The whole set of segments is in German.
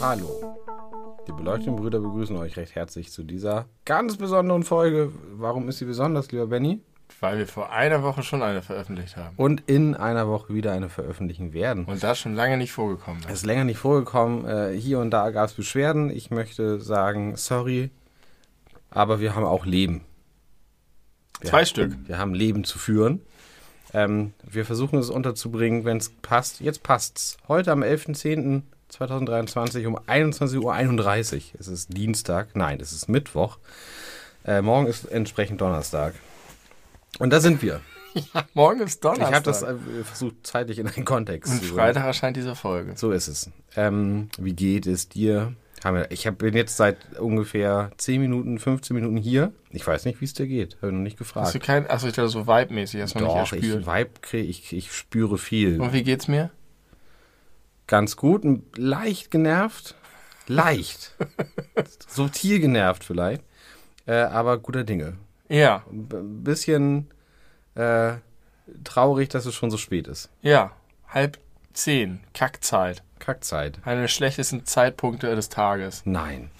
Hallo. Die beleuchteten Brüder begrüßen euch recht herzlich zu dieser ganz besonderen Folge. Warum ist sie besonders, lieber Benny? Weil wir vor einer Woche schon eine veröffentlicht haben. Und in einer Woche wieder eine veröffentlichen werden. Und das schon lange nicht vorgekommen Es ist länger nicht vorgekommen. Äh, hier und da gab es Beschwerden. Ich möchte sagen, sorry, aber wir haben auch Leben. Wir Zwei haben, Stück. Wir haben Leben zu führen. Ähm, wir versuchen es unterzubringen, wenn es passt. Jetzt passt's. Heute am 11.10.2023 um 21.31 Uhr. Es ist Dienstag. Nein, es ist Mittwoch. Äh, morgen ist entsprechend Donnerstag. Und da sind wir. Morgen ist Donnerstag. Ich habe das äh, versucht, zeitlich in einen Kontext Und zu. Freitag erscheint diese Folge. So ist es. Ähm, wie geht es dir? Ich bin jetzt seit ungefähr 10 Minuten, 15 Minuten hier. Ich weiß nicht, wie es dir geht. Habe noch nicht Hast gefragt. du kein, achso, ich dachte so vibe-mäßig, hast du Doch, nicht ich erspürt. Vibe krieg, ich, ich spüre viel. Und wie geht's mir? Ganz gut, leicht genervt. Leicht. Subtil genervt vielleicht. Äh, aber guter Dinge. Ja, Ein bisschen äh, traurig, dass es schon so spät ist. ja. Halb zehn. Kackzeit. Kackzeit. Einer der schlechtesten Zeitpunkte des Tages, Nein.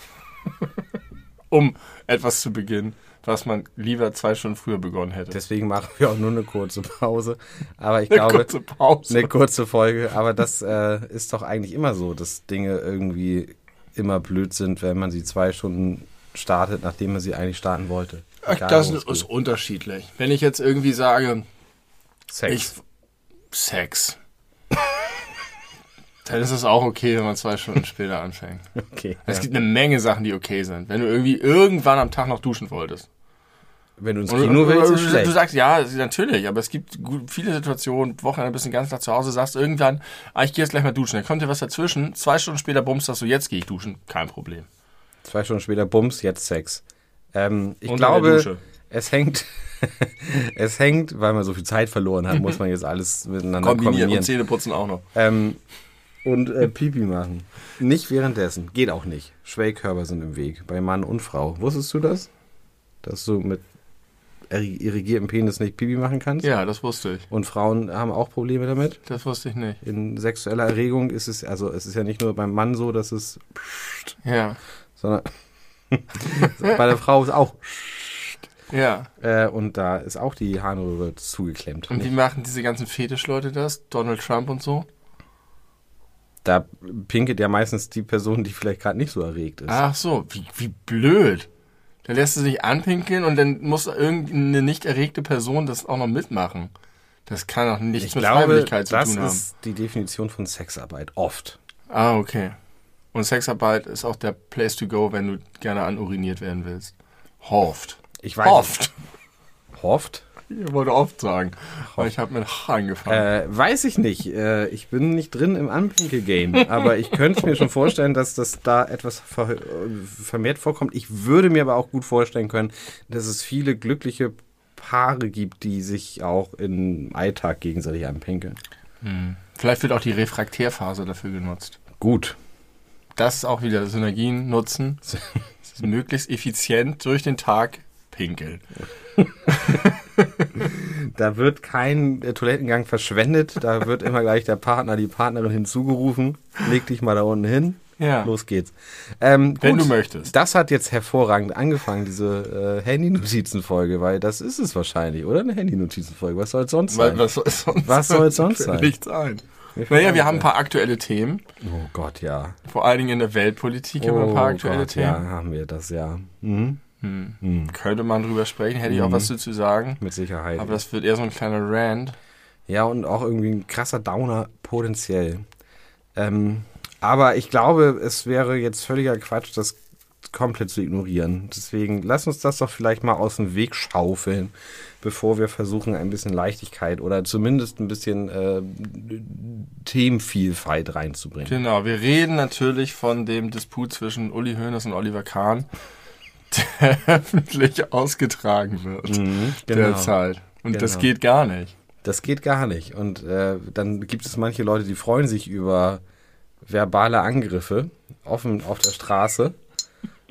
um etwas zu beginnen, was man lieber zwei Stunden früher begonnen hätte. Deswegen machen wir auch nur eine kurze Pause. Aber ich Eine glaube, kurze Pause. eine kurze Folge. Aber das äh, ist doch eigentlich immer so, dass Dinge irgendwie immer blöd sind, wenn man sie zwei Stunden startet, nachdem man sie eigentlich starten wollte. Egal, das ist, geht. unterschiedlich. Wenn ich jetzt irgendwie sage, Sex. ich Sex. Dann ist es auch okay, wenn man zwei Stunden später anfängt. okay. Es ja. gibt eine Menge Sachen, die okay sind. Wenn du irgendwie irgendwann am Tag noch duschen wolltest. Wenn du ins Und Kino du, willst, du, ist du schlecht. sagst, ja, natürlich, aber es gibt viele Situationen, Wochenende bist den ganzen Tag zu Hause, sagst irgendwann, ah, ich gehe jetzt gleich mal duschen. Dann kommt dir was dazwischen, zwei Stunden später bummst sagst du, jetzt gehe ich duschen. Kein Problem. Zwei Stunden später Bums, jetzt Sex. Ähm, ich Unter glaube, es hängt, es hängt, weil man so viel Zeit verloren hat, muss man jetzt alles miteinander kombinieren. Kombinieren und Zähneputzen auch noch. Ähm, und äh, Pipi machen. Nicht währenddessen. Geht auch nicht. Schwellkörper sind im Weg. Bei Mann und Frau. Wusstest du das? Dass du mit irri- irrigiertem Penis nicht Pipi machen kannst? Ja, das wusste ich. Und Frauen haben auch Probleme damit. Das wusste ich nicht. In sexueller Erregung ist es, also es ist ja nicht nur beim Mann so, dass es, Ja, sondern bei der Frau ist auch. ja. Äh, und da ist auch die Harnröhre zugeklemmt. Und wie machen diese ganzen Fetischleute das? Donald Trump und so? Da pinkelt ja meistens die Person, die vielleicht gerade nicht so erregt ist. Ach so, wie, wie blöd. Dann lässt du sich anpinkeln und dann muss irgendeine nicht erregte Person das auch noch mitmachen. Das kann doch nichts ich mit glaube, Freiwilligkeit zu das tun haben. ist die Definition von Sexarbeit. Oft. Ah, okay. Und Sexarbeit ist auch der Place to go, wenn du gerne anuriniert werden willst. Hofft. Ich weiß. Hofft. Hofft? Ich wollte oft sagen. Aber ich habe mit H angefangen. Äh, weiß ich nicht. Äh, ich bin nicht drin im Anpinkel-Game. aber ich könnte mir schon vorstellen, dass das da etwas ver äh, vermehrt vorkommt. Ich würde mir aber auch gut vorstellen können, dass es viele glückliche Paare gibt, die sich auch im Alltag gegenseitig anpinkeln. Vielleicht wird auch die Refraktärphase dafür genutzt. Gut. Das auch wieder Synergien nutzen. möglichst effizient durch den Tag pinkeln. Da wird kein äh, Toilettengang verschwendet. Da wird immer gleich der Partner, die Partnerin hinzugerufen. Leg dich mal da unten hin. Ja. Los geht's. Ähm, Wenn gut, du möchtest. Das hat jetzt hervorragend angefangen, diese äh, Handy-Notizen-Folge, weil das ist es wahrscheinlich, oder? Eine Handy-Notizen-Folge. Was soll es sonst Weil, sein? was soll es sonst, Was soll sonst sein? Nichts ein. Naja, wir haben ein paar aktuelle Themen. Oh Gott, ja. Vor allen Dingen in der Weltpolitik haben wir ein paar aktuelle Gott, Themen. ja, haben wir das, ja. Mhm. Könnte man drüber sprechen, hätte ich auch was dazu sagen. Mit Sicherheit. Aber das wird eher so ein kleiner Rand. Ja, und auch irgendwie ein krasser Downer potenziell. Ähm, aber ich glaube, es wäre jetzt völliger Quatsch, das komplett zu ignorieren. Deswegen lass uns das doch vielleicht mal aus dem Weg schaufeln, bevor wir versuchen, ein bisschen Leichtigkeit oder zumindest ein bisschen äh, Themenvielfalt reinzubringen. Genau, wir reden natürlich von dem Disput zwischen Uli Hoeneß und Oliver Kahn, der öffentlich ausgetragen wird Mhm, derzeit. Und das Genau. geht gar nicht. Das geht gar nicht. Und äh, dann gibt es manche Leute, die freuen sich über verbale Angriffe offen auf der Straße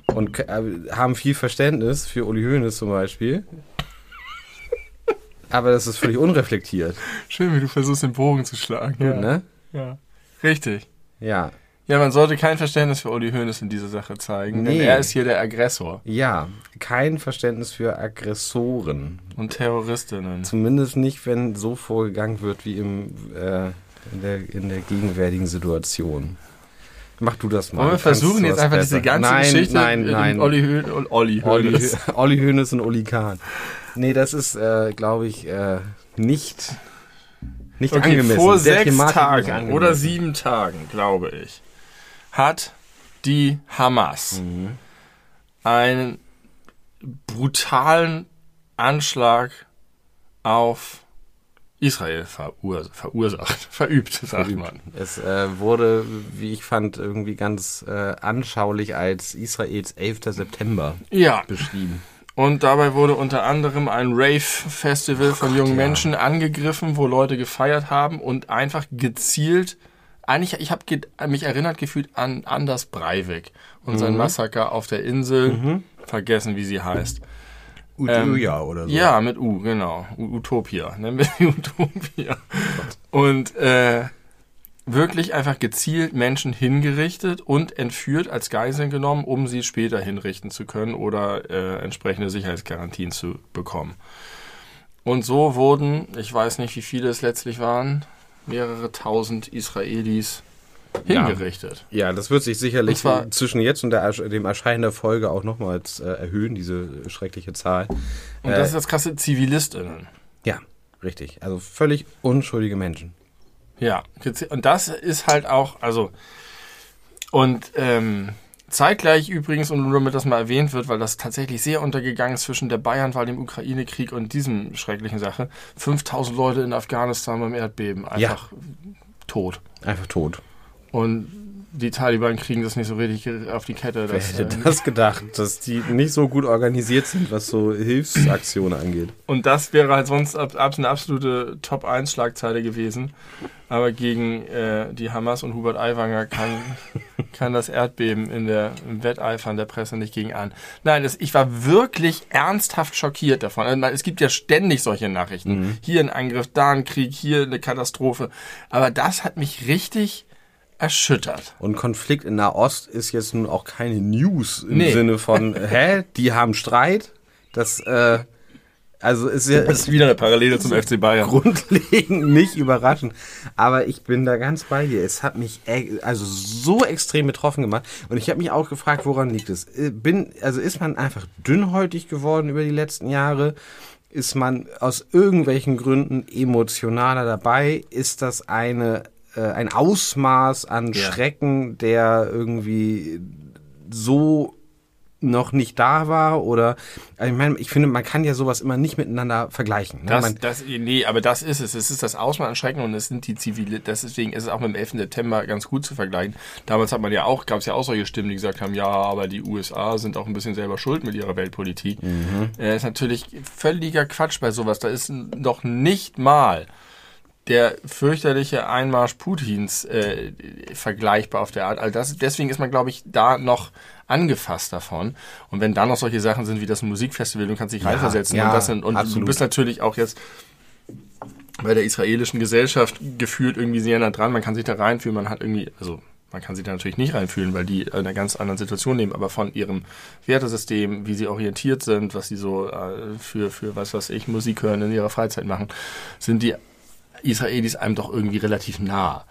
und äh, haben viel Verständnis für Uli Hoeneß zum Beispiel. Aber das ist völlig unreflektiert, Schön, wie du versuchst, den Bogen zu schlagen. Ja. ne? ja. Richtig. Ja. Ja, man sollte kein Verständnis für Uli Hoeneß in dieser Sache zeigen, denn Nee. er ist hier der Aggressor Ja, kein Verständnis für Aggressoren. und Terroristinnen. Zumindest nicht, wenn so vorgegangen wird wie im, äh, in, der, in der gegenwärtigen Situation. Mach du das mal. Wollen wir versuchen jetzt einfach besser. diese ganze nein, Geschichte Nein, in nein, Olli, Olli Olli, Hoeneß. Olli Hoeneß und Olli Kahn. Nee, das ist, äh, glaube ich, äh, nicht, nicht Okay, angemessen. vor Der sechs Thematik Tagen oder sieben Tagen, glaube ich, hat die Hamas Mhm. einen brutalen Anschlag auf Israel verur verursacht, verübt, sagt man. Es äh, wurde, wie ich fand, irgendwie ganz äh, anschaulich als Israels 11. September Ja, beschrieben. Und dabei wurde unter anderem ein Rave-Festival von jungen ja. Menschen angegriffen, wo Leute gefeiert haben und einfach gezielt eigentlich, ich habe mich erinnert gefühlt an Anders Breivik und sein Massaker auf der Insel, vergessen, wie sie heißt. Utopia oder so. Ja, mit U, genau. U Utopia. Nennen wir sie Utopia. Und äh, wirklich einfach gezielt Menschen hingerichtet und entführt als Geiseln genommen, um sie später hinrichten zu können oder äh, entsprechende Sicherheitsgarantien zu bekommen. Und so wurden, ich weiß nicht, wie viele es letztlich waren, mehrere tausend Israelis Ja. hingerichtet. Ja, das wird sich sicherlich zwar- zwischen jetzt und der, dem Erscheinen der Folge auch nochmals äh, erhöhen, diese schreckliche Zahl. Und Äh, das ist das krasse ZivilistInnen. Ja, richtig. Also völlig unschuldige Menschen. Ja, und das ist halt auch, also, und ähm, zeitgleich übrigens, und nur damit das mal erwähnt wird, weil das tatsächlich sehr untergegangen ist zwischen der Bayernwahl, dem Ukraine-Krieg und diesem schrecklichen Sache, 5000 Leute in Afghanistan beim Erdbeben, einfach tot. Einfach tot. Und die Taliban kriegen das nicht so richtig auf die Kette. Wer hätte äh, das gedacht, dass die nicht so gut organisiert sind, was so Hilfsaktionen angeht? Und das wäre halt sonst ab, ab, eine absolute Top-1-Schlagzeile gewesen. Aber gegen äh, die Hamas und Hubert Aiwanger kann, kann das Erdbeben in der, im Wetteifern der Presse nicht gegen an. Nein, das, ich war wirklich ernsthaft schockiert davon. Also, es gibt ja ständig solche Nachrichten. Hier ein Angriff, da ein Krieg, hier eine Katastrophe. Aber das hat mich richtig erschüttert. Und Konflikt in Nahost ist jetzt nun auch keine News im Nee. Sinne von, hä, die haben Streit. Das, äh, also ist ja Das ist wieder eine Parallele zum FC Bayern. grundlegend nicht überraschend. Aber ich bin da ganz bei dir. Es hat mich e- also so extrem betroffen gemacht. Und ich habe mich auch gefragt, woran liegt es? Äh, Bin, also ist man einfach dünnhäutig geworden über die letzten Jahre? Ist man aus irgendwelchen Gründen emotionaler dabei? Ist das eine, äh, ein Ausmaß an Ja. Schrecken, der irgendwie so noch nicht da war oder also ich meine, ich finde, man kann ja sowas immer nicht miteinander vergleichen. Ne? Das, man, das, nee, aber das ist es. Es ist das Ausmaß an Schrecken und es sind die Zivile. Deswegen ist es auch mit dem 11. September ganz gut zu vergleichen. Damals hat man ja auch, gab es ja auch solche Stimmen, die gesagt haben, ja, aber die USA sind auch ein bisschen selber schuld mit ihrer Weltpolitik. Mhm. Äh, ist natürlich völliger Quatsch bei sowas. Da ist noch nicht mal der fürchterliche Einmarsch Putins äh, vergleichbar auf der Art. Also das, deswegen ist man, glaube ich, da noch angefasst davon. Und wenn da noch solche Sachen sind wie das Musikfestival, du kannst dich reinversetzen ja, und, das sind, und du bist natürlich auch jetzt bei der israelischen Gesellschaft gefühlt irgendwie sehr nah dran. Man kann sich da reinfühlen, man hat irgendwie, also man kann sich da natürlich nicht reinfühlen, weil die in einer ganz anderen Situation leben, aber von ihrem Wertesystem, wie sie orientiert sind, was sie so äh, für, für was weiß ich, Musik hören in ihrer Freizeit machen, sind die Israelis einem doch irgendwie relativ nah.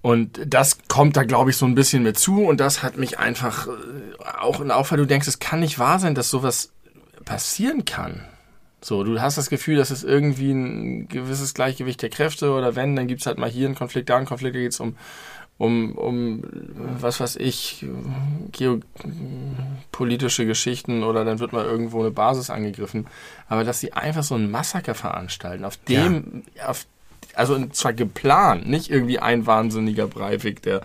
Und das kommt da, glaube ich, so ein bisschen mit zu. Und das hat mich einfach äh, auch in Auffall, du denkst, es kann nicht wahr sein, dass sowas passieren kann. So, du hast das Gefühl, dass es irgendwie ein gewisses Gleichgewicht der Kräfte oder wenn, dann gibt's halt mal hier einen Konflikt, da einen Konflikt, da geht's um, um, um, was weiß ich, geopolitische Geschichten oder dann wird mal irgendwo eine Basis angegriffen. Aber dass sie einfach so ein Massaker veranstalten, auf dem, auf, also und zwar geplant, nicht irgendwie ein wahnsinniger Breivik, der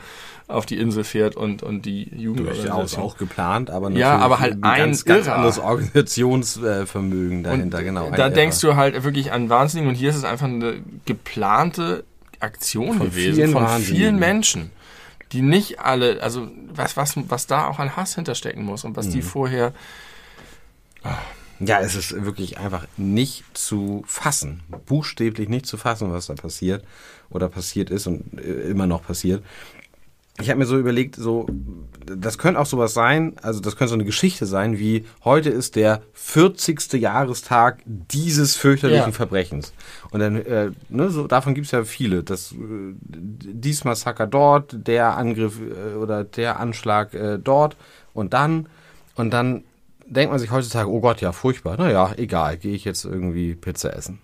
auf die Insel fährt und, und die Jugend Durchaus auch geplant, aber Ja, natürlich aber halt ein ein ganz, ganz Irrer. anderes Organisationsvermögen dahinter, genau. Da denkst Irrer. du halt wirklich an Wahnsinnigen und hier ist es einfach eine geplante Aktion Von gewesen vielen von Wahnsinnigen. vielen Menschen. die nicht alle, also was, was, was da auch an Hass hinterstecken muss und was die vorher. Ja, es ist wirklich einfach nicht zu fassen. Buchstäblich nicht zu fassen, was da passiert oder passiert ist und äh, immer noch passiert. Ich habe mir so überlegt, so, das könnte auch sowas sein, also das könnte so eine Geschichte sein, wie heute ist der 40. Jahrestag dieses fürchterlichen Ja. Verbrechens. Und dann, äh, ne, so, davon gibt es ja viele. Das, äh, dies Massaker dort, der Angriff äh, oder der Anschlag äh, dort und dann. Und dann denkt man sich heutzutage, oh Gott, ja, furchtbar. Naja, egal, gehe ich jetzt irgendwie Pizza essen.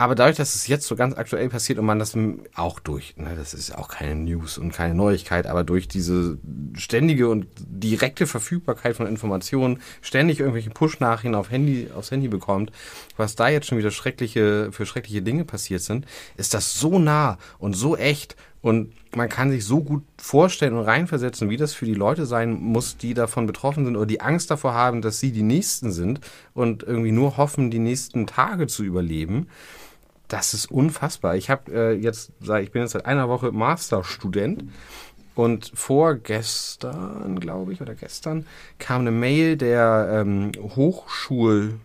Aber dadurch, dass es jetzt so ganz aktuell passiert und man das auch durch, ne, das ist auch keine News und keine Neuigkeit, aber durch diese ständige und direkte Verfügbarkeit von Informationen ständig irgendwelche Push-Nachrichten auf Handy, aufs Handy bekommt, was da jetzt schon wieder schreckliche, für schreckliche Dinge passiert sind, ist das so nah und so echt und man kann sich so gut vorstellen und reinversetzen, wie das für die Leute sein muss, die davon betroffen sind oder die Angst davor haben, dass sie die Nächsten sind und irgendwie nur hoffen, die nächsten Tage zu überleben. Das ist unfassbar. Ich habe äh, jetzt, ich bin jetzt seit einer Woche Masterstudent und vorgestern, glaube ich, oder gestern, kam eine Mail der ähm, Hochschulchefin,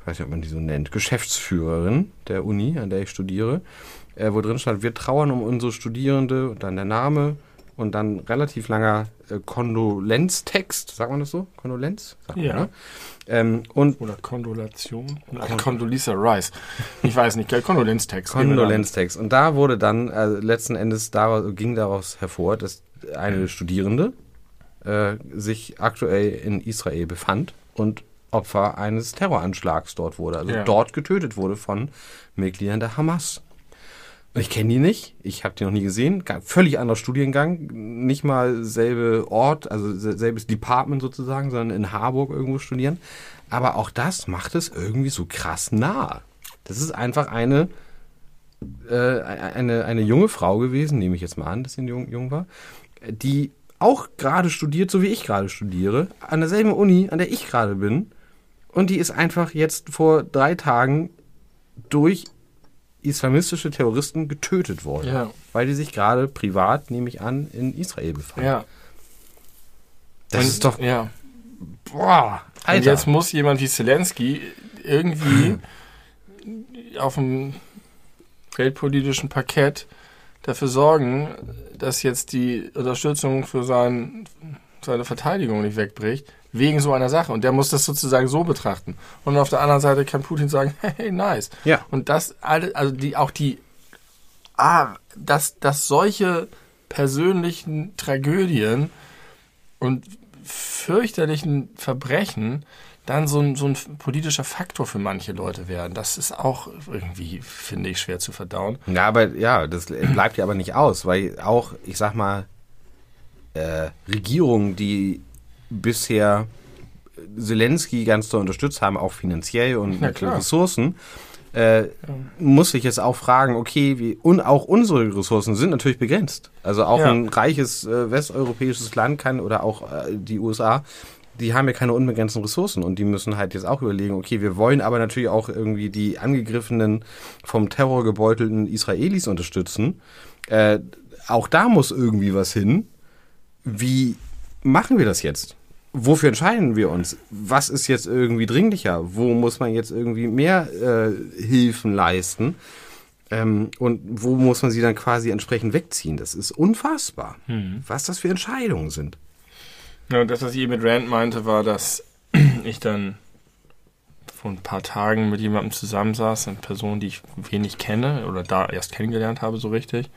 ich weiß nicht, ob man die so nennt, Geschäftsführerin der Uni, an der ich studiere, äh, wo drin stand, wir trauern um unsere Studierende und dann der Name und dann relativ langer äh, Kondolenztext, sagt man das so? Kondolenz? Sagt Ja. Man, ne? ähm, und Oder Kondolation? Kon Condoleezza Rice. Ich weiß nicht, gell? Kondolenztext. Kondolenztext. Und da wurde dann äh, letzten Endes daraus, ging daraus hervor, dass eine Studierende äh, sich aktuell in Israel befand und Opfer eines Terroranschlags dort wurde. Also Ja. dort getötet wurde von Mitgliedern der Hamas. Ich kenne die nicht, ich habe die noch nie gesehen. Völlig anderer Studiengang, nicht mal selbe Ort, also se- selbes Department sozusagen, sondern in Harburg irgendwo studieren. Aber auch das macht es irgendwie so krass nah. Das ist einfach eine, äh, eine, eine junge Frau gewesen, nehme ich jetzt mal an, dass sie jung, jung war, die auch gerade studiert, so wie ich gerade studiere, an derselben Uni, an der ich gerade bin. Und die ist einfach jetzt vor drei Tagen durch islamistische Terroristen getötet worden. Ja. Weil die sich gerade privat, nehme ich an, in Israel befanden. Ja. Das Und- ist doch, Ja. boah, Und Alter. jetzt muss jemand wie Zelensky irgendwie auf dem weltpolitischen Parkett dafür sorgen, dass jetzt die Unterstützung für sein, seine Verteidigung nicht wegbricht, wegen so einer Sache. Und der muss das sozusagen so betrachten. Und auf der anderen Seite kann Putin sagen, hey, nice. Ja. Und das alle, also die, auch die, ah, dass, dass solche persönlichen Tragödien und fürchterlichen Verbrechen dann so ein, so ein politischer Faktor für manche Leute werden. Das ist auch irgendwie, finde ich, schwer zu verdauen. Ja, aber ja, das bleibt ja aber nicht aus, weil auch, ich sag mal, äh, Regierungen, die bisher Zelensky ganz doll unterstützt haben, auch finanziell und Na mit klar. Ressourcen, äh, muss ich jetzt auch fragen, okay, wie, und auch unsere Ressourcen sind natürlich begrenzt. Also auch Ja. ein reiches äh, westeuropäisches Land kann oder auch äh, die USA, die haben ja keine unbegrenzten Ressourcen und die müssen halt jetzt auch überlegen, okay, wir wollen aber natürlich auch irgendwie die angegriffenen, vom Terror gebeutelten Israelis unterstützen. Äh, auch da muss irgendwie was hin. Wie machen wir das jetzt? Wofür entscheiden wir uns? Was ist jetzt irgendwie dringlicher? Wo muss man jetzt irgendwie mehr äh, Hilfen leisten? Ähm, und wo muss man sie dann quasi entsprechend wegziehen? Das ist unfassbar, was das für Entscheidungen sind. Ja, und das, was ich eben mit Rand meinte, war, dass ich dann vor ein paar Tagen mit jemandem zusammensaß, eine Person, die ich wenig kenne oder da erst kennengelernt habe, so richtig.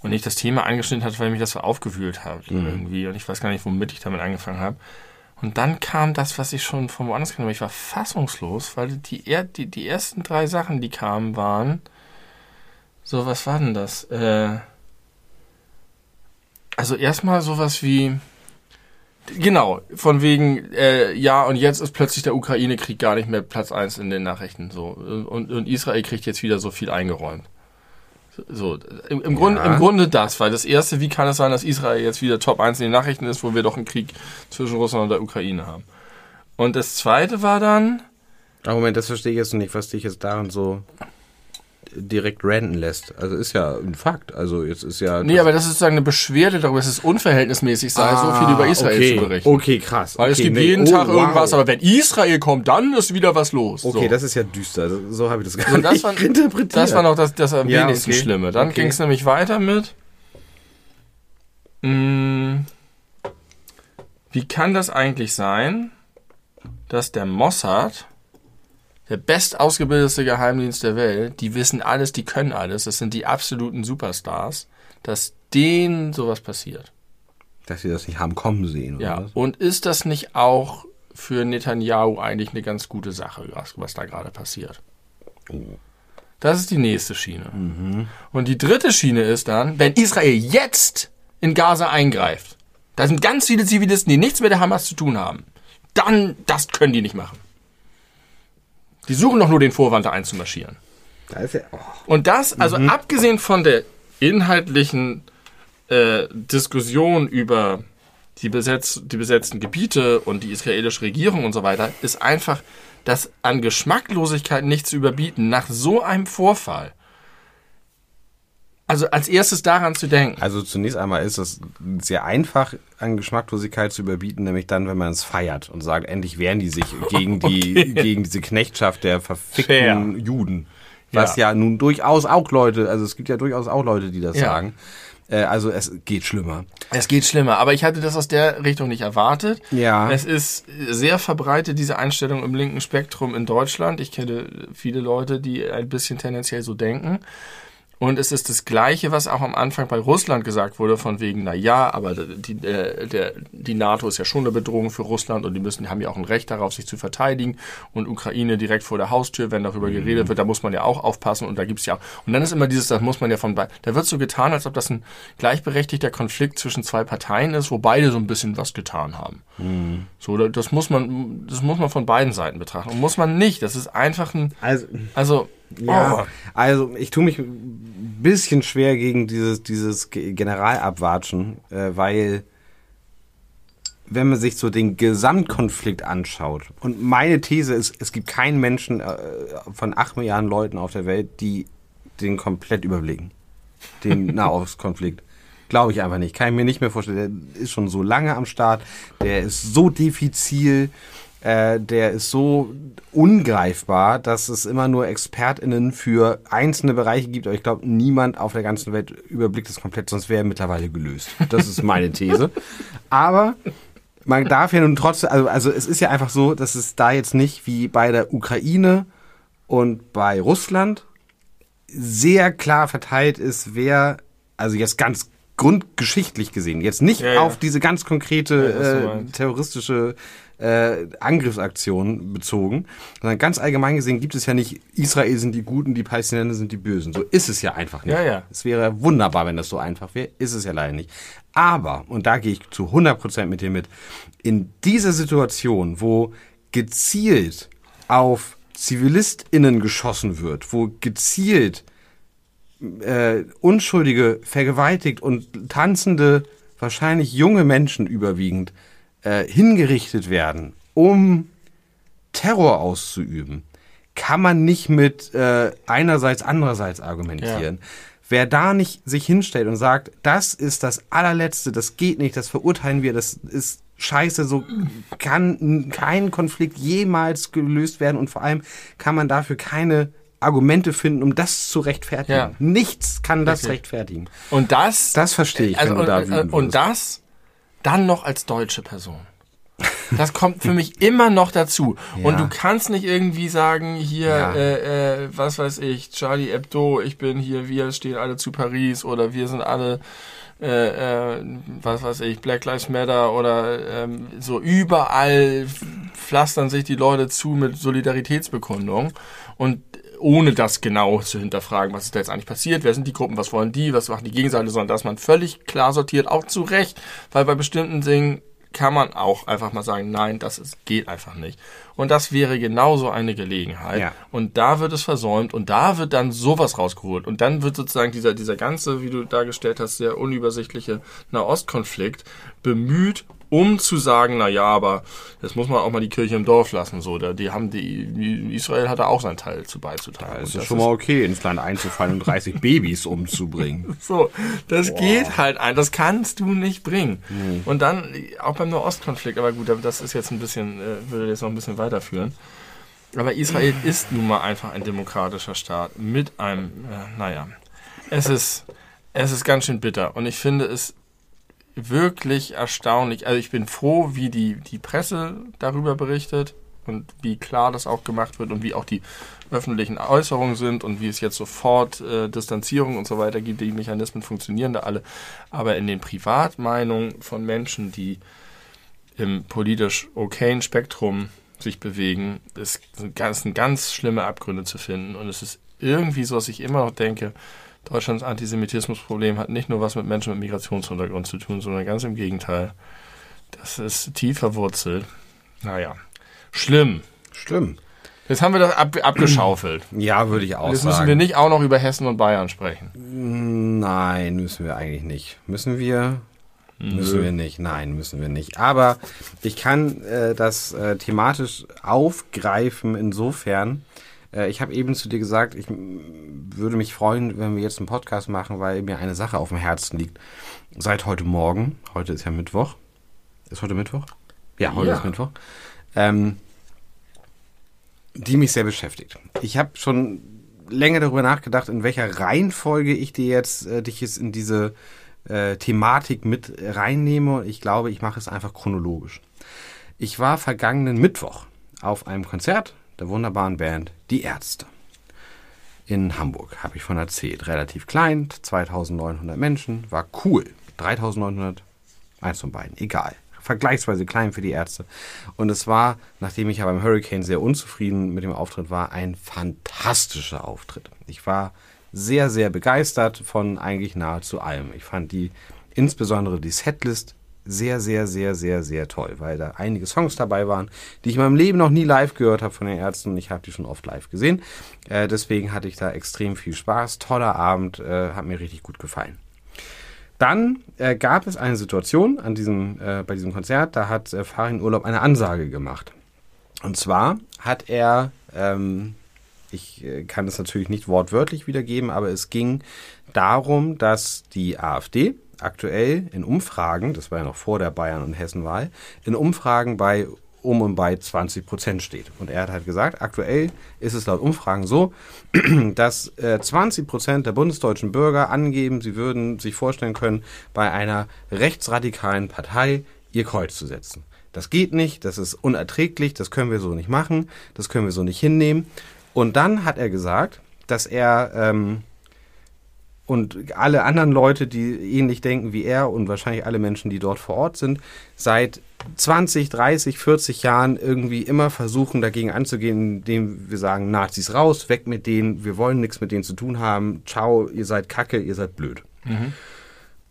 Und ich das Thema angeschnitten hatte, weil mich das so aufgewühlt hat irgendwie. Und ich weiß gar nicht, womit ich damit angefangen habe. Und dann kam das, was ich schon von woanders kannte. Ich war fassungslos, weil die, die, die ersten drei Sachen, die kamen, waren so, was war denn das? Äh, also erstmal sowas wie, Genau, von wegen, äh, ja, und jetzt ist plötzlich der Ukraine-Krieg gar nicht mehr Platz eins in den Nachrichten. So. Und, und Israel kriegt jetzt wieder so viel eingeräumt. So, im, im, Grunde, im Grunde das, weil das erste, wie kann es sein, dass Israel jetzt wieder Top 1 in den Nachrichten ist, wo wir doch einen Krieg zwischen Russland und der Ukraine haben. Und das zweite war dann, Moment, das verstehe ich jetzt nicht. Was dich jetzt daran so. Direkt ranten lässt. Also ist ja ein Fakt. Also jetzt ist ja. Nee, aber das ist sozusagen eine Beschwerde darüber, dass es unverhältnismäßig sei, so viel über Israel Ah, okay. zu berichten. Okay, krass. Weil es okay, gibt nee. jeden Oh, Tag wow. irgendwas, aber wenn Israel kommt, dann ist wieder was los. Okay, so. das ist ja düster. So, so habe ich das gar das nicht war, interpretiert. das war noch das, das am Ja, wenigsten okay. Schlimme. Dann ging es nämlich weiter mit. Mh, wie kann das eigentlich sein, dass der Mossad, der bestausgebildete Geheimdienst der Welt, die wissen alles, die können alles, das sind die absoluten Superstars, dass denen sowas passiert? Dass sie das nicht haben kommen sehen, oder Ja. was? Und ist das nicht auch für Netanyahu eigentlich eine ganz gute Sache, was, was da gerade passiert? Das ist die nächste Schiene. Und die dritte Schiene ist dann, wenn Israel jetzt in Gaza eingreift, da sind ganz viele Zivilisten, die nichts mit der Hamas zu tun haben, dann, das können die nicht machen. Die suchen doch nur den Vorwand, da einzumarschieren. Da ist ja, oh. Und das, also abgesehen von der inhaltlichen äh, Diskussion über die, besetz, die besetzten Gebiete und die israelische Regierung und so weiter, ist einfach das an Geschmacklosigkeit nicht zu überbieten nach so einem Vorfall. Also als erstes daran zu denken. Also zunächst einmal ist es sehr einfach an Geschmacklosigkeit zu überbieten, nämlich dann, wenn man es feiert und sagt, endlich wehren die sich gegen die gegen diese Knechtschaft der verfickten Fair. Juden. Was Ja. ja. nun durchaus auch Leute, also es gibt ja durchaus auch Leute, die das Ja. sagen. Äh, also es geht schlimmer. Es geht schlimmer, aber ich hatte das aus der Richtung nicht erwartet. Ja. Es ist sehr verbreitet, diese Einstellung im linken Spektrum in Deutschland. Ich kenne viele Leute, die ein bisschen tendenziell so denken. Und es ist das Gleiche, was auch am Anfang bei Russland gesagt wurde, von wegen, na ja, aber die, äh, der, die NATO ist ja schon eine Bedrohung für Russland und die müssen, die haben ja auch ein Recht darauf, sich zu verteidigen. Und Ukraine direkt vor der Haustür, wenn darüber geredet wird, da muss man ja auch aufpassen und da gibt's ja auch. Und dann ist immer dieses, das muss man ja von beiden. Da wird so getan, als ob das ein gleichberechtigter Konflikt zwischen zwei Parteien ist, wo beide so ein bisschen was getan haben. So, da- das muss man, das muss man von beiden Seiten betrachten. Und muss man nicht. Das ist einfach ein, Also also, Ja, oh, also ich tue mich ein bisschen schwer gegen dieses, dieses Ge- Generalabwatschen, äh, weil wenn man sich so den Gesamtkonflikt anschaut, und meine These ist, es gibt keinen Menschen äh, von acht Milliarden Leuten auf der Welt, die den komplett überblicken. Den Nahostkonflikt. Glaube ich einfach nicht. Kann ich mir nicht mehr vorstellen. Der ist schon so lange am Start. Der ist so diffizil. Äh, der ist so ungreifbar, dass es immer nur ExpertInnen für einzelne Bereiche gibt. Aber ich glaube, niemand auf der ganzen Welt überblickt es komplett, sonst wäre er mittlerweile gelöst. Das ist meine These. Aber man darf ja nun trotzdem, also, also es ist ja einfach so, dass es da jetzt nicht wie bei der Ukraine und bei Russland sehr klar verteilt ist, wer, also jetzt ganz grundgeschichtlich gesehen, jetzt nicht Ja, ja. auf diese ganz konkrete Ja, äh, terroristische äh, Angriffsaktion bezogen, sondern ganz allgemein gesehen gibt es ja nicht, Israel sind die Guten, die Palästinenser sind die Bösen. So ist es ja einfach nicht. Ja, ja. Es wäre wunderbar, wenn das so einfach wäre, ist es ja leider nicht. Aber, und da gehe ich zu 100% mit dir mit, in dieser Situation, wo gezielt auf ZivilistInnen geschossen wird, wo gezielt äh, Unschuldige vergewaltigt und tanzende, wahrscheinlich junge Menschen überwiegend, äh, hingerichtet werden, um Terror auszuüben, kann man nicht mit äh, einerseits, andererseits argumentieren. Wer da nicht sich hinstellt und sagt, das ist das allerletzte, das geht nicht, das verurteilen wir, das ist scheiße, so kann kein Konflikt jemals gelöst werden und vor allem kann man dafür keine Argumente finden, um das zu rechtfertigen. Ja. Nichts kann das Richtig. rechtfertigen. und das, Das verstehe ich, also, und, und wirst. das dann noch als deutsche Person. Das kommt für mich immer noch dazu. Und Ja. du kannst nicht irgendwie sagen, hier, Ja. äh, äh, was weiß ich, Charlie Hebdo, ich bin hier, wir stehen alle zu Paris oder wir sind alle, äh, äh, was weiß ich, Black Lives Matter oder ähm, so überall pflastern sich die Leute zu mit Solidaritätsbekundung und ohne das genau zu hinterfragen, was ist da jetzt eigentlich passiert, wer sind die Gruppen, was wollen die, was machen die Gegenseite, sondern dass man völlig klar sortiert, auch zu Recht, weil bei bestimmten Dingen kann man auch einfach mal sagen, nein, das ist, geht einfach nicht. Und das wäre genauso eine Gelegenheit. Ja. Und da wird es versäumt und da wird dann sowas rausgeholt. Und dann wird sozusagen dieser, dieser ganze, wie du dargestellt hast, sehr unübersichtliche Nahostkonflikt bemüht, um zu sagen, na ja, aber jetzt muss man auch mal die Kirche im Dorf lassen. So, da, die haben die, Israel hat da auch seinen Teil zu beizutragen. Ja, es ist schon mal okay, ins Land einzufallen und 30 Babys umzubringen. So, das Boah. geht halt ein, das kannst du nicht bringen. Nee. Und dann auch beim Nahostkonflikt, aber gut, das ist jetzt ein bisschen, äh, würde jetzt noch ein bisschen weiterführen. Aber Israel ist nun mal einfach ein demokratischer Staat mit einem, äh, naja, es ist, es ist ganz schön bitter. Und ich finde es wirklich erstaunlich. Also ich bin froh, wie die, die Presse darüber berichtet und wie klar das auch gemacht wird und wie auch die öffentlichen Äußerungen sind und wie es jetzt sofort äh, Distanzierung und so weiter gibt. Die Mechanismen funktionieren da alle. Aber in den Privatmeinungen von Menschen, die im politisch okayen Spektrum sich bewegen, ist, sind ganz, ganz schlimme Abgründe zu finden. Und es ist irgendwie so, dass ich immer noch denke, Deutschlands Antisemitismusproblem hat nicht nur was mit Menschen mit Migrationshintergrund zu tun, sondern ganz im Gegenteil. Das ist tief verwurzelt. Naja, schlimm. Schlimm. Jetzt haben wir das ab, abgeschaufelt. Ja, würde ich auch Jetzt sagen. Jetzt müssen wir nicht auch noch über Hessen und Bayern sprechen. Nein, müssen wir eigentlich nicht. Müssen wir? Nö. Müssen wir nicht. Nein, müssen wir nicht. Aber ich kann äh, das äh, thematisch aufgreifen insofern, äh, ich habe eben zu dir gesagt, ich würde mich freuen, wenn wir jetzt einen Podcast machen, weil mir eine Sache auf dem Herzen liegt. Seit heute Morgen, heute ist ja Mittwoch. Ist heute Mittwoch? Ja, heute ja. ist Mittwoch. Ähm, die mich sehr beschäftigt. Ich habe schon länger darüber nachgedacht, in welcher Reihenfolge ich dir jetzt, äh, dich jetzt in diese äh, Thematik mit reinnehme. Ich glaube, ich mache es einfach chronologisch. Ich war vergangenen Mittwoch auf einem Konzert der wunderbaren Band Die Ärzte. In Hamburg, habe ich von erzählt. Relativ klein, 2900 Menschen, war cool. 3900, eins von beiden, egal. Vergleichsweise klein für die Ärzte. Und es war, nachdem ich ja beim Hurricane sehr unzufrieden mit dem Auftritt war, ein fantastischer Auftritt. Ich war sehr, sehr begeistert von eigentlich nahezu allem. Ich fand die, insbesondere die Setlist sehr, sehr, sehr, sehr, sehr toll, weil da einige Songs dabei waren, die ich in meinem Leben noch nie live gehört habe von den Ärzten. Ich habe die schon oft live gesehen. Äh, deswegen hatte ich da extrem viel Spaß. Toller Abend, äh, hat mir richtig gut gefallen. Dann äh, gab es eine Situation an diesem, äh, bei diesem Konzert, da hat äh, Farin Urlaub eine Ansage gemacht. Und zwar hat er, ähm, ich äh, kann es natürlich nicht wortwörtlich wiedergeben, aber es ging darum, dass die AfD, aktuell in Umfragen, das war ja noch vor der Bayern- und Hessenwahl, in Umfragen bei um und bei 20 Prozent steht. Und er hat halt gesagt, aktuell ist es laut Umfragen so, dass äh, 20 Prozent der bundesdeutschen Bürger angeben, sie würden sich vorstellen können, bei einer rechtsradikalen Partei ihr Kreuz zu setzen. Das geht nicht, das ist unerträglich, das können wir so nicht machen, das können wir so nicht hinnehmen. Und dann hat er gesagt, dass er ähm, und alle anderen Leute, die ähnlich denken wie er und wahrscheinlich alle Menschen, die dort vor Ort sind, seit 20, 30, 40 Jahren irgendwie immer versuchen, dagegen anzugehen, indem wir sagen, Nazis raus, weg mit denen, wir wollen nichts mit denen zu tun haben, ciao, ihr seid kacke, ihr seid blöd. Mhm.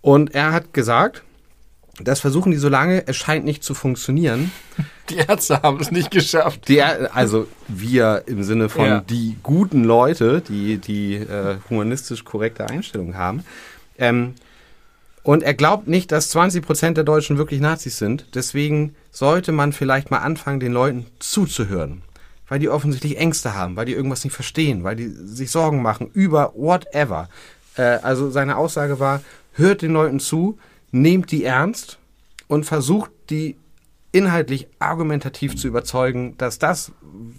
Und er hat gesagt, das versuchen die so lange, es scheint nicht zu funktionieren. Die Ärzte haben es nicht geschafft. Die, also wir im Sinne von ja. die guten Leute, die die äh, humanistisch korrekte Einstellung haben. Ähm, und er glaubt nicht, dass 20 Prozent der Deutschen wirklich Nazis sind. Deswegen sollte man vielleicht mal anfangen, den Leuten zuzuhören. Weil die offensichtlich Ängste haben, weil die irgendwas nicht verstehen, weil die sich Sorgen machen über whatever. Äh, also seine Aussage war, hört den Leuten zu, nehmt die ernst und versucht die inhaltlich argumentativ zu überzeugen, dass das,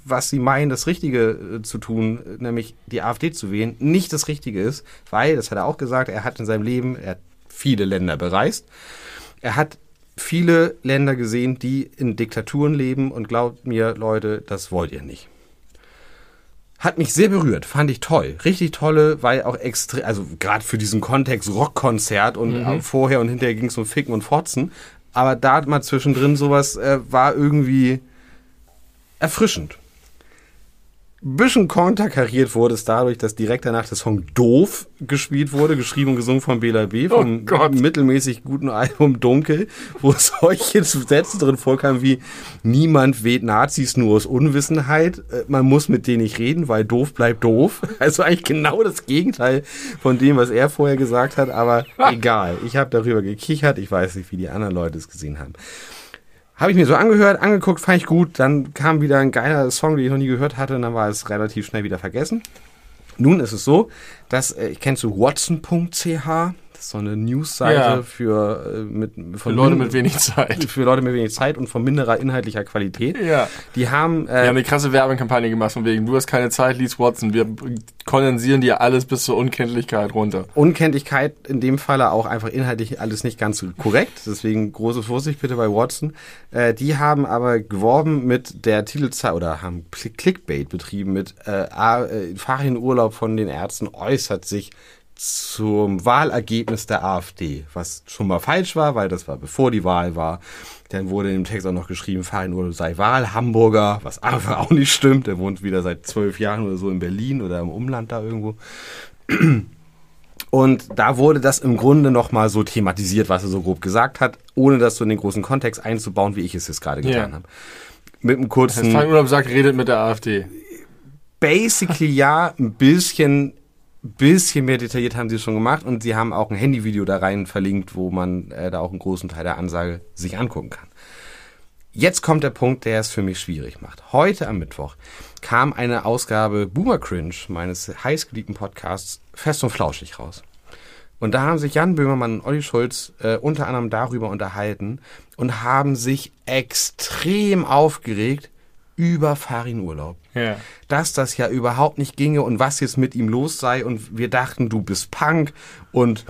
was sie meinen, das Richtige äh, zu tun, nämlich die AfD zu wählen, nicht das Richtige ist, weil, das hat er auch gesagt, er hat in seinem Leben, er hat viele Länder bereist, er hat viele Länder gesehen, die in Diktaturen leben und glaubt mir, Leute, das wollt ihr nicht hat mich sehr berührt, fand ich toll. Richtig tolle, weil auch extrem, also gerade für diesen Kontext Rockkonzert und mhm. vorher und hinterher ging es um Ficken und Fotzen. Aber da mal zwischendrin sowas äh, war irgendwie erfrischend. Bisschen konterkariert wurde es dadurch, dass direkt danach der Song Doof gespielt wurde, geschrieben und gesungen von Bela B. vom Gott. mittelmäßig guten Album Dunkel, wo solche Sätze drin vorkamen wie Niemand weht Nazis nur aus Unwissenheit, äh, man muss mit denen nicht reden, weil doof bleibt doof. Also eigentlich genau das Gegenteil von dem, was er vorher gesagt hat, aber egal. Ich habe darüber gekichert, ich weiß nicht, wie die anderen Leute es gesehen haben. Habe ich mir so angehört, angeguckt, fand ich gut. Dann kam wieder ein geiler Song, den ich noch nie gehört hatte, und dann war es relativ schnell wieder vergessen. Nun ist es so, dass, äh, kennst du watson.ch? Das ist so eine Newsseite Ja. für, äh, mit, Für Leute mit wenig Zeit. für Leute mit wenig Zeit und von minderer inhaltlicher Qualität. Ja. Die haben, Wir haben äh, eine krasse Werbekampagne gemacht von wegen, du hast keine Zeit, lies Watson. Wir kondensieren dir alles bis zur Unkenntlichkeit runter. Unkenntlichkeit in dem Falle auch einfach inhaltlich alles nicht ganz so korrekt. Deswegen große Vorsicht bitte bei Watson. Äh, die haben aber geworben mit der Titelzahl oder haben Cl- Clickbait betrieben mit äh, äh, Ferienurlaub von den Ärzten äußert sich zum Wahlergebnis der AfD, was schon mal falsch war, weil das war bevor die Wahl war. Dann wurde im Text auch noch geschrieben, Ferienurlaub sei Wahlhamburger, was einfach auch nicht stimmt. Der wohnt wieder seit zwölf Jahren oder so in Berlin oder im Umland da irgendwo. Und da wurde das im Grunde nochmal so thematisiert, was er so grob gesagt hat, ohne das so in den großen Kontext einzubauen, wie ich es jetzt gerade getan Ja. habe. Mit einem Das kurzen, Feinurlaub sagt, redet mit der AfD. basically ja, ein bisschen, bisschen mehr detailliert haben sie es schon gemacht und sie haben auch ein Handyvideo da rein verlinkt, wo man äh, da auch einen großen Teil der Ansage sich angucken kann. Jetzt kommt der Punkt, der es für mich schwierig macht. Heute am Mittwoch kam eine Ausgabe Boomer Cringe, meines heißgeliebten Podcasts, fest und flauschig raus. Und da haben sich Jan Böhmermann und Olli Schulz äh, unter anderem darüber unterhalten und haben sich extrem aufgeregt über Farin Urlaub Ja. dass das ja überhaupt nicht ginge und was jetzt mit ihm los sei und wir dachten, du bist Punk und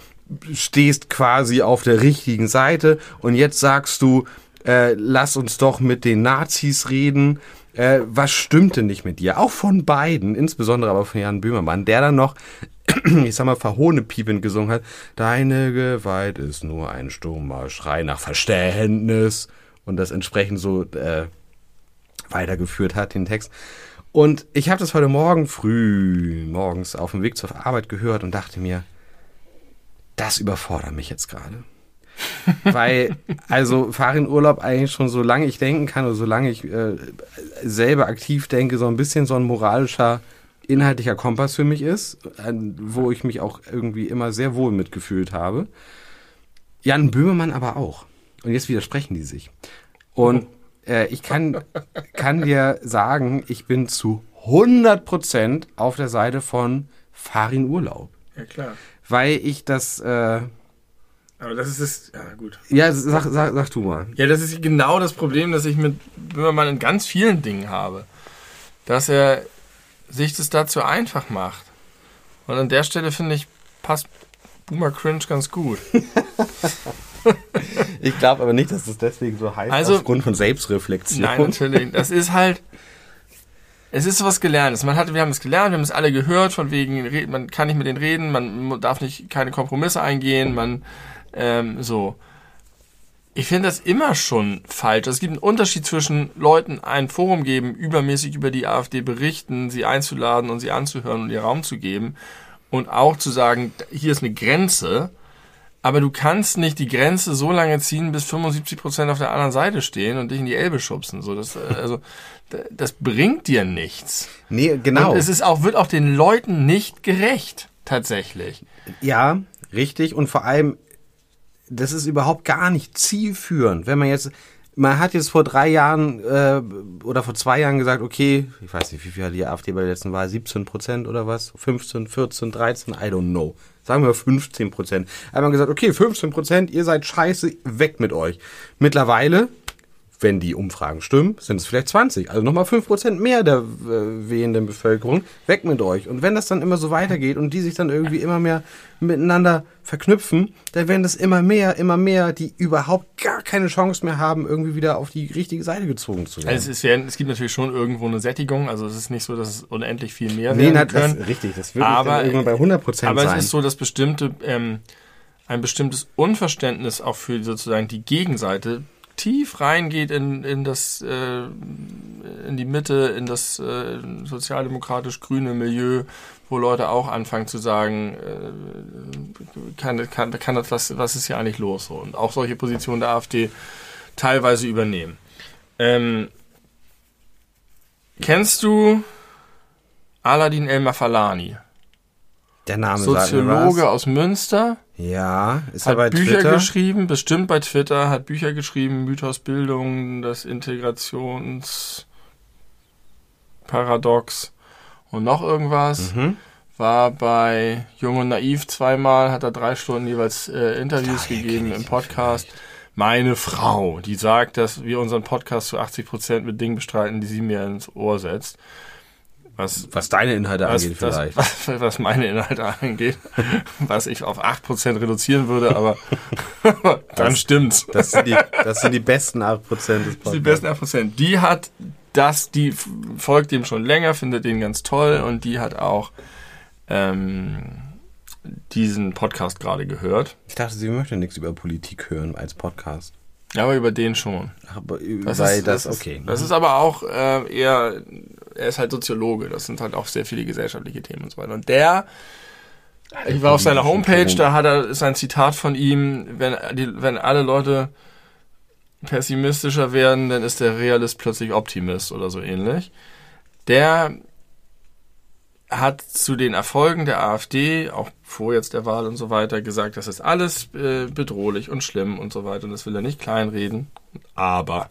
stehst quasi auf der richtigen Seite und jetzt sagst du, äh, lass uns doch mit den Nazis reden. Äh, was stimmte nicht mit dir? Auch von beiden, insbesondere aber von Jan Böhmermann, der dann noch, ich sag mal, verhohne Piepen gesungen hat. Deine Gewalt ist nur ein stummer Schrei nach Verständnis und das entsprechend so äh, weitergeführt hat, den Text. Und ich habe das heute Morgen früh morgens auf dem Weg zur Arbeit gehört und dachte mir, das überfordert mich jetzt gerade. Weil, also Farin Urlaub eigentlich schon so lange ich denken kann oder solange ich äh, selber aktiv denke, so ein bisschen so ein moralischer, inhaltlicher Kompass für mich ist, wo ich mich auch irgendwie immer sehr wohl mitgefühlt habe. Jan Böhmermann aber auch. Und jetzt widersprechen die sich. Und äh, ich kann, kann dir sagen, ich bin zu 100% auf der Seite von Farin Urlaub. Ja, klar. Weil ich das, äh, Aber das ist es, ja gut. ja, sag, sag, sag du mal. Ja, das ist genau das Problem, das ich mit Böhmermann in ganz vielen Dingen habe. Dass er sich das dazu einfach macht. Und an der Stelle finde ich, passt Boomer Cringe ganz gut. Ich glaube aber nicht, dass es deswegen so heißt, Also- aufgrund von Selbstreflexion. Nein, natürlich. Das ist halt. Es ist sowas Gelerntes. Man hat, wir haben es gelernt, wir haben es alle gehört, von wegen, man kann nicht mit denen reden, man darf nicht keine Kompromisse eingehen, man ähm, so. Ich finde das immer schon falsch. Es gibt einen Unterschied zwischen Leuten ein Forum geben, übermäßig über die AfD berichten, sie einzuladen und sie anzuhören und ihr Raum zu geben und auch zu sagen, hier ist eine Grenze, aber du kannst nicht die Grenze so lange ziehen, bis 75% auf der anderen Seite stehen und dich in die Elbe schubsen. So, das, äh, also, das bringt dir nichts. Nee, genau. Und es ist auch, wird auch den Leuten nicht gerecht, tatsächlich. Ja, richtig. Und vor allem, das ist überhaupt gar nicht zielführend. Wenn man jetzt, man hat jetzt vor drei Jahren äh, oder vor zwei Jahren gesagt, okay, ich weiß nicht, wie viel hat die AfD bei der letzten Wahl, 17 Prozent oder was? 15, 14, 13, I don't know. Sagen wir 15 Prozent. Man gesagt, okay, 15 Prozent, ihr seid scheiße, weg mit euch. Mittlerweile, wenn die Umfragen stimmen, sind es vielleicht 20. Also nochmal 5 Prozent mehr der äh, wählenden Bevölkerung. Weg mit euch. Und wenn das dann immer so weitergeht und die sich dann irgendwie immer mehr miteinander verknüpfen, dann werden das immer mehr, immer mehr, die überhaupt gar keine Chance mehr haben, irgendwie wieder auf die richtige Seite gezogen zu werden. Also es, ist, es gibt natürlich schon irgendwo eine Sättigung, also es ist nicht so, dass es unendlich viel mehr nee, werden na, das, können. richtig, das wird Aber- irgendwann bei 100 Prozent Aber sein. es ist so, dass bestimmte, ähm, ein bestimmtes Unverständnis auch für sozusagen die Gegenseite aktiv reingeht in, in das äh, in die Mitte, in das äh, sozialdemokratisch-grüne Milieu, wo Leute auch anfangen zu sagen, äh, kann, kann, kann das, was, was ist hier eigentlich los? So. Und auch solche Positionen der AfD teilweise übernehmen. Ähm, kennst du Aladin El Mafalani? Der Name Soziologe aus Münster. Ja, ist hat er bei Bücher Twitter? geschrieben, bestimmt bei Twitter, hat Bücher geschrieben, Mythos Bildung, das Integrationsparadox und noch irgendwas. Mhm. War bei Jung und Naiv zweimal, hat er drei Stunden jeweils äh, Interviews Daher gegeben im Podcast. Meine Frau, die sagt, dass wir unseren Podcast zu 80 Prozent mit Dingen bestreiten, die sie mir ins Ohr setzt. Was Was deine Inhalte was, angeht vielleicht. was, was meine Inhalte angeht, was ich auf 8% reduzieren würde, aber dann Das- stimmt's. Das sind die, das sind die besten 8% des Das sind die Podcasts. besten 8%. Die hat das, die folgt dem schon länger, findet den ganz toll und die hat auch ähm, diesen Podcast gerade gehört. Ich dachte, sie möchte nichts über Politik hören als Podcast. Ja, aber über den schon. Aber Das weil ist, das, das ist- okay. Das ist aber auch äh, eher, er ist halt Soziologe, das sind halt auch sehr viele gesellschaftliche Themen und so weiter. Und der, ich war auf seiner Homepage, da hat er, ist ein Zitat von ihm, wenn, die, wenn alle Leute pessimistischer werden, dann ist der Realist plötzlich Optimist oder so ähnlich. Der hat zu den Erfolgen der AfD, auch vor jetzt der Wahl und so weiter, gesagt, das ist alles äh, bedrohlich und schlimm und so weiter und das will er nicht kleinreden. Aber.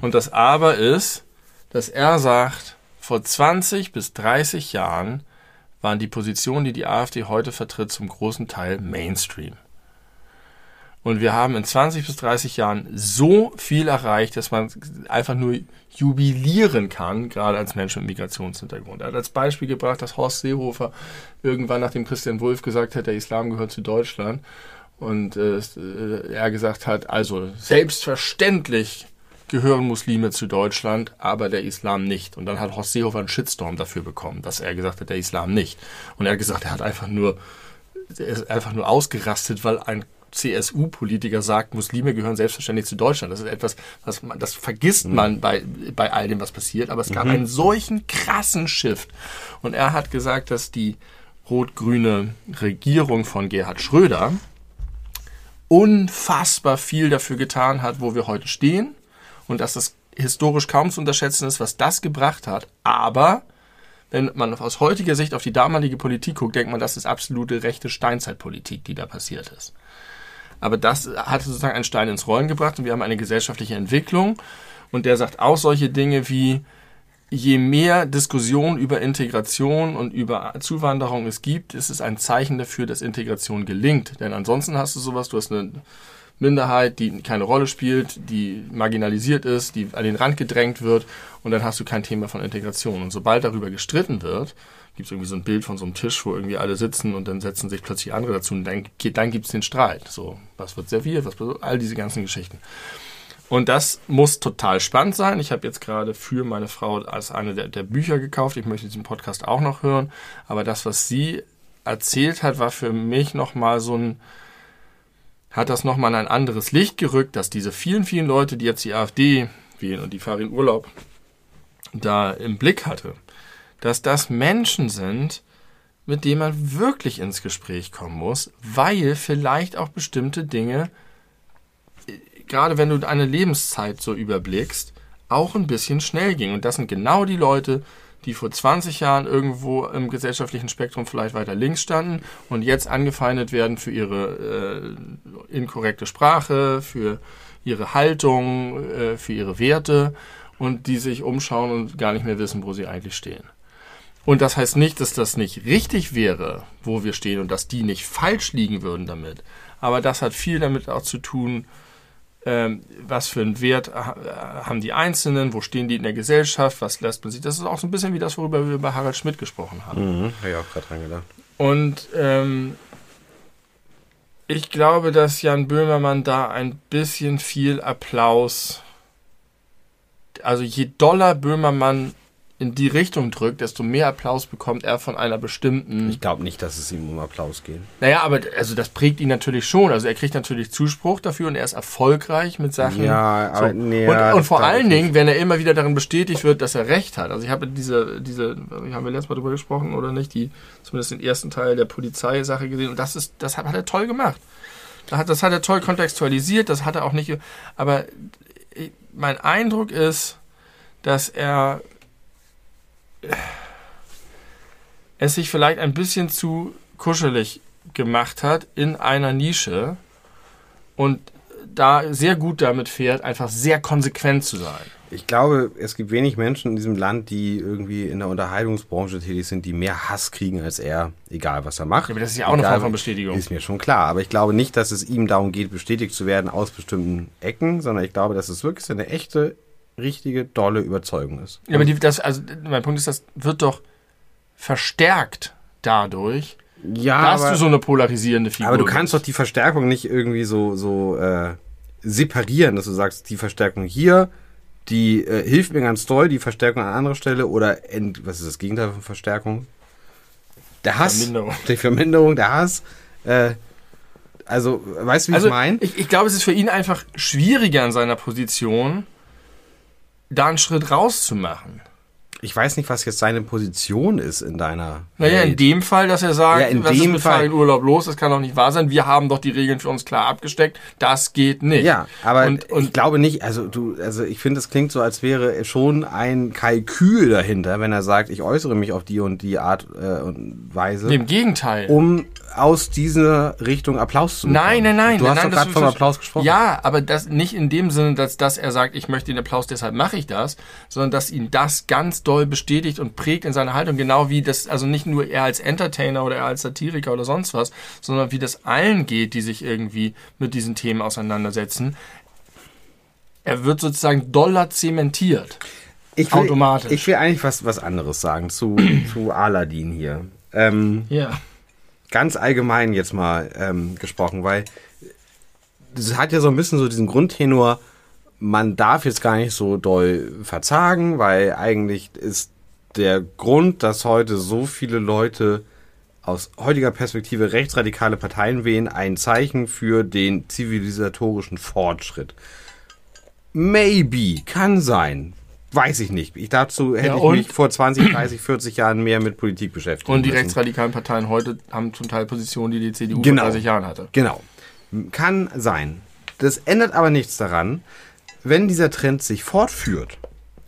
Und das Aber ist, dass er sagt, vor 20 bis 30 Jahren waren die Positionen, die die AfD heute vertritt, zum großen Teil Mainstream. Und wir haben in 20 bis 30 Jahren so viel erreicht, dass man einfach nur jubilieren kann, gerade als Mensch mit Migrationshintergrund. Er hat als Beispiel gebracht, dass Horst Seehofer irgendwann nachdem Christian Wulff gesagt hat, der Islam gehört zu Deutschland und äh, er gesagt hat, also selbstverständlich gehören Muslime zu Deutschland, aber der Islam nicht. Und dann hat Horst Seehofer einen Shitstorm dafür bekommen, dass er gesagt hat, der Islam nicht. Und er hat gesagt, er hat einfach nur, er ist einfach nur ausgerastet, weil ein CSU-Politiker sagt, Muslime gehören selbstverständlich zu Deutschland. Das ist etwas, was man, das vergisst man bei, bei all dem, was passiert. Aber es gab einen solchen krassen Shift. Und er hat gesagt, dass die rot-grüne Regierung von Gerhard Schröder unfassbar viel dafür getan hat, wo wir heute stehen. Und dass das historisch kaum zu unterschätzen ist, was das gebracht hat. Aber wenn man aus heutiger Sicht auf die damalige Politik guckt, denkt man, das ist absolute rechte Steinzeitpolitik, die da passiert ist. Aber das hat sozusagen einen Stein ins Rollen gebracht und wir haben eine gesellschaftliche Entwicklung. Und der sagt auch solche Dinge wie, je mehr Diskussion über Integration und über Zuwanderung es gibt, ist es ein Zeichen dafür, dass Integration gelingt. Denn ansonsten hast du sowas, du hast eine Minderheit, die keine Rolle spielt, die marginalisiert ist, die an den Rand gedrängt wird und dann hast du kein Thema von Integration. Und sobald darüber gestritten wird, gibt es irgendwie so ein Bild von so einem Tisch, wo irgendwie alle sitzen und dann setzen sich plötzlich andere dazu und dann, dann gibt es den Streit. So, was wird serviert, was all diese ganzen Geschichten. Und das muss total spannend sein. Ich habe jetzt gerade für meine Frau als eine der, der Bücher gekauft. Ich möchte diesen Podcast auch noch hören. Aber das, was sie erzählt hat, war für mich nochmal so ein, hat das nochmal in ein anderes Licht gerückt, dass diese vielen, vielen Leute, die jetzt die AfD wählen und die fahren in Urlaub, da im Blick hatte, dass das Menschen sind, mit denen man wirklich ins Gespräch kommen muss, weil vielleicht auch bestimmte Dinge gerade wenn du eine Lebenszeit so überblickst, auch ein bisschen schnell ging. Und das sind genau die Leute, die vor 20 Jahren irgendwo im gesellschaftlichen Spektrum vielleicht weiter links standen und jetzt angefeindet werden für ihre äh, inkorrekte Sprache, für ihre Haltung, äh, für ihre Werte und die sich umschauen und gar nicht mehr wissen, wo sie eigentlich stehen. Und das heißt nicht, dass das nicht richtig wäre, wo wir stehen und dass die nicht falsch liegen würden damit. Aber das hat viel damit auch zu tun, was für einen Wert ha- haben die Einzelnen, wo stehen die in der Gesellschaft, was lässt man sich. Das ist auch so ein bisschen wie das, worüber wir bei Harald Schmidt gesprochen haben. Mhm, habe ich auch gerade dran gedacht. Und ähm, ich glaube, dass Jan Böhmermann da ein bisschen viel Applaus, also je doller Böhmermann in die Richtung drückt, desto mehr Applaus bekommt er von einer bestimmten. Ich glaube nicht, dass es ihm um Applaus geht. Naja, aber also das prägt ihn natürlich schon. Also er kriegt natürlich Zuspruch dafür und er ist erfolgreich mit Sachen. Ja, aber so. nee, und, und vor allen Dingen, wenn er immer wieder darin bestätigt wird, dass er recht hat. Also ich habe diese, diese, haben wir letztes Mal drüber gesprochen oder nicht, die zumindest den ersten Teil der Polizeisache gesehen und das ist, das hat, hat er toll gemacht. Das hat er toll kontextualisiert, das hat er auch nicht. Aber mein Eindruck ist, dass er es sich vielleicht ein bisschen zu kuschelig gemacht hat in einer Nische und da sehr gut damit fährt, einfach sehr konsequent zu sein. Ich glaube, es gibt wenig Menschen in diesem Land, die irgendwie in der Unterhaltungsbranche tätig sind, die mehr Hass kriegen als er, egal was er macht. Ja, aber das ist ja auch egal, eine Form von Bestätigung. Ist mir schon klar. Aber ich glaube nicht, dass es ihm darum geht, bestätigt zu werden aus bestimmten Ecken, sondern ich glaube, dass es wirklich eine echte, richtige, dolle Überzeugung ist. Ja, aber die, das, also mein Punkt ist, das wird doch verstärkt dadurch, ja, dass aber, du so eine polarisierende Figur Aber du kannst doch die Verstärkung nicht irgendwie so, so äh, separieren, dass du sagst, die Verstärkung hier, die äh, hilft mir ganz doll, die Verstärkung an anderer Stelle oder ent, was ist das Gegenteil von Verstärkung? Der Hass. Verminderung. Die Verminderung, der Hass. Äh, also, weißt du, wie also, ich meine? Ich, ich glaube, es ist für ihn einfach schwieriger in seiner Position, da einen Schritt rauszumachen. Ich weiß nicht, was jetzt seine Position ist in deiner. Naja, in Welt. dem Fall, dass er sagt, Ja, in was ist dem mit Fall- in Urlaub los, das kann doch nicht wahr sein. Wir haben doch die Regeln für uns klar abgesteckt. Das geht nicht. Ja, aber Und- und- ich glaube nicht, also du, also ich finde, es klingt so, als wäre schon ein Kalkül dahinter, wenn er sagt, ich äußere mich auf die und die Art äh, und Weise, Im Gegenteil. um aus dieser Richtung Applaus zu bekommen. Nein, nein, nein. Du hast nein, doch gerade vom Applaus gesprochen. Ja, aber das nicht in dem Sinne, dass, dass er sagt, ich möchte den Applaus, deshalb mache ich das, sondern dass ihn das ganz doll bestätigt und prägt in seiner Haltung, genau wie das, also nicht nur er als Entertainer oder er als Satiriker oder sonst was, sondern wie das allen geht, die sich irgendwie mit diesen Themen auseinandersetzen. Er wird sozusagen doller zementiert. ich will, automatisch. Ich will eigentlich was, was anderes sagen zu, zu Aladdin hier. Ähm, Ja. Ganz allgemein jetzt mal ähm, gesprochen, weil das hat ja so ein bisschen so diesen Grundtenor, man darf jetzt gar nicht so doll verzagen, weil eigentlich ist der Grund, dass heute so viele Leute aus heutiger Perspektive rechtsradikale Parteien wählen, ein Zeichen für den zivilisatorischen Fortschritt. Maybe, kann sein. Weiß ich nicht. Ich dazu hätte Ja, ich mich vor 20, 30, 40 Jahren mehr mit Politik beschäftigt. Und die rechtsradikalen Parteien heute haben zum Teil Positionen, die die CDU Genau. vor 30 Jahren hatte. Genau. Kann sein. Das ändert aber nichts daran, wenn dieser Trend sich fortführt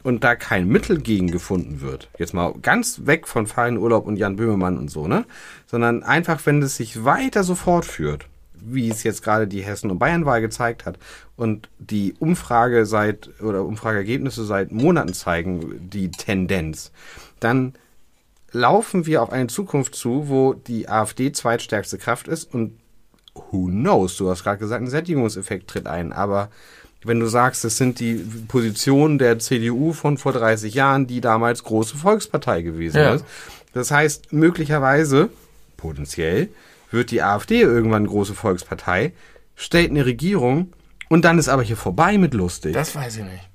und da kein Mittel gegen gefunden wird, jetzt mal ganz weg von Fallen Urlaub und Jan Böhmermann und so, ne? Sondern einfach, wenn es sich weiter so fortführt, wie es jetzt gerade die Hessen- und Bayernwahl gezeigt hat und die Umfrage seit oder Umfrageergebnisse seit Monaten zeigen die Tendenz, dann laufen wir auf eine Zukunft zu, wo die AfD zweitstärkste Kraft ist und who knows, du hast gerade gesagt, ein Sättigungseffekt tritt ein, aber wenn du sagst, es sind die Positionen der CDU von vor 30 Jahren, die damals große Volkspartei gewesen Ja. ist. Das heißt, möglicherweise, potenziell, wird die AfD irgendwann große Volkspartei, stellt eine Regierung und dann ist aber hier vorbei mit lustig. Das weiß ich nicht.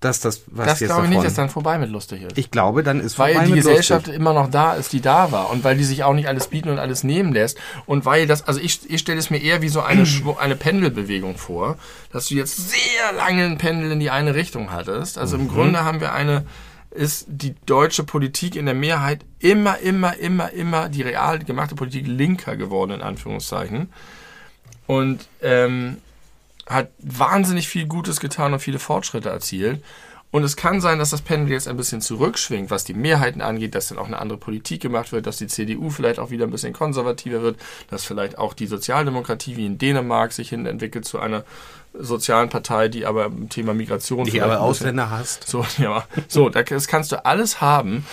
dass das, was Das jetzt glaube ich davon, nicht, dass dann vorbei mit lustig ist. ich glaube, dann ist vorbei weil die mit Gesellschaft lustig. immer noch da ist, die da war und weil die sich auch nicht alles bieten und alles nehmen lässt und weil das, also ich, ich stelle es mir eher wie so eine, eine Pendelbewegung vor, dass du jetzt sehr lange ein Pendel in die eine Richtung hattest. Also Mhm. im Grunde haben wir eine, ist die deutsche Politik in der Mehrheit immer, immer, immer, immer die real gemachte Politik linker geworden, in Anführungszeichen. Und ähm, hat wahnsinnig viel Gutes getan und viele Fortschritte erzielt. Und es kann sein, dass das Pendel jetzt ein bisschen zurückschwingt, was die Mehrheiten angeht, dass dann auch eine andere Politik gemacht wird, dass die CDU vielleicht auch wieder ein bisschen konservativer wird, dass vielleicht auch die Sozialdemokratie wie in Dänemark sich hin entwickelt zu einer sozialen Partei, die aber im Thema Migration Die aber Ausländer hasst. so, ja, so, da- das kannst du alles haben.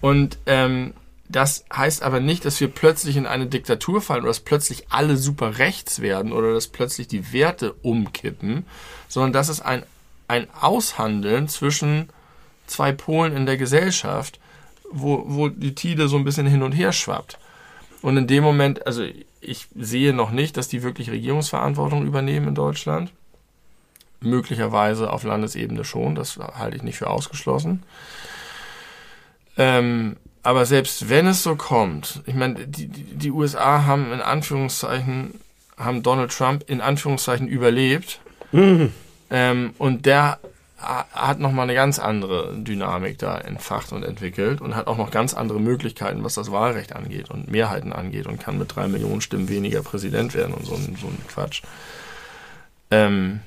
Und ähm, das heißt aber nicht, dass wir plötzlich in eine Diktatur fallen oder dass plötzlich alle super rechts werden oder dass plötzlich die Werte umkippen, sondern das ist ein, ein Aushandeln zwischen zwei Polen in der Gesellschaft, wo, wo die Tide so ein bisschen hin und her schwappt. Und in dem Moment, also ich sehe noch nicht, dass die wirklich Regierungsverantwortung übernehmen in Deutschland. Möglicherweise auf Landesebene schon, das halte ich nicht für ausgeschlossen. Ähm, aber selbst wenn es so kommt, ich meine, die, die, USA haben in Anführungszeichen, haben Donald Trump in Anführungszeichen überlebt. Mhm. Ähm, und der hat nochmal eine ganz andere Dynamik da entfacht und entwickelt und hat auch noch ganz andere Möglichkeiten, was das Wahlrecht angeht und Mehrheiten angeht und kann mit drei Millionen Stimmen weniger Präsident werden und so, ein, so ein Quatsch. Ähm,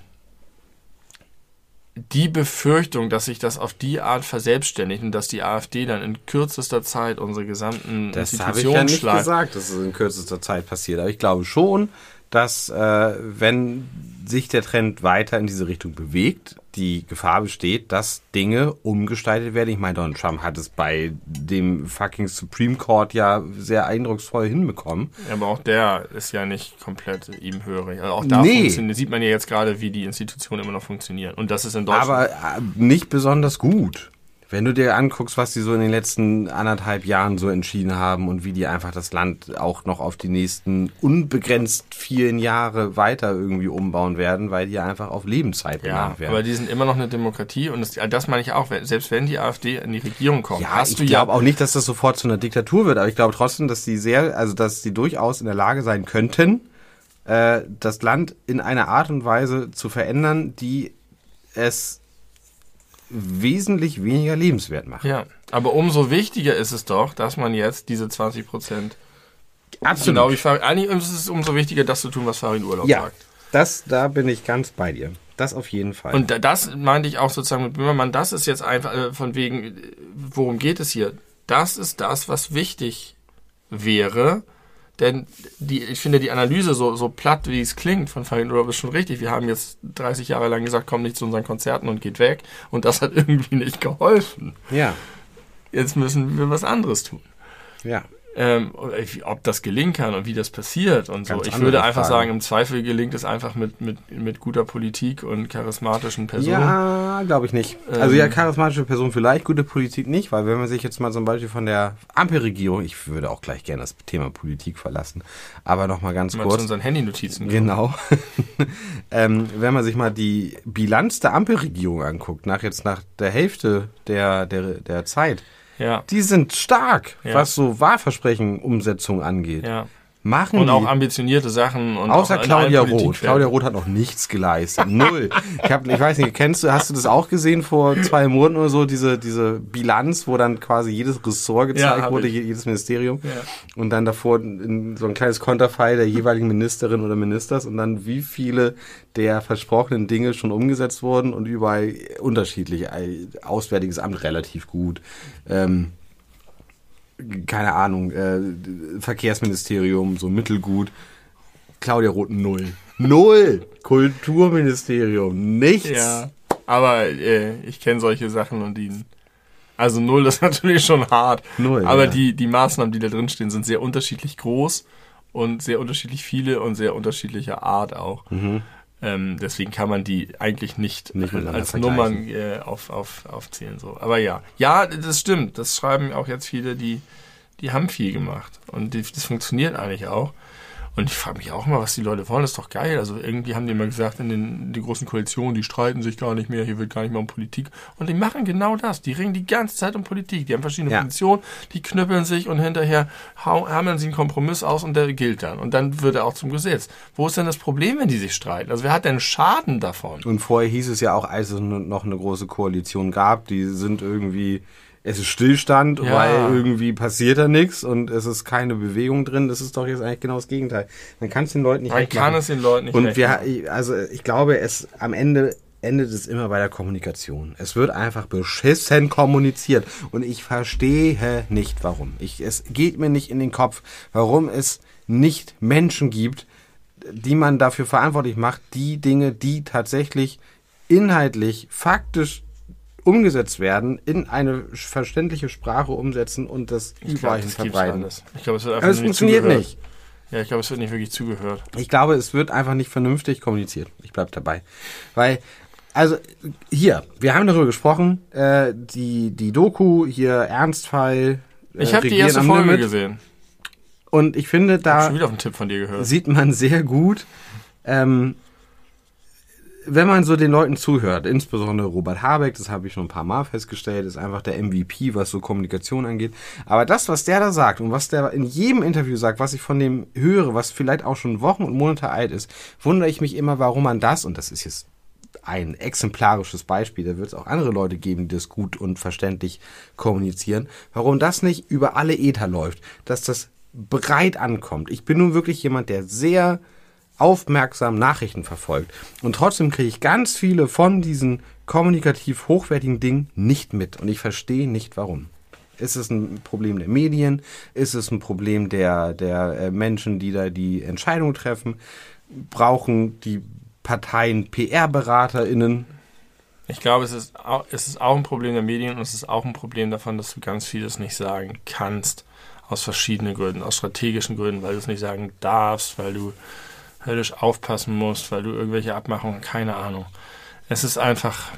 die Befürchtung, dass sich das auf die Art verselbstständigt und dass die AfD dann in kürzester Zeit unsere gesamten das Institutionen Das habe ich ja nicht schleift. gesagt, dass es in kürzester Zeit passiert. Aber ich glaube schon, dass äh, wenn sich der Trend weiter in diese Richtung bewegt, die Gefahr besteht, dass Dinge umgestaltet werden. Ich meine, Donald Trump hat es bei dem fucking Supreme Court ja sehr eindrucksvoll hinbekommen. Ja, aber auch der ist ja nicht komplett ihm hörig. Also auch da nee. sieht man ja jetzt gerade, wie die Institutionen immer noch funktionieren. Und das ist in Deutschland. Aber äh, nicht besonders gut. Wenn du dir anguckst, was die so in den letzten anderthalb Jahren so entschieden haben und wie die einfach das Land auch noch auf die nächsten unbegrenzt vielen Jahre weiter irgendwie umbauen werden, weil die einfach auf Lebenszeit ja, werden. Aber die sind immer noch eine Demokratie und das, das meine ich auch, selbst wenn die AfD in die Regierung kommt. Ja, ich glaube ja auch nicht, dass das sofort zu einer Diktatur wird, aber ich glaube trotzdem, dass die sehr, also dass die durchaus in der Lage sein könnten, äh, das Land in einer Art und Weise zu verändern, die es wesentlich weniger lebenswert machen. Ja, aber umso wichtiger ist es doch, dass man jetzt diese 20 Prozent. Absolut. Genau wie Farin. Eigentlich ist es umso wichtiger, das zu tun, was Farin Urlaub ja, sagt. Das, da bin ich ganz bei dir. Das auf jeden Fall. Und das meinte ich auch sozusagen mit Böhmermann, das ist jetzt einfach äh, von wegen, worum geht es hier? Das ist das, was wichtig wäre, denn die, ich finde die Analyse so, so platt, wie es klingt von Farin Urlaub ist schon richtig. Wir haben jetzt 30 Jahre lang gesagt, komm nicht zu unseren Konzerten und geht weg. Und das hat irgendwie nicht geholfen. Ja. Jetzt müssen wir was anderes tun. Ja. Ähm, ob das gelingen kann und wie das passiert und so. ich würde einfach Frage. sagen, im Zweifel gelingt es einfach mit, mit, mit guter Politik und charismatischen Personen. Ja, glaube ich nicht. Ähm, also ja, charismatische Personen vielleicht, gute Politik nicht, weil wenn man sich jetzt mal zum Beispiel von der Ampelregierung, ich würde auch gleich gerne das Thema Politik verlassen, aber nochmal ganz mal kurz. Zu unseren Handynotizen. Genau. ähm, wenn man sich mal die Bilanz der Ampelregierung anguckt, nach jetzt nach der Hälfte der, der, der Zeit, ja. Die sind stark, ja. was so Wahlversprechen-Umsetzung angeht. Ja machen und auch ambitionierte Sachen und außer Claudia Roth. Claudia Roth hat noch nichts geleistet, null. ich hab, ich weiß nicht, kennst du, hast du das auch gesehen vor zwei Monaten oder so diese diese Bilanz, wo dann quasi jedes Ressort gezeigt ja, wurde, ich. jedes Ministerium ja. und dann davor so ein kleines Konterfei der jeweiligen Ministerin oder Ministers und dann wie viele der versprochenen Dinge schon umgesetzt wurden und überall unterschiedlich. Auswärtiges Amt relativ gut. Ähm, keine Ahnung, äh, Verkehrsministerium, so mittelgut. Claudia Roth null. Null! Kulturministerium, nichts. Ja, aber äh, ich kenne solche Sachen und die. Also null ist natürlich schon hart. Null. Aber ja. die, die Maßnahmen, die da drin stehen, sind sehr unterschiedlich groß und sehr unterschiedlich viele und sehr unterschiedlicher Art auch. Mhm. Ähm, deswegen kann man die eigentlich nicht, nicht als Nummern äh, auf, auf, aufzählen. So. Aber ja, ja, das stimmt. Das schreiben auch jetzt viele, die, die haben viel gemacht. Und die, das funktioniert eigentlich auch. Und ich frage mich auch mal, was die Leute wollen. Das ist doch geil. Also irgendwie haben die immer gesagt, in den die großen Koalitionen, die streiten sich gar nicht mehr, hier wird gar nicht mehr um Politik. Und die machen genau das. Die ringen die ganze Zeit um Politik. Die haben verschiedene ja. Positionen, die knüppeln sich und hinterher haben sie einen Kompromiss aus und der gilt dann. Und dann wird er auch zum Gesetz. Wo ist denn das Problem, wenn die sich streiten? Also wer hat denn Schaden davon? Und vorher hieß es ja auch, als es noch eine große Koalition gab, die sind irgendwie es ist Stillstand, ja. weil irgendwie passiert da nichts und es ist keine Bewegung drin. Das ist doch jetzt eigentlich genau das Gegenteil. Man kann es den Leuten nicht Man kann machen. es den Leuten nicht Und wir, also ich glaube, es am Ende endet es immer bei der Kommunikation. Es wird einfach beschissen kommuniziert und ich verstehe nicht, warum. Ich, es geht mir nicht in den Kopf, warum es nicht Menschen gibt, die man dafür verantwortlich macht, die Dinge, die tatsächlich inhaltlich, faktisch umgesetzt werden, in eine verständliche Sprache umsetzen und das ich überall verbreiten. Ich glaube, es wird einfach Aber es funktioniert zugehört. nicht. Ja, ich glaube, es wird nicht wirklich zugehört. Ich glaube, es wird einfach nicht vernünftig kommuniziert. Ich bleibe dabei. Weil, also hier, wir haben darüber gesprochen, äh, die, die Doku hier, Ernstfall. Äh, ich habe die erste Folge Limit. gesehen. Und ich finde, da ich schon wieder auf einen Tipp von dir gehört. sieht man sehr gut, ähm, wenn man so den Leuten zuhört, insbesondere Robert Habeck, das habe ich schon ein paar Mal festgestellt, ist einfach der MVP, was so Kommunikation angeht. Aber das, was der da sagt und was der in jedem Interview sagt, was ich von dem höre, was vielleicht auch schon Wochen und Monate alt ist, wundere ich mich immer, warum man das, und das ist jetzt ein exemplarisches Beispiel, da wird es auch andere Leute geben, die das gut und verständlich kommunizieren, warum das nicht über alle Ether läuft, dass das breit ankommt. Ich bin nun wirklich jemand, der sehr aufmerksam Nachrichten verfolgt. Und trotzdem kriege ich ganz viele von diesen kommunikativ hochwertigen Dingen nicht mit. Und ich verstehe nicht warum. Ist es ein Problem der Medien? Ist es ein Problem der, der äh, Menschen, die da die Entscheidung treffen? Brauchen die Parteien PR-BeraterInnen? Ich glaube, es ist, auch, es ist auch ein Problem der Medien und es ist auch ein Problem davon, dass du ganz vieles nicht sagen kannst. Aus verschiedenen Gründen, aus strategischen Gründen, weil du es nicht sagen darfst, weil du höllisch aufpassen musst, weil du irgendwelche Abmachungen, keine Ahnung. Es ist einfach,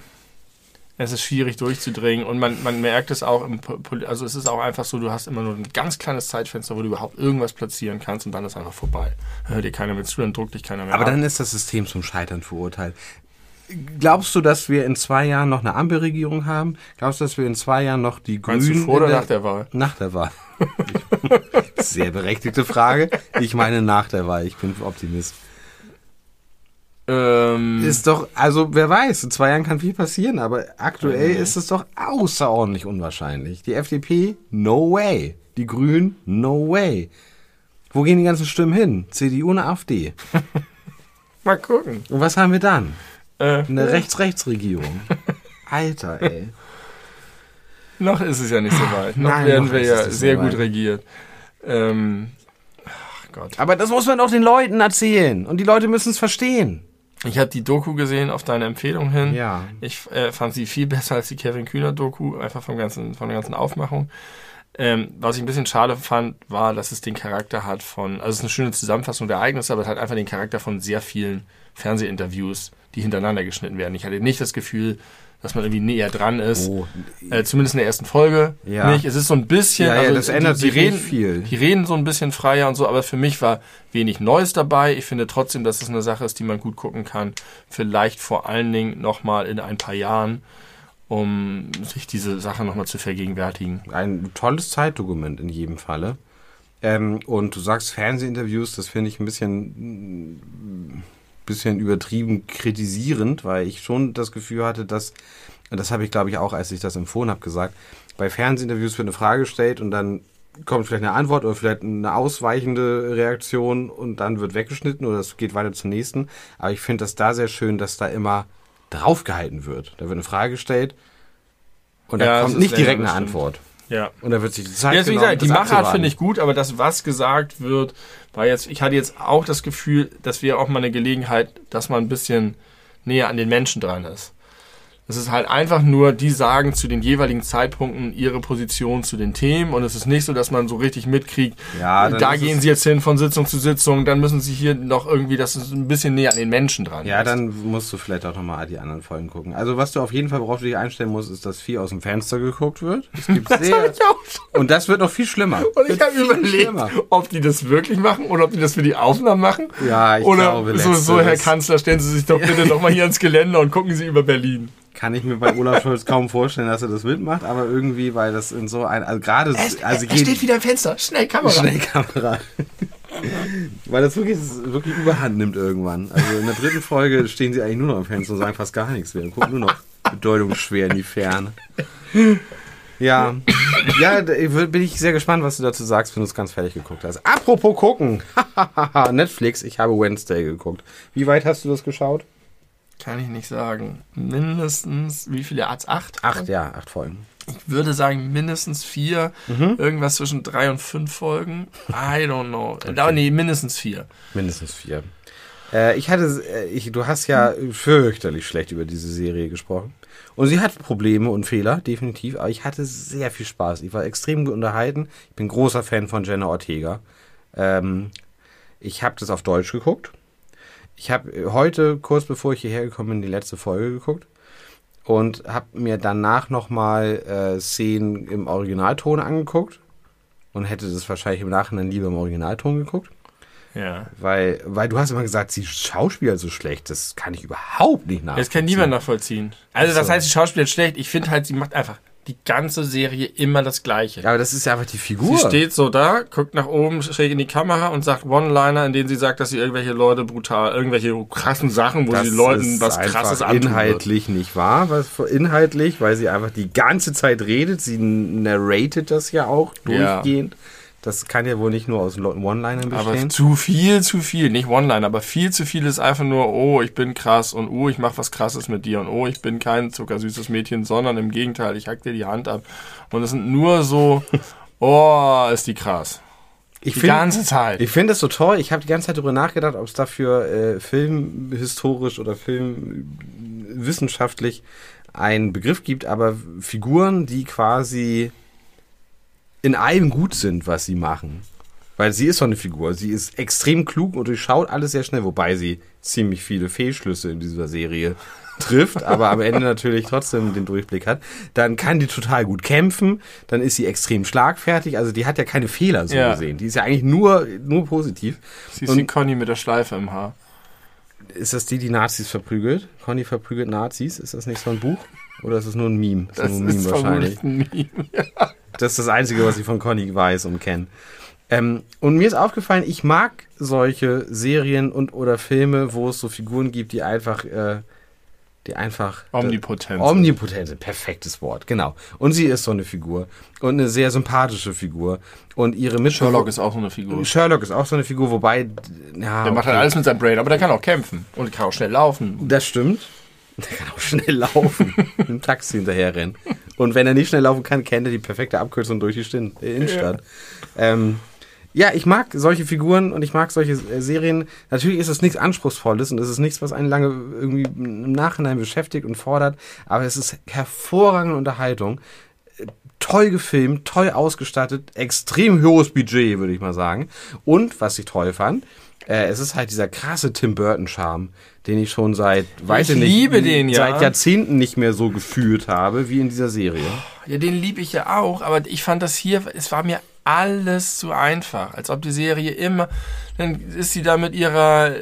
es ist schwierig durchzudringen und man, man merkt es auch, im, also es ist auch einfach so, du hast immer nur ein ganz kleines Zeitfenster, wo du überhaupt irgendwas platzieren kannst und dann ist einfach vorbei. Hört dir keiner mehr zu, dann druckt dich keiner mehr Aber ab. dann ist das System zum Scheitern verurteilt. Glaubst du, dass wir in zwei Jahren noch eine Ampelregierung haben? Glaubst du, dass wir in zwei Jahren noch die Meinst Grünen... du vor oder der, nach der Wahl? Nach der Wahl. Sehr berechtigte Frage. Ich meine nach der Wahl. Ich bin Optimist. Ähm, Ist doch, also wer weiß, in zwei Jahren kann viel passieren, aber aktuell Nee. ist es doch außerordentlich unwahrscheinlich. Die FDP, no way. Die Grünen, no way. Wo gehen die ganzen Stimmen hin? CDU und AfD. mal gucken. Und was haben wir dann? Äh, Eine Rechts-Rechts-Regierung. Alter, ey. Noch ist es ja nicht so weit. Noch Nein, werden noch wir ja so sehr gut regiert. Ähm, ach Gott. Aber das muss man doch den Leuten erzählen. Und die Leute müssen es verstehen. Ich habe die Doku gesehen auf deine Empfehlung hin. Ja. Ich äh, fand sie viel besser als die Kevin Kühner Doku, einfach vom ganzen, von der ganzen Aufmachung. Ähm, was ich ein bisschen schade fand, war, dass es den Charakter hat von, also es ist eine schöne Zusammenfassung der Ereignisse, aber es hat einfach den Charakter von sehr vielen Fernsehinterviews, die hintereinander geschnitten werden. Ich hatte nicht das Gefühl, dass man irgendwie näher dran ist. Oh. Äh, zumindest in der ersten Folge Ja. nicht. Es ist so ein bisschen, Ja, ja, also das ändert die, sich reden, viel. Die reden so ein bisschen freier und so, aber für mich war wenig Neues dabei. Ich finde trotzdem, dass es eine Sache ist, die man gut gucken kann. Vielleicht vor allen Dingen nochmal in ein paar Jahren, um sich diese Sache nochmal zu vergegenwärtigen. Ein tolles Zeitdokument in jedem Falle. Ähm, und du sagst Fernsehinterviews, das finde ich ein bisschen, bisschen übertrieben kritisierend, weil ich schon das Gefühl hatte, dass, und das habe ich glaube ich auch, als ich das empfohlen habe, gesagt, bei Fernsehinterviews wird eine Frage gestellt und dann kommt vielleicht eine Antwort oder vielleicht eine ausweichende Reaktion und dann wird weggeschnitten oder es geht weiter zum nächsten. Aber ich finde das da sehr schön, dass da immer draufgehalten wird. Da wird eine Frage gestellt und da Ja, das kommt nicht direkt eine das stimmt. Antwort. Ja. Und da wird sich die Zeit Ja, genommen, gesagt, die Machart finde ich gut, aber das, was gesagt wird, war jetzt, ich hatte jetzt auch das Gefühl, dass wir auch mal eine Gelegenheit, dass man ein bisschen näher an den Menschen dran ist. Es ist halt einfach nur, die sagen zu den jeweiligen Zeitpunkten ihre Position zu den Themen und es ist nicht so, dass man so richtig mitkriegt, Ja, da ist gehen sie jetzt hin von Sitzung zu Sitzung, dann müssen sie hier noch irgendwie, dass es ein bisschen näher an den Menschen dran Ja, ist. dann musst du vielleicht auch nochmal die anderen Folgen gucken. Also was du auf jeden Fall, worauf du dich einstellen musst, ist, dass viel aus dem Fenster geguckt wird. Es gibt Das sehr, ich auch schon. und das wird noch viel schlimmer. Und ich habe überlegt, schlimmer. ob die das wirklich machen oder ob die das für die Aufnahmen machen. Ja, ich oder glaube, so, so, Herr. Kanzler, stellen Sie sich doch bitte noch mal hier ans Geländer und gucken Sie über Berlin. Kann ich mir bei Olaf Scholz kaum vorstellen, dass er das mitmacht, aber irgendwie, weil das in so ein, also gerade, also er steht wieder im Fenster. Schnell, Kamera. Schnellkamera. Weil das wirklich, das wirklich überhand nimmt irgendwann. Also in der dritten Folge stehen sie eigentlich nur noch am Fenster und sagen fast gar nichts mehr. Und gucken nur noch bedeutungsschwer in die Ferne. Ja, ja, bin ich sehr gespannt, was du dazu sagst, wenn du es ganz fertig geguckt hast. Apropos gucken. Netflix, ich habe Wednesday geguckt. Wie weit hast du das geschaut? Kann ich nicht sagen. Mindestens, wie viele Arts? Acht? Acht, ja, acht Folgen. Ich würde sagen, mindestens vier. Mhm. Irgendwas zwischen drei und fünf Folgen. I don't know. Aber nee, mindestens vier. Mindestens vier. Äh, ich hatte, äh, ich, du hast ja fürchterlich schlecht über diese Serie gesprochen. Und sie hat Probleme und Fehler, definitiv. Aber ich hatte sehr viel Spaß. Ich war extrem gut unterhalten. Ich bin großer Fan von Jenna Ortega. Ähm, ich habe das auf Deutsch geguckt. Ich habe heute, kurz bevor ich hierher gekommen bin, die letzte Folge geguckt. Und habe mir danach nochmal äh, Szenen im Originalton angeguckt. Und hätte das wahrscheinlich im Nachhinein lieber im Originalton geguckt. Ja. Weil, weil du hast immer gesagt, sie Schauspieler so schlecht. Das kann ich überhaupt nicht nachvollziehen. Das kann niemand nachvollziehen. Also, Ach das so. heißt, die Schauspieler schlecht. Ich finde halt, sie macht einfach die ganze Serie immer das Gleiche. Ja, aber das ist ja einfach die Figur. Sie steht so da, guckt nach oben, schräg in die Kamera und sagt One-Liner, in denen sie sagt, dass sie irgendwelche Leute brutal, irgendwelche krassen Sachen, wo das sie Leuten was krasses antun wird. inhaltlich nicht wahr, was inhaltlich, weil sie einfach die ganze Zeit redet. Sie narratet das ja auch Ja. Das kann ja wohl nicht nur aus One-Linern Aber bestehen. zu viel, zu viel. Nicht One-Liner, aber viel zu viel ist einfach nur, oh, ich bin krass und oh, ich mach was krasses mit dir und oh, ich bin kein zuckersüßes Mädchen, sondern im Gegenteil, ich hack dir die Hand ab. Und es sind nur so, oh, ist die krass. Ich Die find- ganze Zeit. Ich finde es so toll. Ich habe die ganze Zeit darüber nachgedacht, ob es dafür äh, filmhistorisch oder filmwissenschaftlich einen Begriff gibt, aber Figuren, die quasi in allem gut sind, was sie machen. Weil sie ist so eine Figur. Sie ist extrem klug und durchschaut alles sehr schnell, wobei sie ziemlich viele Fehlschlüsse in dieser Serie trifft, aber am Ende natürlich trotzdem den Durchblick hat. Dann kann die total gut kämpfen, dann ist sie extrem schlagfertig, also die hat ja keine Fehler so Ja. gesehen. Die ist ja eigentlich nur, nur positiv. Sie ist Und- wie Conny mit der Schleife im Haar. Ist das die, die Nazis verprügelt? Conny verprügelt Nazis? Ist das nicht so ein Buch? Oder ist das nur ein Meme? Das nur ein ist vermutlich ein Meme. Das ist das Einzige, was ich von Conny weiß und kenne. Ähm, und mir ist aufgefallen, ich mag solche Serien und oder Filme, wo es so Figuren gibt, die einfach, äh, die einfach Omnipotenz. Omnipotenz, ein perfektes Wort, genau. Und sie ist so eine Figur und eine sehr sympathische Figur und ihre Mitschüler. Sherlock ist auch so eine Figur. Sherlock ist auch so eine Figur, wobei ja, Der macht okay. halt alles mit seinem Brain, aber der kann auch kämpfen und kann auch schnell laufen. Das stimmt. Der kann auch schnell laufen, dem Taxi hinterherrennen. Und wenn er nicht schnell laufen kann, kennt er die perfekte Abkürzung durch die Stin- äh, Innenstadt. Ja. Ähm, ja, ich mag solche Figuren und ich mag solche äh, Serien. Natürlich ist es nichts Anspruchsvolles und es ist nichts, was einen lange irgendwie im Nachhinein beschäftigt und fordert, aber es ist hervorragende Unterhaltung. Äh, Toll gefilmt, toll ausgestattet, extrem hohes Budget, würde ich mal sagen. Und was ich toll fand, äh, es ist halt dieser krasse Tim Burton-Charme, den ich schon seit, weiß Ich ich nicht, liebe den, ja. seit Jahrzehnten nicht mehr so gefühlt habe wie in dieser Serie. Ja, den liebe ich ja auch, aber ich fand das hier, es war mir alles zu einfach. Als ob die Serie immer, dann ist sie da mit ihrer.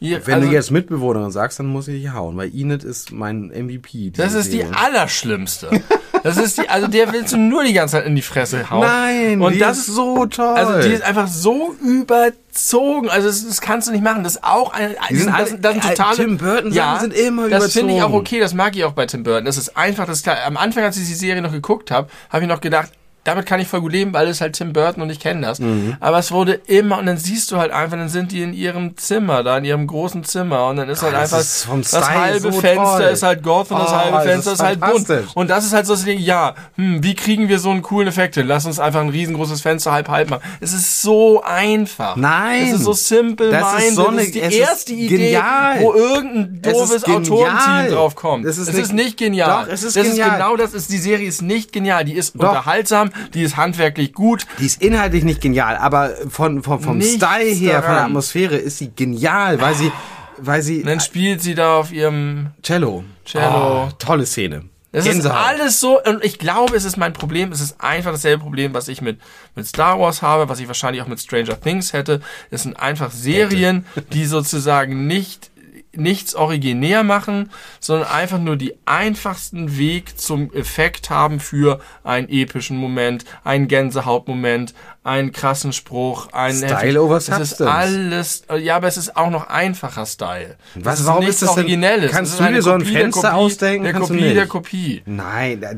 ihr, Wenn also, du jetzt Mitbewohnerin sagst, dann muss ich dich hauen, weil Enid ist mein MVP. Das ist die Serie. allerschlimmste. Das ist die, also der willst du nur die ganze Zeit in die Fresse hauen. Nein, und die das ist so toll. Also die ist einfach so überzogen. Also das, das kannst du nicht machen. Das ist auch ein, Die sind das, das sind äh, totale. Tim Burton Sachen sind immer Das finde ich auch überzogen. okay. Das mag ich auch bei Tim Burton. Das ist einfach. Das klar. Am Anfang, als ich die Serie noch geguckt habe, habe ich noch gedacht. Damit kann ich voll gut leben, weil es halt Tim Burton und ich kenne das. Mhm. Aber es wurde immer, und dann siehst du halt einfach, dann sind die in ihrem Zimmer, da in ihrem großen Zimmer, und dann ist halt Ah, das einfach, ist das halbe so Fenster toll. ist halt Goth und das Oh, halbe Fenster ist ist halt bunt. Und das ist halt so das Ding, ja, hm, wie kriegen wir so einen coolen Effekt hin? Lass uns einfach ein riesengroßes Fenster halb halb machen. Es ist so einfach. Nein. Es ist so simple Das ist minded. so eine- das ist die es ist erste Idee, genial. wo irgendein Es ist doofes. Autorenteam drauf kommt. Es ist es nicht- ist nicht genial. Doch, es ist das genial. ist genau das ist, die Serie ist nicht genial. Die ist Doch. unterhaltsam, die ist handwerklich gut. Die ist inhaltlich nicht genial, aber von, von, vom Nichts Style her, von der daran. Atmosphäre ist sie genial, weil sie, weil sie Und dann spielt sie da auf ihrem Cello. Cello. Oh, tolle Szene. Es ist alles so, und ich glaube, es ist mein Problem, es ist einfach dasselbe Problem, was ich mit, mit Star Wars habe, was ich wahrscheinlich auch mit Stranger Things hätte. Es sind einfach Serien, die sozusagen nicht nichts originär machen, sondern einfach nur die einfachsten Weg zum Effekt haben für einen epischen Moment, einen Gänsehautmoment, einen krassen Spruch, einen Style heftig- over Es ist alles, ja, aber es ist auch noch einfacher Style. Was- ist warum ist das denn- Originelles. kannst Es ist du dir so ein Fenster Kopie ausdenken? Der Kannst Kopie der Kopie. Nein, äh,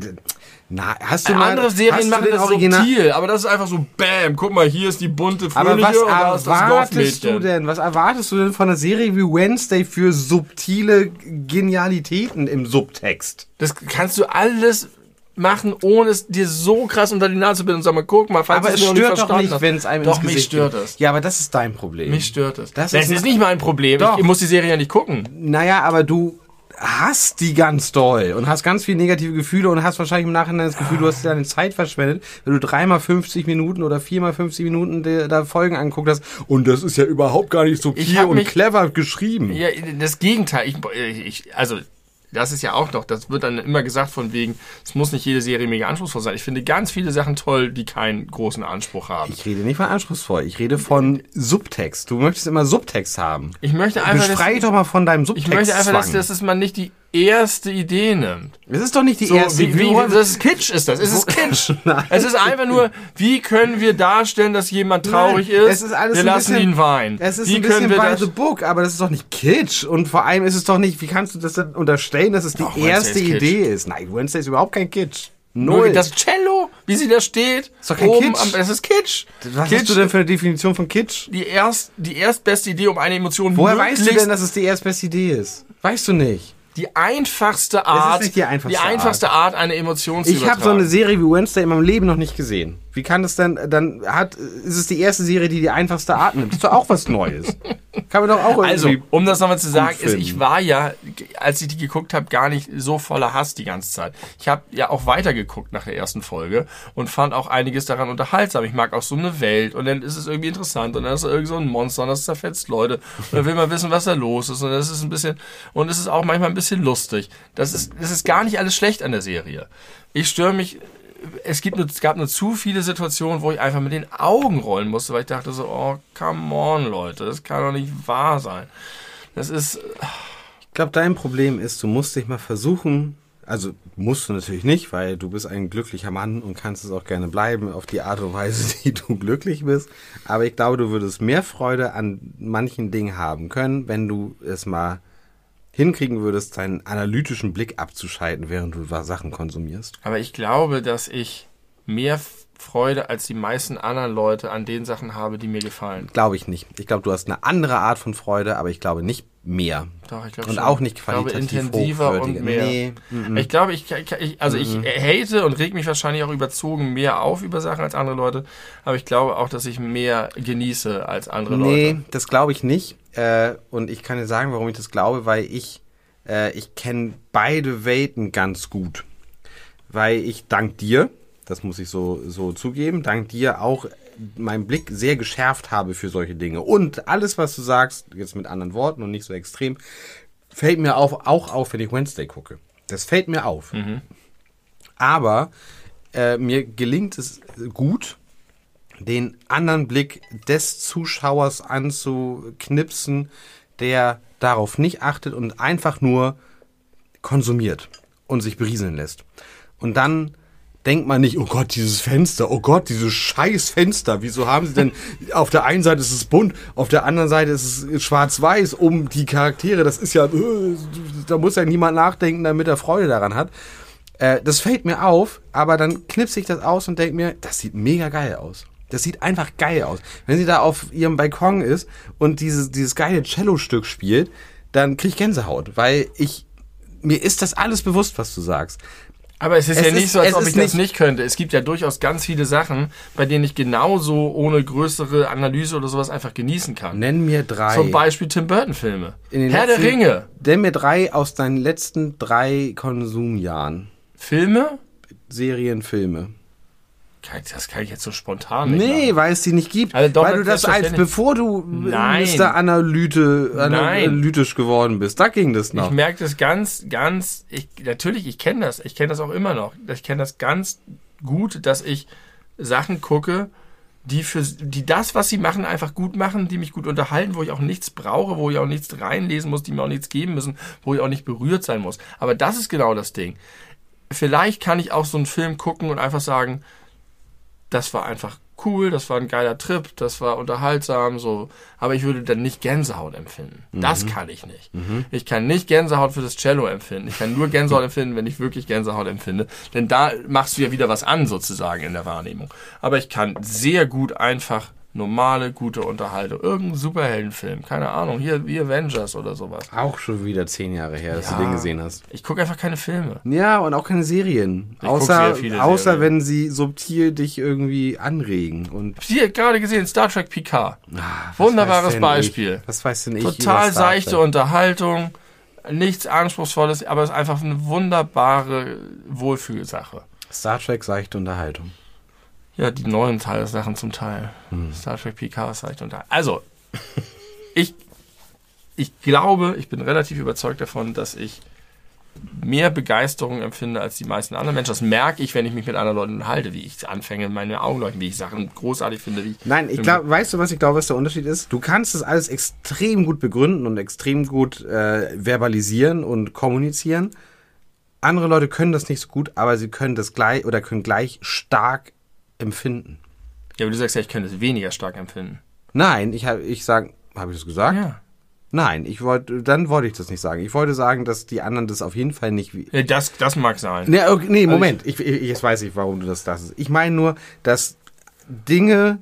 na, hast du mal Andere Serien machen das Original subtil, aber das ist einfach so, bam, guck mal, hier ist die bunte Aber Fröhliche was und da ist das erwartest du denn? Was erwartest du denn von einer Serie wie Wednesday für subtile Genialitäten im Subtext? Das kannst du alles machen, ohne es dir so krass unter die Nase zu binden und sag mal, guck mal, falls Aber es es stört doch nicht, wenn es einem Doch, ins mich Gesicht stört geht. es. Ja, aber das ist dein Problem. Mich stört es. Das Das, ist ist, ein- nicht mein Problem. Doch. Ich muss die Serie ja nicht gucken. Naja, aber du hast die ganz doll und hast ganz viele negative Gefühle und hast wahrscheinlich im Nachhinein das Gefühl, du hast deine Zeit verschwendet, wenn du dreimal 50 Minuten oder viermal 50 Minuten der, der Folgen angeguckt hast. Und das ist ja überhaupt gar nicht hab und mich- clever geschrieben. Ja, das Gegenteil. Ich, ich, also, das ist ja auch noch, das wird dann immer gesagt von wegen, es muss nicht jede Serie mega anspruchsvoll sein. Ich finde ganz viele Sachen toll, die keinen großen Anspruch haben. Ich rede nicht von anspruchsvoll, ich rede von Subtext. Du möchtest immer Subtext haben. Ich möchte einfach, Befrei doch mal von deinem ich Subtext. möchte einfach, dass, dass es man nicht die erste Idee nimmt. es ist doch nicht die So, erste. wie, wie, wir- das ist Kitsch ist das. Es ist Kitsch. Nein. Es ist einfach nur, wie können wir darstellen, dass jemand traurig Nein, ist? Es wir lassen bisschen, ihn weinen. Es ist wie ein bisschen by das? the book, aber das ist doch nicht Kitsch. Und vor allem ist es doch nicht, wie kannst du das denn unterstellen, dass es die Doch, erste ist Kitsch. Idee ist? Nein, Wednesday ist überhaupt kein Kitsch. Null. Das Cello, wie sie da steht. Ist doch kein oben Kitsch. Am, das ist Kitsch. Was Kitsch, hast du denn für eine Definition von Kitsch? die, erst, die erstbeste Idee, um eine Emotion Woher weißt du denn, dass es die erstbeste Idee ist? Weißt du nicht. Die einfachste Art, die einfachste einfachste Art, eine Emotion zu Ich habe so eine Serie wie Wednesday in meinem Leben noch nicht gesehen. Wie kann das denn, dann hat, ist es die erste Serie, die die einfachste Art nimmt. Das ist doch auch was Neues. Kann man doch auch irgendwie... Also, um das nochmal zu sagen, ist, ich war ja, als ich die geguckt habe, gar nicht so voller Hass die ganze Zeit. Ich habe ja auch weitergeguckt nach der ersten Folge und fand auch einiges daran unterhaltsam. Ich mag auch so eine Welt und dann ist es irgendwie interessant und dann ist da irgend so ein Monster und das zerfetzt Leute und dann will man wissen, was da los ist und das ist ein bisschen, und es ist auch manchmal ein bisschen lustig. Das ist, das ist gar nicht alles schlecht an der Serie. Ich störe mich es, gibt nur, es gab nur zu viele Situationen, wo ich einfach mit den Augen rollen musste, weil ich dachte so, oh, come on, Leute, das kann doch nicht wahr sein. Das ist, Ich glaube, dein Problem ist, du musst dich mal versuchen, also musst du natürlich nicht, weil du bist ein glücklicher Mann und kannst es auch gerne bleiben auf die Art und Weise, die du glücklich bist. Aber ich glaube, du würdest mehr Freude an manchen Dingen haben können, wenn du es mal hinkriegen würdest, deinen analytischen Blick abzuschalten, während du Sachen konsumierst. aber ich glaube, dass ich mehr Freude als die meisten anderen Leute an den Sachen habe, die mir gefallen. Glaube ich nicht. Ich glaube, du hast eine andere Art von Freude, aber ich glaube nicht mehr. Doch, ich glaube Und schon. auch nicht ich glaube, qualitativ intensiver und mehr. Nee, mhm. Ich glaube, ich, ich, also ich hate und reg mich wahrscheinlich auch überzogen mehr auf über Sachen als andere Leute, aber ich glaube auch, dass ich mehr genieße als andere Nee, Leute. das glaube ich nicht. Äh, und ich kann dir sagen, warum ich das glaube, weil ich, äh, ich kenne beide Welten ganz gut. Weil ich dank dir, das muss ich so, so zugeben, dank dir auch meinen Blick sehr geschärft habe für solche Dinge. Und alles, was du sagst, jetzt mit anderen Worten und nicht so extrem, fällt mir auf, auch auf, wenn ich Wednesday gucke. Das fällt mir auf. Aber äh, mir gelingt es gut, den anderen Blick des Zuschauers anzuknipsen, der darauf nicht achtet und einfach nur konsumiert und sich berieseln lässt. Und dann denkt man nicht, oh Gott, dieses Fenster, oh Gott, dieses scheiß Fenster, wieso haben sie denn, auf der einen Seite ist es bunt, auf der anderen Seite ist es schwarz-weiß, um die Charaktere, das ist ja, äh, da muss ja niemand nachdenken, damit er Freude daran hat. Äh, das fällt mir auf, aber dann knipse ich das aus und denke mir, das sieht mega geil aus. Das sieht einfach geil aus. Wenn sie da auf ihrem Balkon ist und dieses, dieses geile Cello-Stück spielt, dann krieg ich Gänsehaut, weil ich, mir ist das alles bewusst, was du sagst. Aber es ist Es ja nicht ist- so, als ob ich das nicht- könnte. Es gibt ja durchaus ganz viele Sachen, bei denen ich genauso ohne größere Analyse oder sowas einfach genießen kann. Nenn mir drei. Zum Beispiel Tim Burton Filme. In den Herr der letzten- Ringe. Nenn mir drei aus deinen letzten drei Konsumjahren. Filme? Serien, Filme. Das kann ich jetzt so spontan nicht Nee, machen. weil es die nicht gibt. Also weil du das als, bevor du Nein. Mr. Analyte, Nein. analytisch geworden bist. Da ging das noch. Ich merke das ganz, ganz, ich, natürlich, ich kenne das, ich kenne das auch immer noch. Ich kenne das ganz gut, dass ich Sachen gucke, die für, die das, was sie machen, einfach gut machen, die mich gut unterhalten, wo ich auch nichts brauche, wo ich auch nichts reinlesen muss, die mir auch nichts geben müssen, wo ich auch nicht berührt sein muss. Aber das ist genau das Ding. Vielleicht kann ich auch so einen Film gucken und einfach sagen, das war einfach cool, das war ein geiler Trip, das war unterhaltsam, so. Aber ich würde dann nicht Gänsehaut empfinden. Das kann ich nicht. Ich kann nicht Gänsehaut für das Cello empfinden. Ich kann nur Gänsehaut empfinden, wenn ich wirklich Gänsehaut empfinde. Denn da machst du ja wieder was an, sozusagen, in der Wahrnehmung. Aber ich kann sehr gut einfach normale, gute Unterhaltung. Irgendein Superheldenfilm, keine Ahnung, hier wie Avengers oder sowas. Auch schon wieder zehn Jahre her, dass Ja. du den gesehen hast. Ich gucke einfach keine Filme. Ja, und auch keine Serien. guck außer außer Serien. wenn sie subtil dich irgendwie anregen. Und Hier, gerade gesehen, Star Trek Picard. was Wunderbares Beispiel. Ich? Was weiß denn ich? Total seichte? Unterhaltung, nichts Anspruchsvolles, aber es ist einfach eine wunderbare Wohlfühlsache. Star Trek seichte Unterhaltung. Ja, die neuen Teile Sachen zum Teil. Hm. Star Trek PK ist seichte Unterhaltung. Also, ich, ich glaube, ich bin relativ überzeugt davon, dass ich mehr Begeisterung empfinde als die meisten anderen Menschen. Das merke ich, wenn ich mich mit anderen Leuten unterhalte, wie ich anfange, meine Augen leuchten, wie ich Sachen großartig finde. Wie ich Nein, ich glaube, weißt du, was ich glaube, was der Unterschied ist? Du kannst das alles extrem gut begründen und extrem gut äh, verbalisieren und kommunizieren. Andere Leute können das nicht so gut, aber sie können das gleich oder können gleich stark empfinden. Ja, aber du sagst ja, ich könnte es weniger stark empfinden. Nein, ich habe, ich sag, habe ich das gesagt? Ja. Nein, ich wollte, dann wollte ich das nicht sagen. Ich wollte sagen, dass die anderen das auf jeden Fall nicht. Wie Ja, Das, das mag sein. nee, okay, nee, Moment. Ich, ich, jetzt weiß ich, warum du das das ist. Ich meine nur, dass Dinge,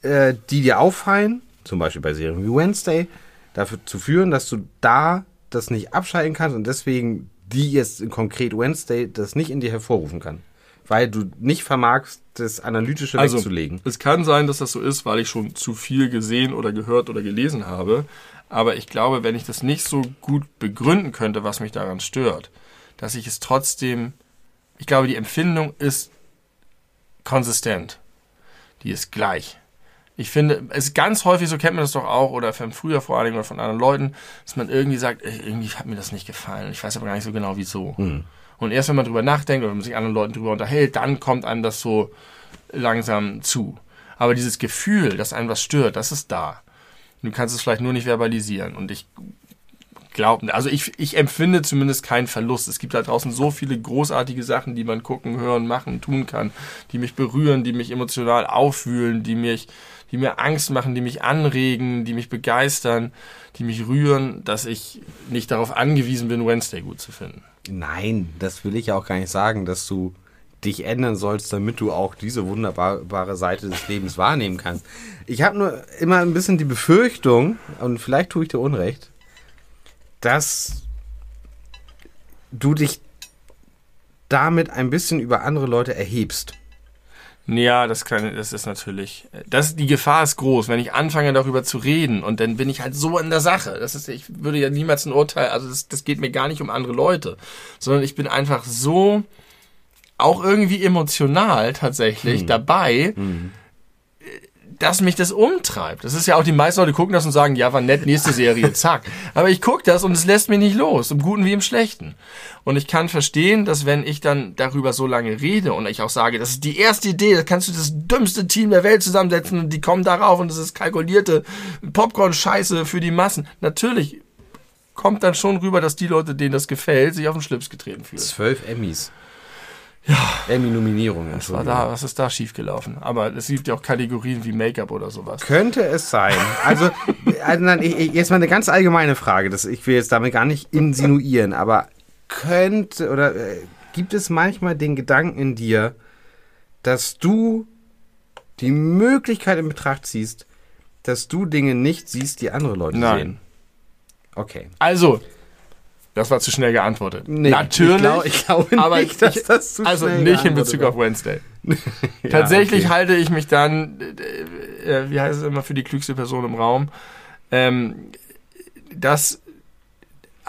äh, die dir auffallen, zum Beispiel bei Serien wie Wednesday, dafür zu führen, dass du da das nicht abschalten kannst und deswegen die jetzt in konkret Wednesday das nicht in dir hervorrufen kann. Weil du nicht vermagst, das Analytische Also, wegzulegen. es kann sein, dass das so ist, weil ich schon zu viel gesehen oder gehört oder gelesen habe. Aber ich glaube, wenn ich das nicht so gut begründen könnte, was mich daran stört, dass ich es trotzdem, ich glaube, die Empfindung ist konsistent. Die ist gleich. Ich finde, es ist ganz häufig, so kennt man das doch auch, oder von früher vor allen Dingen oder von anderen Leuten, dass man irgendwie sagt, "Ey, irgendwie hat mir das nicht gefallen. Ich weiß aber gar nicht so genau, wieso. Und erst wenn man drüber nachdenkt oder man sich anderen Leuten drüber unterhält, dann kommt einem das so langsam zu. Aber dieses Gefühl, dass einem was stört, das ist da. Du kannst es vielleicht nur nicht verbalisieren. Und ich glaube, also ich, ich empfinde zumindest keinen Verlust. Es gibt da draußen so viele großartige Sachen, die man gucken, hören, machen, tun kann, die mich berühren, die mich emotional aufwühlen, die mich, die mir Angst machen, die mich anregen, die mich begeistern, die mich rühren, dass ich nicht darauf angewiesen bin, Wednesday gut zu finden. Nein, das will ich ja auch gar nicht sagen, dass du dich ändern sollst, damit du auch diese wunderbare Seite des Lebens wahrnehmen kannst. Ich habe nur immer ein bisschen die Befürchtung, und vielleicht tue ich dir Unrecht, dass du dich damit ein bisschen über andere Leute erhebst. Ja, das kann, das ist natürlich, das, die Gefahr ist groß, wenn ich anfange darüber zu reden und dann bin ich halt so in der Sache. Das ist, ich würde ja niemals ein Urteil, also das, das geht mir gar nicht um andere Leute, sondern ich bin einfach so, auch irgendwie emotional tatsächlich dabei, dass mich das umtreibt. Das ist ja auch, die meisten Leute gucken das und sagen, ja, war nett, nächste Serie, zack. Aber ich gucke das und es lässt mich nicht los, im Guten wie im Schlechten. Und ich kann verstehen, dass wenn ich dann darüber so lange rede und ich auch sage, das ist die erste Idee, da kannst du das dümmste Team der Welt zusammensetzen und die kommen darauf und das ist kalkulierte Popcorn-Scheiße für die Massen. Natürlich kommt dann schon rüber, dass die Leute, denen das gefällt, sich auf den Schlips getreten fühlen. Zwölf Emmys. Ja. Emmy-Nominierungen. Was war da, was ist da schiefgelaufen? Aber es gibt ja auch Kategorien wie Make-up oder sowas. Könnte es sein. Also, also nein, ich, ich, jetzt mal eine ganz allgemeine Frage. Das, ich will jetzt damit gar nicht insinuieren, aber könnte oder äh, gibt es manchmal den Gedanken in dir, dass du die Möglichkeit in Betracht ziehst, dass du Dinge nicht siehst, die andere Leute Nein. sehen? Okay. Also, das war zu schnell geantwortet. Nee, Natürlich. ich glaub- ich glaube aber nicht, dass ich, das zu Also schnell nicht in Bezug war. auf Wednesday. Ja, Tatsächlich okay. halte ich mich dann, äh, äh, wie heißt es immer, für die klügste Person im Raum. Ähm, das,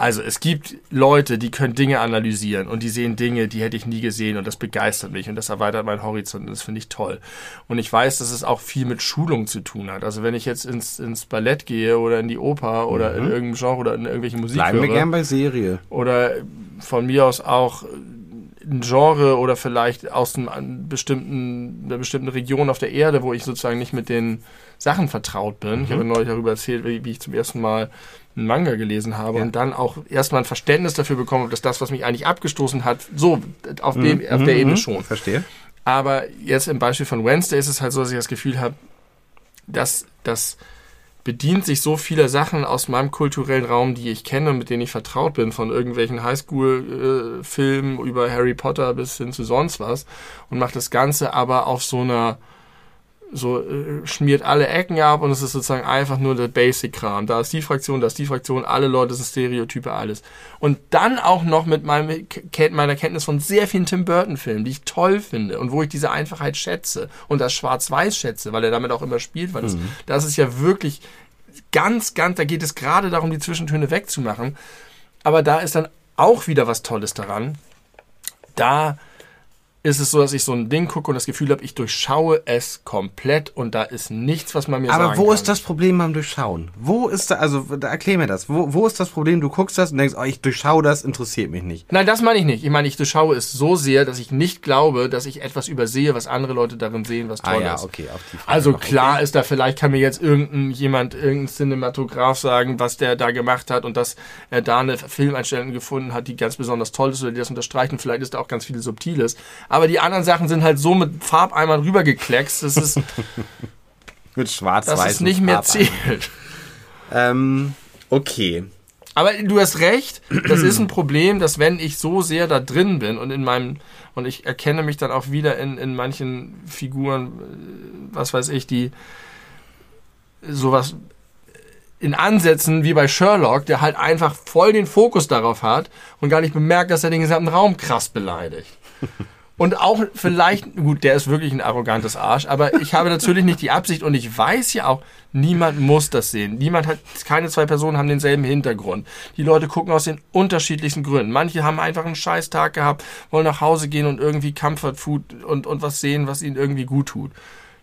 also es gibt Leute, die können Dinge analysieren und die sehen Dinge, die hätte ich nie gesehen und das begeistert mich und das erweitert meinen Horizont und das finde ich toll. Und ich weiß, dass es auch viel mit Schulung zu tun hat. Also wenn ich jetzt ins, ins Ballett gehe oder in die Oper oder in irgendeinem Genre oder in irgendwelche Musik Mhm. Bleiben wir höre, gern bei Serie. oder von mir aus auch ein Genre oder vielleicht aus einem bestimmten, einer bestimmten Region auf der Erde, wo ich sozusagen nicht mit den Sachen vertraut bin. Ich habe neulich darüber erzählt, wie ich zum ersten Mal einen Manga gelesen habe Ja. und dann auch erstmal ein Verständnis dafür bekommen habe, dass das, was mich eigentlich abgestoßen hat, so auf, dem, auf der Ebene schon. Verstehe. Aber jetzt im Beispiel von Wednesday ist es halt so, dass ich das Gefühl habe, dass das bedient sich so vieler Sachen aus meinem kulturellen Raum, die ich kenne und mit denen ich vertraut bin, von irgendwelchen Highschool-Filmen über Harry Potter bis hin zu sonst was und macht das Ganze aber auf so einer so äh, schmiert alle Ecken ab und es ist sozusagen einfach nur der Basic-Kram. Da ist die Fraktion, da ist die Fraktion, alle Leute sind Stereotype, alles. Und dann auch noch mit meinem, meiner Kenntnis von sehr vielen Tim Burton-Filmen, die ich toll finde und wo ich diese Einfachheit schätze und das Schwarz-Weiß schätze, weil er damit auch immer spielt, weil das, das ist ja wirklich ganz, ganz, da geht es gerade darum, die Zwischentöne wegzumachen. Aber da ist dann auch wieder was Tolles daran. Da ist es so, dass ich so ein Ding gucke und das Gefühl habe, ich durchschaue es komplett und da ist nichts, was man mir Aber sagen wo kann. ist das Problem beim Durchschauen? Wo ist da, also da, erklär mir das. Wo, wo ist das Problem? Du guckst das und denkst, oh, ich durchschaue das, interessiert mich nicht. Nein, das meine ich nicht. Ich meine, ich durchschaue es so sehr, dass ich nicht glaube, dass ich etwas übersehe, was andere Leute darin sehen, was toll ah ja, ist. okay, auf die Frage. Also noch. klar ist da, vielleicht kann mir jetzt irgendein jemand, irgendein Cinematograph sagen, was der da gemacht hat und dass er da eine Filmeinstellung gefunden hat, die ganz besonders toll ist oder die das unterstreicht und vielleicht ist da auch ganz viel Subtiles. Aber die anderen Sachen sind halt so mit Farbeimern rübergekleckst, dass es, Mit schwarz-weiß. dass es nicht mehr zählt. Ähm, okay. Aber du hast recht, das ist ein Problem, dass wenn ich so sehr da drin bin und in meinem, und ich erkenne mich dann auch wieder in, in manchen Figuren, äh, was weiß ich, die sowas in Ansätzen wie bei Sherlock, der halt einfach voll den Fokus darauf hat und gar nicht bemerkt, dass er den gesamten Raum krass beleidigt. Und auch vielleicht, gut, der ist wirklich ein arrogantes Arsch, aber ich habe natürlich nicht die Absicht und ich weiß ja auch, niemand muss das sehen. Niemand hat, keine zwei Personen haben denselben Hintergrund. Die Leute gucken aus den unterschiedlichsten Gründen. Manche haben einfach einen scheiß Tag gehabt, wollen nach Hause gehen und irgendwie Comfort Food und, und was sehen, was ihnen irgendwie gut tut.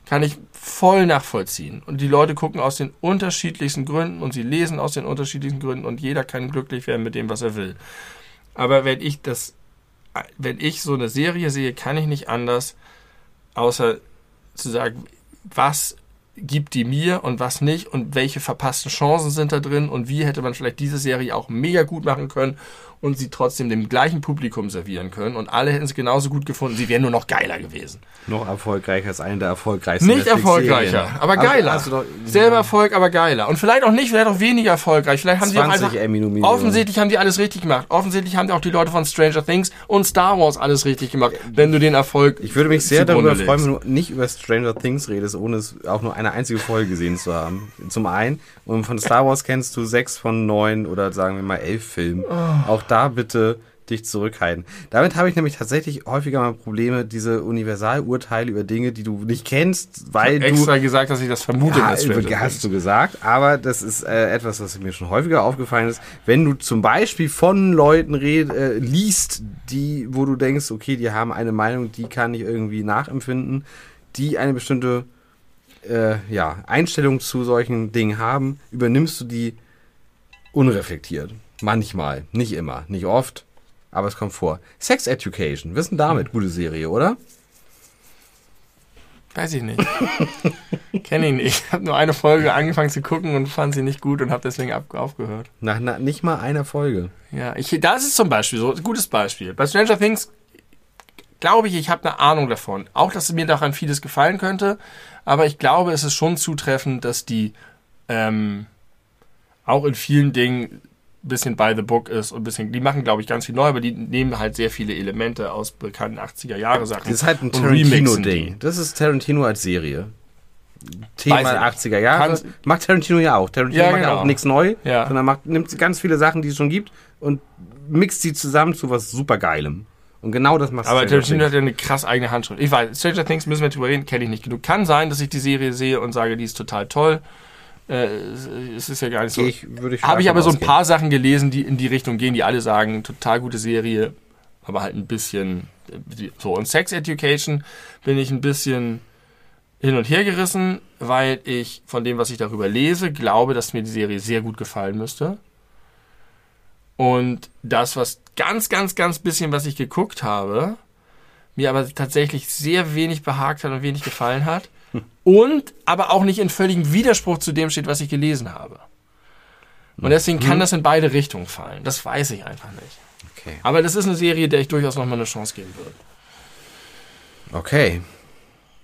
Kann ich voll nachvollziehen. Und die Leute gucken aus den unterschiedlichsten Gründen und sie lesen aus den unterschiedlichsten Gründen und jeder kann glücklich werden mit dem, was er will. Aber wenn ich das wenn ich so eine Serie sehe, kann ich nicht anders, außer zu sagen, was gibt die mir und was nicht und welche verpassten Chancen sind da drin und wie hätte man vielleicht diese Serie auch mega gut machen können und sie trotzdem dem gleichen Publikum servieren können und alle hätten es genauso gut gefunden, sie wären nur noch geiler gewesen. Noch erfolgreicher als eine der erfolgreichsten Nicht erfolgreicher, aber geiler. Also, doch, Selber Erfolg, aber geiler. Und vielleicht auch nicht, vielleicht auch weniger erfolgreich. Vielleicht haben sie auch 20 einfach, Emmy-Nominierungen. offensichtlich haben die alles richtig gemacht. Offensichtlich haben die auch die Leute von Stranger Things und Star Wars alles richtig gemacht, wenn du den Erfolg Ich würde mich sehr darüber freuen, legst. wenn du nicht über Stranger Things redest, ohne es auch nur eine einzige Folge gesehen zu haben. Zum einen. Und von Star Wars kennst du sechs von neun oder sagen wir mal elf Filmen. Oh. Auch da bitte dich zurückhalten. Damit habe ich nämlich tatsächlich häufiger mal Probleme, diese Universalurteile über Dinge, die du nicht kennst, weil du extra gesagt, dass ich das vermute. ja, Things. hast du gesagt, aber das ist äh, etwas, was mir schon häufiger aufgefallen ist. Wenn du zum Beispiel von Leuten red, äh, liest, die, wo du denkst, okay, die haben eine Meinung, die kann ich irgendwie nachempfinden, die eine bestimmte äh, ja, Einstellung zu solchen Dingen haben, übernimmst du die unreflektiert. Manchmal, nicht immer, nicht oft, aber es kommt vor. Sex Education, wissen damit, gute Serie, oder? Weiß ich nicht. Kenne ich nicht. Ich habe nur eine Folge angefangen zu gucken und fand sie nicht gut und habe deswegen ab, aufgehört. Nach, nach nicht mal einer Folge. Ja, ich, das ist zum Beispiel so ein gutes Beispiel. Bei Stranger Things glaube ich, ich habe eine Ahnung davon. Auch, dass mir daran vieles gefallen könnte. Aber ich glaube, es ist schon zutreffend, dass die ähm, auch in vielen Dingen bisschen by the book ist und ein bisschen, die machen, glaube ich, ganz viel neu, aber die nehmen halt sehr viele Elemente aus bekannten 80er-Jahre-Sachen. Das ist halt ein die. Tarantino-Ding. Das ist Tarantino als Serie. Thema Weiß ich 80er Jahre. Kann's- macht Tarantino ja auch. Tarantino Ja, macht genau. auch nichts neu, Ja. sondern macht, nimmt ganz viele Sachen, die es schon gibt und mixt sie zusammen zu was super Geilem. Und genau das macht Aber Stranger Tarantino Things. hat ja eine krass eigene Handschrift. Ich weiß, Stranger Things müssen wir drüber reden, kenne ich nicht genug. Kann sein, dass ich die Serie sehe und sage, die ist total toll. Äh, es- ist ja gar nicht so. Ich, ich Habe ich aber so ein paar Sachen gelesen, die in die Richtung gehen, die alle sagen, total gute Serie, aber halt ein bisschen so. Und Sex Education bin ich ein bisschen hin und her gerissen, weil ich von dem, was ich darüber lese, glaube, dass mir die Serie sehr gut gefallen müsste. Und das, was ganz, ganz, ganz bisschen, was ich geguckt habe, mir aber tatsächlich sehr wenig behagt hat und wenig gefallen hat. Und aber auch nicht in völligem Widerspruch zu dem steht, was ich gelesen habe. Und deswegen kann das in beide Richtungen fallen. Das weiß ich einfach nicht. Okay. Aber das ist eine Serie, der ich durchaus nochmal eine Chance geben würde. Okay.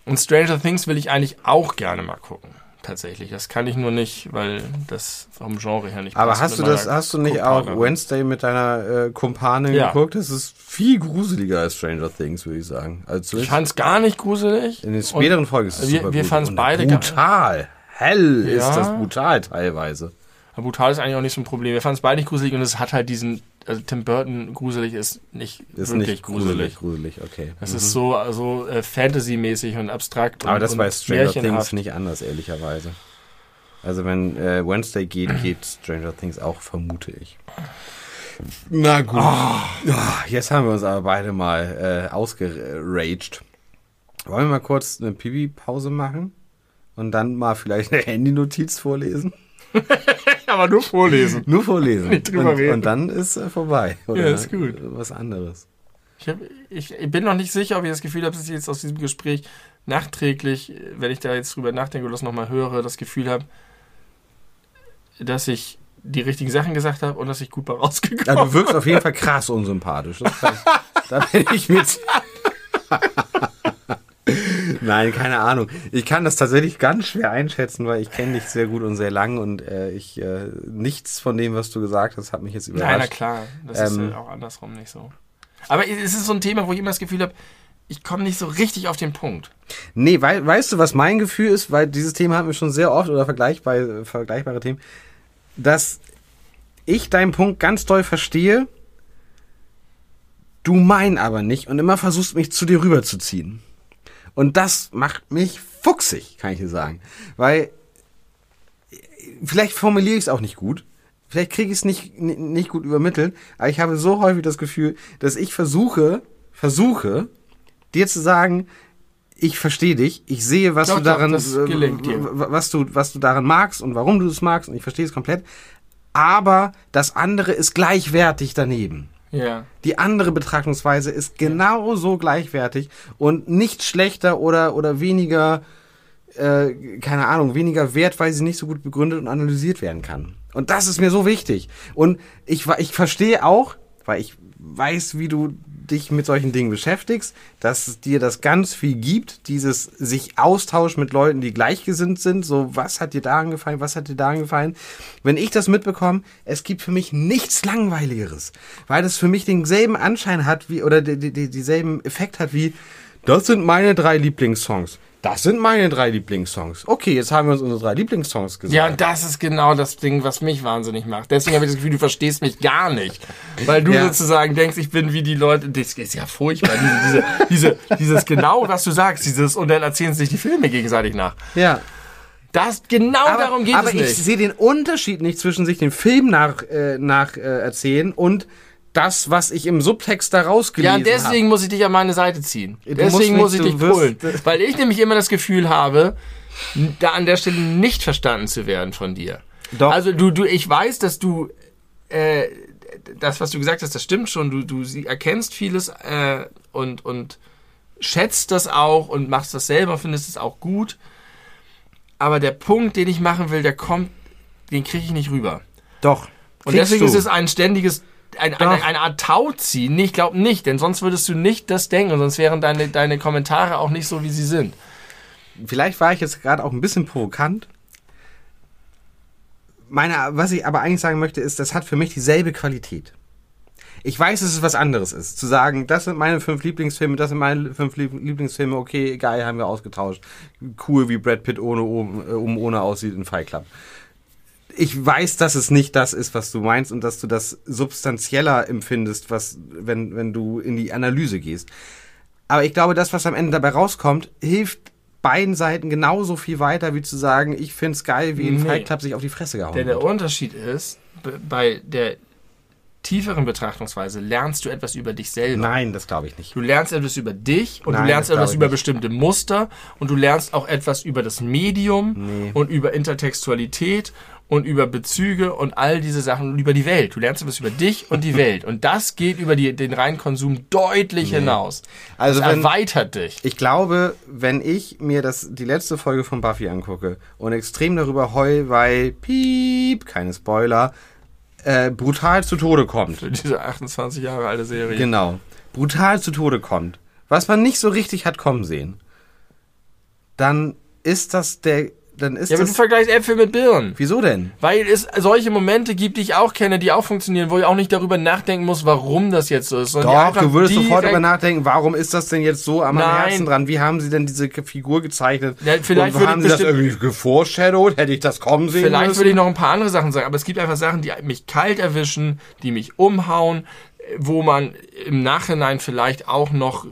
Und Stranger Things will ich eigentlich auch gerne mal gucken. Tatsächlich. Das kann ich nur nicht, weil das vom Genre her nicht Aber hast du das, hast du nicht auch Co-Partnerin. Wednesday mit deiner äh, Kumpanin Ja. geguckt? Das ist viel gruseliger als Stranger Things, würde ich sagen. Also Ich fand es gar nicht gruselig. in den späteren Folgen ist es wir- wir fanden's Und beide brutal. Hell ist Ja. das brutal teilweise. Aber brutal ist eigentlich auch nicht so ein Problem. Wir fanden es beide nicht gruselig und es hat halt diesen, also Tim Burton gruselig ist nicht Ist wirklich nicht gruselig. gruselig. Gruselig, okay. Es Mhm. ist so also äh, Fantasy-mäßig und abstrakt. Aber und, das und bei Stranger Things nicht anders, ehrlicherweise. Also wenn äh, Wednesday geht, geht Stranger Things auch, vermute ich. Na gut. Oh. jetzt haben wir uns aber beide mal äh, ausgeraged. Wollen wir mal kurz eine Pipi-Pause machen? Und dann mal vielleicht eine Handynotiz vorlesen? aber nur vorlesen. Nur vorlesen. Nicht drüber und, reden. und dann ist äh, vorbei. Ja, ist gut. Was anderes. Ich, hab, ich, ich bin noch nicht sicher, ob ich das Gefühl habe, dass ich jetzt aus diesem Gespräch nachträglich, wenn ich da jetzt drüber nachdenke oder das nochmal höre, das Gefühl habe, dass ich die richtigen Sachen gesagt habe und dass ich gut bei rausgekommen Ja, du wirkst auf jeden Fall krass unsympathisch. Das ich, da bin ich mit. Nein, keine Ahnung. Ich kann das tatsächlich ganz schwer einschätzen, weil ich kenne dich sehr gut und sehr lang und äh, ich äh, nichts von dem, was du gesagt hast, hat mich jetzt überrascht. Nein, na klar. Das ist Ähm, ja auch andersrum nicht so. Aber es ist so ein Thema, wo ich immer das Gefühl habe, ich komme nicht so richtig auf den Punkt. Nee, wei weißt du, was mein Gefühl ist? Weil dieses Thema hatten wir schon sehr oft oder vergleichbare, vergleichbare Themen, dass ich deinen Punkt ganz doll verstehe, du mein aber nicht und immer versuchst mich zu dir rüberzuziehen. Und das macht mich fuchsig, kann ich dir sagen. Weil vielleicht formuliere ich es auch nicht gut. Vielleicht kriege ich es nicht, nicht gut übermittelt, aber ich habe so häufig das Gefühl, dass ich versuche, versuche, dir zu sagen, ich verstehe dich, ich sehe, was Doch, du doch, daran, äh, w- was du, was du daran magst und warum du es magst und ich verstehe es komplett. Aber das andere ist gleichwertig daneben. Ja. Die andere Betrachtungsweise ist genauso gleichwertig und nicht schlechter oder, oder weniger, äh, keine Ahnung, weniger wert, weil sie nicht so gut begründet und analysiert werden kann. Und das ist mir so wichtig. Und ich, ich verstehe auch, weil ich weiß, wie du dich mit solchen Dingen beschäftigst, dass es dir das ganz viel gibt, dieses sich austauschen mit Leuten, die gleichgesinnt sind, so was hat dir daran gefallen, was hat dir daran gefallen. Wenn ich das mitbekomme, es gibt für mich nichts langweiligeres, weil das für mich denselben Anschein hat wie oder die, die, dieselben Effekt hat wie das sind meine drei Lieblingssongs. Das sind meine drei Lieblingssongs. Okay, jetzt haben wir uns unsere drei Lieblingssongs gesagt. Ja, und das ist genau das Ding, was mich wahnsinnig macht. Deswegen habe ich das Gefühl, du verstehst mich gar nicht. Weil du Ja. sozusagen denkst, ich bin wie die Leute. Das ist ja furchtbar. Diese, diese, diese, dieses genau, was du sagst, dieses, und dann erzählen sich die Filme gegenseitig nach. ja. Das, genau darum geht aber es ich nicht. sehe den Unterschied nicht zwischen sich den Film nach, äh, nach äh, erzählen und das, was ich im Subtext da Ja, rausgelesen und deswegen muss ich dich an meine Seite ziehen. Du deswegen muss ich dich pullen. Weil ich nämlich immer das Gefühl habe, da an der Stelle nicht verstanden zu werden von dir. Doch. Also du, du, ich weiß, dass du äh, das, was du gesagt hast, das stimmt schon. Du, du sie- erkennst vieles äh, und, und schätzt das auch und machst das selber, findest es auch gut. Aber der Punkt, den ich machen will, der kommt, den kriege ich nicht rüber. Doch. Und deswegen du. ist es ein ständiges, ein, eine, eine Art Tauziehen. Nee, ich glaube nicht, denn sonst würdest du nicht das denken und sonst wären deine, deine Kommentare auch nicht so, wie sie sind. Vielleicht war ich jetzt gerade auch ein bisschen provokant. Meine, was ich aber eigentlich sagen möchte, ist, das hat für mich dieselbe Qualität. Ich weiß, dass es was anderes ist. Zu sagen, das sind meine fünf Lieblingsfilme, das sind meine fünf Lieb- Lieblingsfilme, okay, geil, haben wir ausgetauscht. Cool, wie Brad Pitt ohne oben, äh, um ohne aussieht in Fight Club. Ich weiß, dass es nicht das ist, was du meinst und dass du das substanzieller empfindest, was, wenn, wenn du in die Analyse gehst. Aber ich glaube, das, was am Ende dabei rauskommt, hilft beiden Seiten genauso viel weiter, wie zu sagen, ich find's geil, wie in Nee. Fight Club sich auf die Fresse gehauen Denn der. Unterschied ist, bei der tieferen Betrachtungsweise lernst du etwas über dich selber. Nein, das glaube ich nicht. Du lernst etwas über dich und Nein, du lernst etwas über nicht. bestimmte Muster und du lernst auch etwas über das Medium Nee. und über Intertextualität und über Bezüge und all diese Sachen und über die Welt. Du lernst etwas über dich und die Welt und das geht über die, den reinen Konsum deutlich hinaus. Also das wenn- erweitert dich. Ich glaube, wenn ich mir das, die letzte Folge von Buffy angucke und extrem darüber heul, weil piep, keine Spoiler, äh, brutal zu Tode kommt. Für diese 28 Jahre alte Serie. Genau. Brutal zu Tode kommt. Was man nicht so richtig hat kommen sehen. Dann ist das der, dann ist Ja, aber du das, vergleichst Äpfel mit Birnen. wieso denn? Weil es solche Momente gibt, die ich auch kenne, die auch funktionieren, wo ich auch nicht darüber nachdenken muss, warum das jetzt so ist. Doch, du würdest sofort darüber nachdenken, warum ist das denn jetzt so am Nein. Herzen dran? Wie haben sie denn diese Figur gezeichnet? Ja, vielleicht Und haben ich sie das irgendwie geforeshadowed? Hätte ich das kommen sehen Vielleicht müssen? würde ich noch ein paar andere Sachen sagen, aber es gibt einfach Sachen, die mich kalt erwischen, die mich umhauen, wo man im Nachhinein vielleicht auch noch,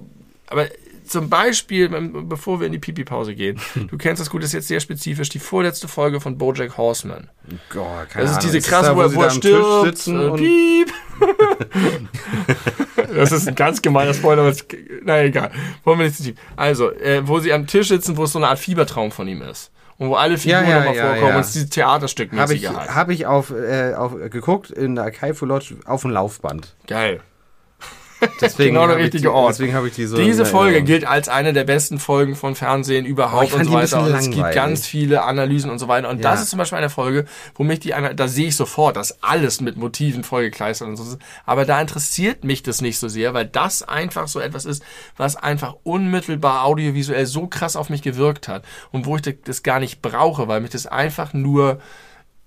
aber zum Beispiel, ähm, bevor wir in die Pipi-Pause gehen, du kennst das gut, das ist jetzt sehr spezifisch, die vorletzte Folge von Bojack Horseman. Oh, keine Das ist Ahnung. diese krasse, wo, er- sie wo da er am Tisch stirbt, sitzen und piep. das ist ein ganz gemeiner Spoiler, aber es, na egal. Wollen wir nicht zu tief. Also, äh, wo sie am Tisch sitzen, wo es so eine Art Fiebertraum von ihm ist. Und wo alle Figuren Ja, ja, nochmal ja, vorkommen ja. und es dieses Theaterstück Habe ich, halt. hab ich auf, äh, auf, geguckt in der Archive Lodge auf dem Laufband. Geil. Deswegen Genau der richtige die, Ort. Deswegen habe ich. Diese in Folge Erinnerung. gilt als eine der besten Folgen von Fernsehen überhaupt und so weiter. Und es gibt ganz viele Analysen und so weiter. Und Ja. das ist zum Beispiel eine Folge, wo mich die, da sehe ich sofort, dass alles mit Motiven vollgekleistert und so ist. Aber da interessiert mich das nicht so sehr, weil das einfach so etwas ist, was einfach unmittelbar audiovisuell so krass auf mich gewirkt hat und wo ich das gar nicht brauche, weil mich das einfach nur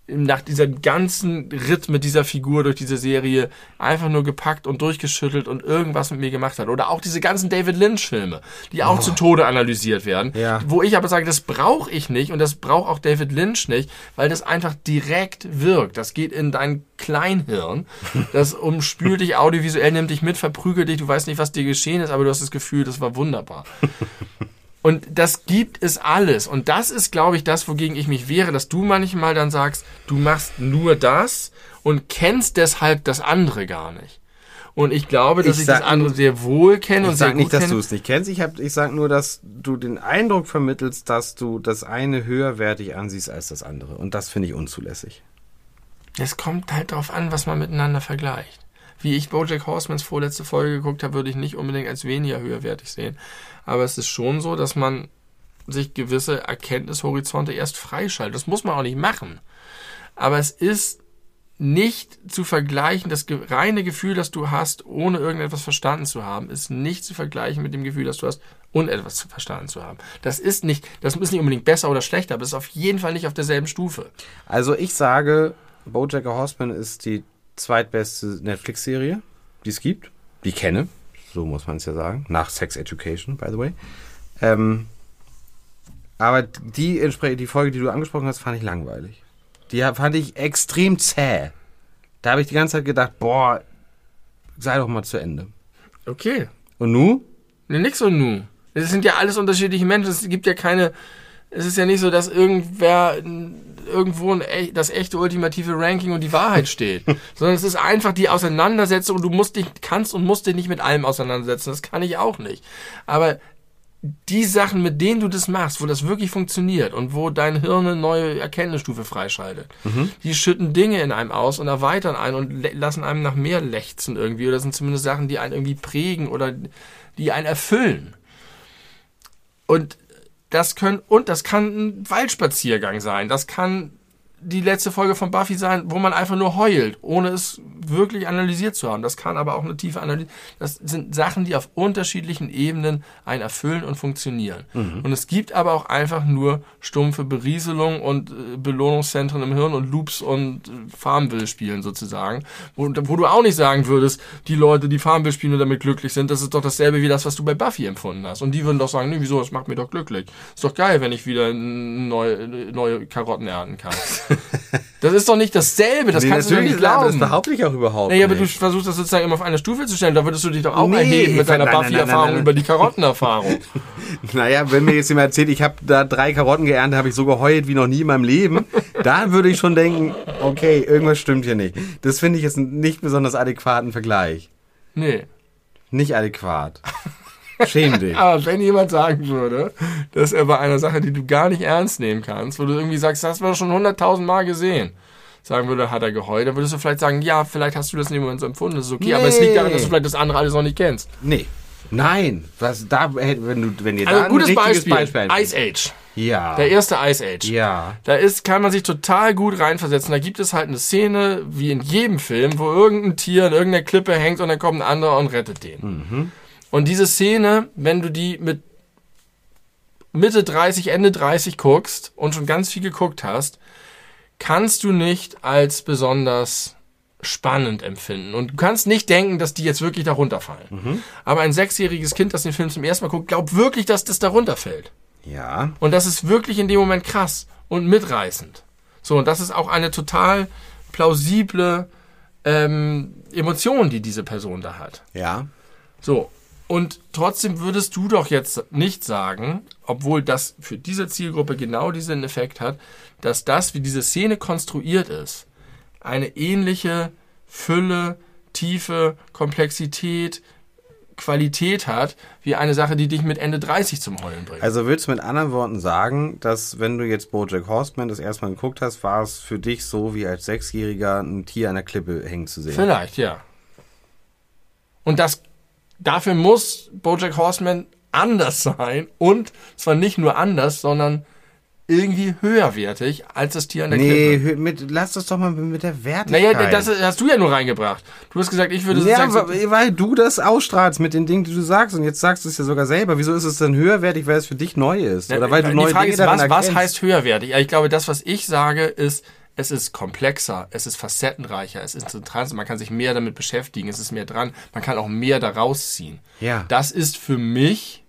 nach diesem ganzen Ritt mit dieser Figur durch diese Serie einfach nur gepackt und durchgeschüttelt und irgendwas mit mir gemacht hat. Oder auch diese ganzen David Lynch-Filme, die auch zu Tode analysiert werden. Oh. Ja. Wo ich aber sage, das brauche ich nicht und das braucht auch David Lynch nicht, weil das einfach direkt wirkt. Das geht in dein Kleinhirn. Das umspült dich audiovisuell, nimmt dich mit, verprügelt dich, du weißt nicht, was dir geschehen ist, aber du hast das Gefühl, das war wunderbar. Und das gibt es alles. Und das ist, glaube ich, das, wogegen ich mich wehre, dass du manchmal dann sagst, du machst nur das und kennst deshalb das andere gar nicht. Und ich glaube, dass Ich ich, das andere sehr wohl kenne und Ich sehr sage gut nicht, dass kenne. du es nicht kennst. Ich, hab, ich sage nur, dass du den Eindruck vermittelst, dass du das eine höherwertig ansiehst als das andere. Und das finde ich unzulässig. Es kommt halt darauf an, was man miteinander vergleicht. Wie ich Bojack Horsemans vorletzte Folge geguckt habe, würde ich nicht unbedingt als weniger höherwertig sehen. Aber es ist schon so, dass man sich gewisse Erkenntnishorizonte erst freischaltet. Das muss man auch nicht machen. Aber es ist nicht zu vergleichen, das reine Gefühl, das du hast, ohne irgendetwas verstanden zu haben, ist nicht zu vergleichen mit dem Gefühl, das du hast, ohne etwas verstanden zu haben. Das ist nicht, das ist nicht unbedingt besser oder schlechter, aber es ist auf jeden Fall nicht auf derselben Stufe. Also ich sage, Bojack Horseman ist die zweitbeste Netflix-Serie, die es gibt. Die ich kenne, so muss man es ja sagen. Nach Sex Education, by the way. Ähm, aber die, die Folge, die du angesprochen hast, fand ich langweilig. Die fand ich extrem zäh. Da habe ich die ganze Zeit gedacht, boah, sei doch mal zu Ende. Okay. Und nu? Ne, nix und nu. Es sind ja alles unterschiedliche Menschen. Es gibt ja keine. Es ist ja nicht so, dass irgendwer irgendwo ein, e- das echte ultimative Ranking und die Wahrheit steht. Sondern es ist einfach die Auseinandersetzung und du musst dich, kannst und musst dich nicht mit allem auseinandersetzen. Das kann ich auch nicht. Aber die Sachen, mit denen du das machst, wo das wirklich funktioniert und wo dein Hirn eine neue Erkenntnisstufe freischaltet, die schütten Dinge in einem aus und erweitern einen und lassen einem nach mehr lechzen irgendwie. Oder sind zumindest Sachen, die einen irgendwie prägen oder die einen erfüllen. Und das können, und das kann ein Waldspaziergang sein. Das kann die letzte Folge von Buffy sein, wo man einfach nur heult, ohne es wirklich analysiert zu haben. Das kann aber auch eine tiefe Analyse. Das sind Sachen, die auf unterschiedlichen Ebenen einen erfüllen und funktionieren. Und es gibt aber auch einfach nur stumpfe Berieselung und äh, Belohnungszentren im Hirn und Loops und äh, Farmville spielen sozusagen, wo, wo du auch nicht sagen würdest, die Leute, die Farmville spielen und damit glücklich sind, das ist doch dasselbe wie das, was du bei Buffy empfunden hast. Und die würden doch sagen, nee, wieso, das macht mir doch glücklich. Ist doch geil, wenn ich wieder neue, neue Karotten ernten kann. Das ist doch nicht dasselbe, das Nee, kannst du nicht das glauben. behaupte ich auch überhaupt Nee, aber du nicht. versuchst das sozusagen immer auf eine Stufe zu stellen. Da würdest du dich doch auch Nee, erheben mit deiner nein, nein, nein, Buffy-Erfahrung nein, nein. über die Karottenerfahrung. Naja, wenn mir jetzt jemand erzählt, ich habe da drei Karotten geerntet, habe ich so geheult wie noch nie in meinem Leben, da würde ich schon denken, okay, irgendwas stimmt hier nicht. Das finde ich jetzt einen nicht besonders adäquaten Vergleich. Nee. Nicht adäquat. Schäm dich. Aber wenn jemand sagen würde, dass er bei einer Sache, die du gar nicht ernst nehmen kannst, wo du irgendwie sagst, das hast du schon hunderttausend Mal gesehen, sagen würde, hat er geheult, dann würdest du vielleicht sagen, ja, vielleicht hast du das in dem Moment so empfunden, das ist okay, aber es liegt daran, dass du vielleicht das andere alles noch nicht kennst. Nee. Nein. Was da, wenn du, wenn ihr da Also ein gutes Beispiel, einfällt. Ice Age. Ja. Der erste Ice Age. Ja. Da ist, kann man sich total gut reinversetzen. Da gibt es halt eine Szene, wie in jedem Film, wo irgendein Tier an irgendeiner Klippe hängt und dann kommt ein anderer und rettet den. Und diese Szene, wenn du die mit Mitte 30, Ende 30 guckst und schon ganz viel geguckt hast, kannst du nicht als besonders spannend empfinden. Und du kannst nicht denken, dass die jetzt wirklich darunter fallen. Aber ein sechsjähriges Kind, das den Film zum ersten Mal guckt, glaubt wirklich, dass das darunter fällt. Ja. Und das ist wirklich in dem Moment krass und mitreißend. So, und das ist auch eine total plausible ähm, Emotion, die diese Person da hat. Ja. So, und trotzdem würdest du doch jetzt nicht sagen, obwohl das für diese Zielgruppe genau diesen Effekt hat, dass das, wie diese Szene konstruiert ist, eine ähnliche Fülle, Tiefe, Komplexität, Qualität hat, wie eine Sache, die dich mit Ende 30 zum Heulen bringt. Also willst du mit anderen Worten sagen, dass wenn du jetzt Bojack Horseman das erstmal geguckt hast, war es für dich so, wie als Sechsjähriger ein Tier an der Klippe hängen zu sehen? Vielleicht, ja. Und das, dafür muss Bojack Horseman anders sein und zwar nicht nur anders, sondern irgendwie höherwertig als das Tier an der Nee, Klippe. mit, lass das doch mal mit der Wertigkeit. Naja, das hast du ja nur reingebracht. Du hast gesagt, ich würde ja, sozusagen... weil weil du das ausstrahlst mit den Dingen, die du sagst. Und jetzt sagst du es ja sogar selber. Wieso ist es denn höherwertig, weil es für dich neu ist? Oder weil du die neue Frage Dinge ist, was, was heißt höherwertig? Ja, Ich glaube, das, was ich sage, ist, es ist komplexer, es ist facettenreicher, es ist interessant, man kann sich mehr damit beschäftigen, es ist mehr dran, man kann auch mehr daraus ziehen. Ja. Das ist für mich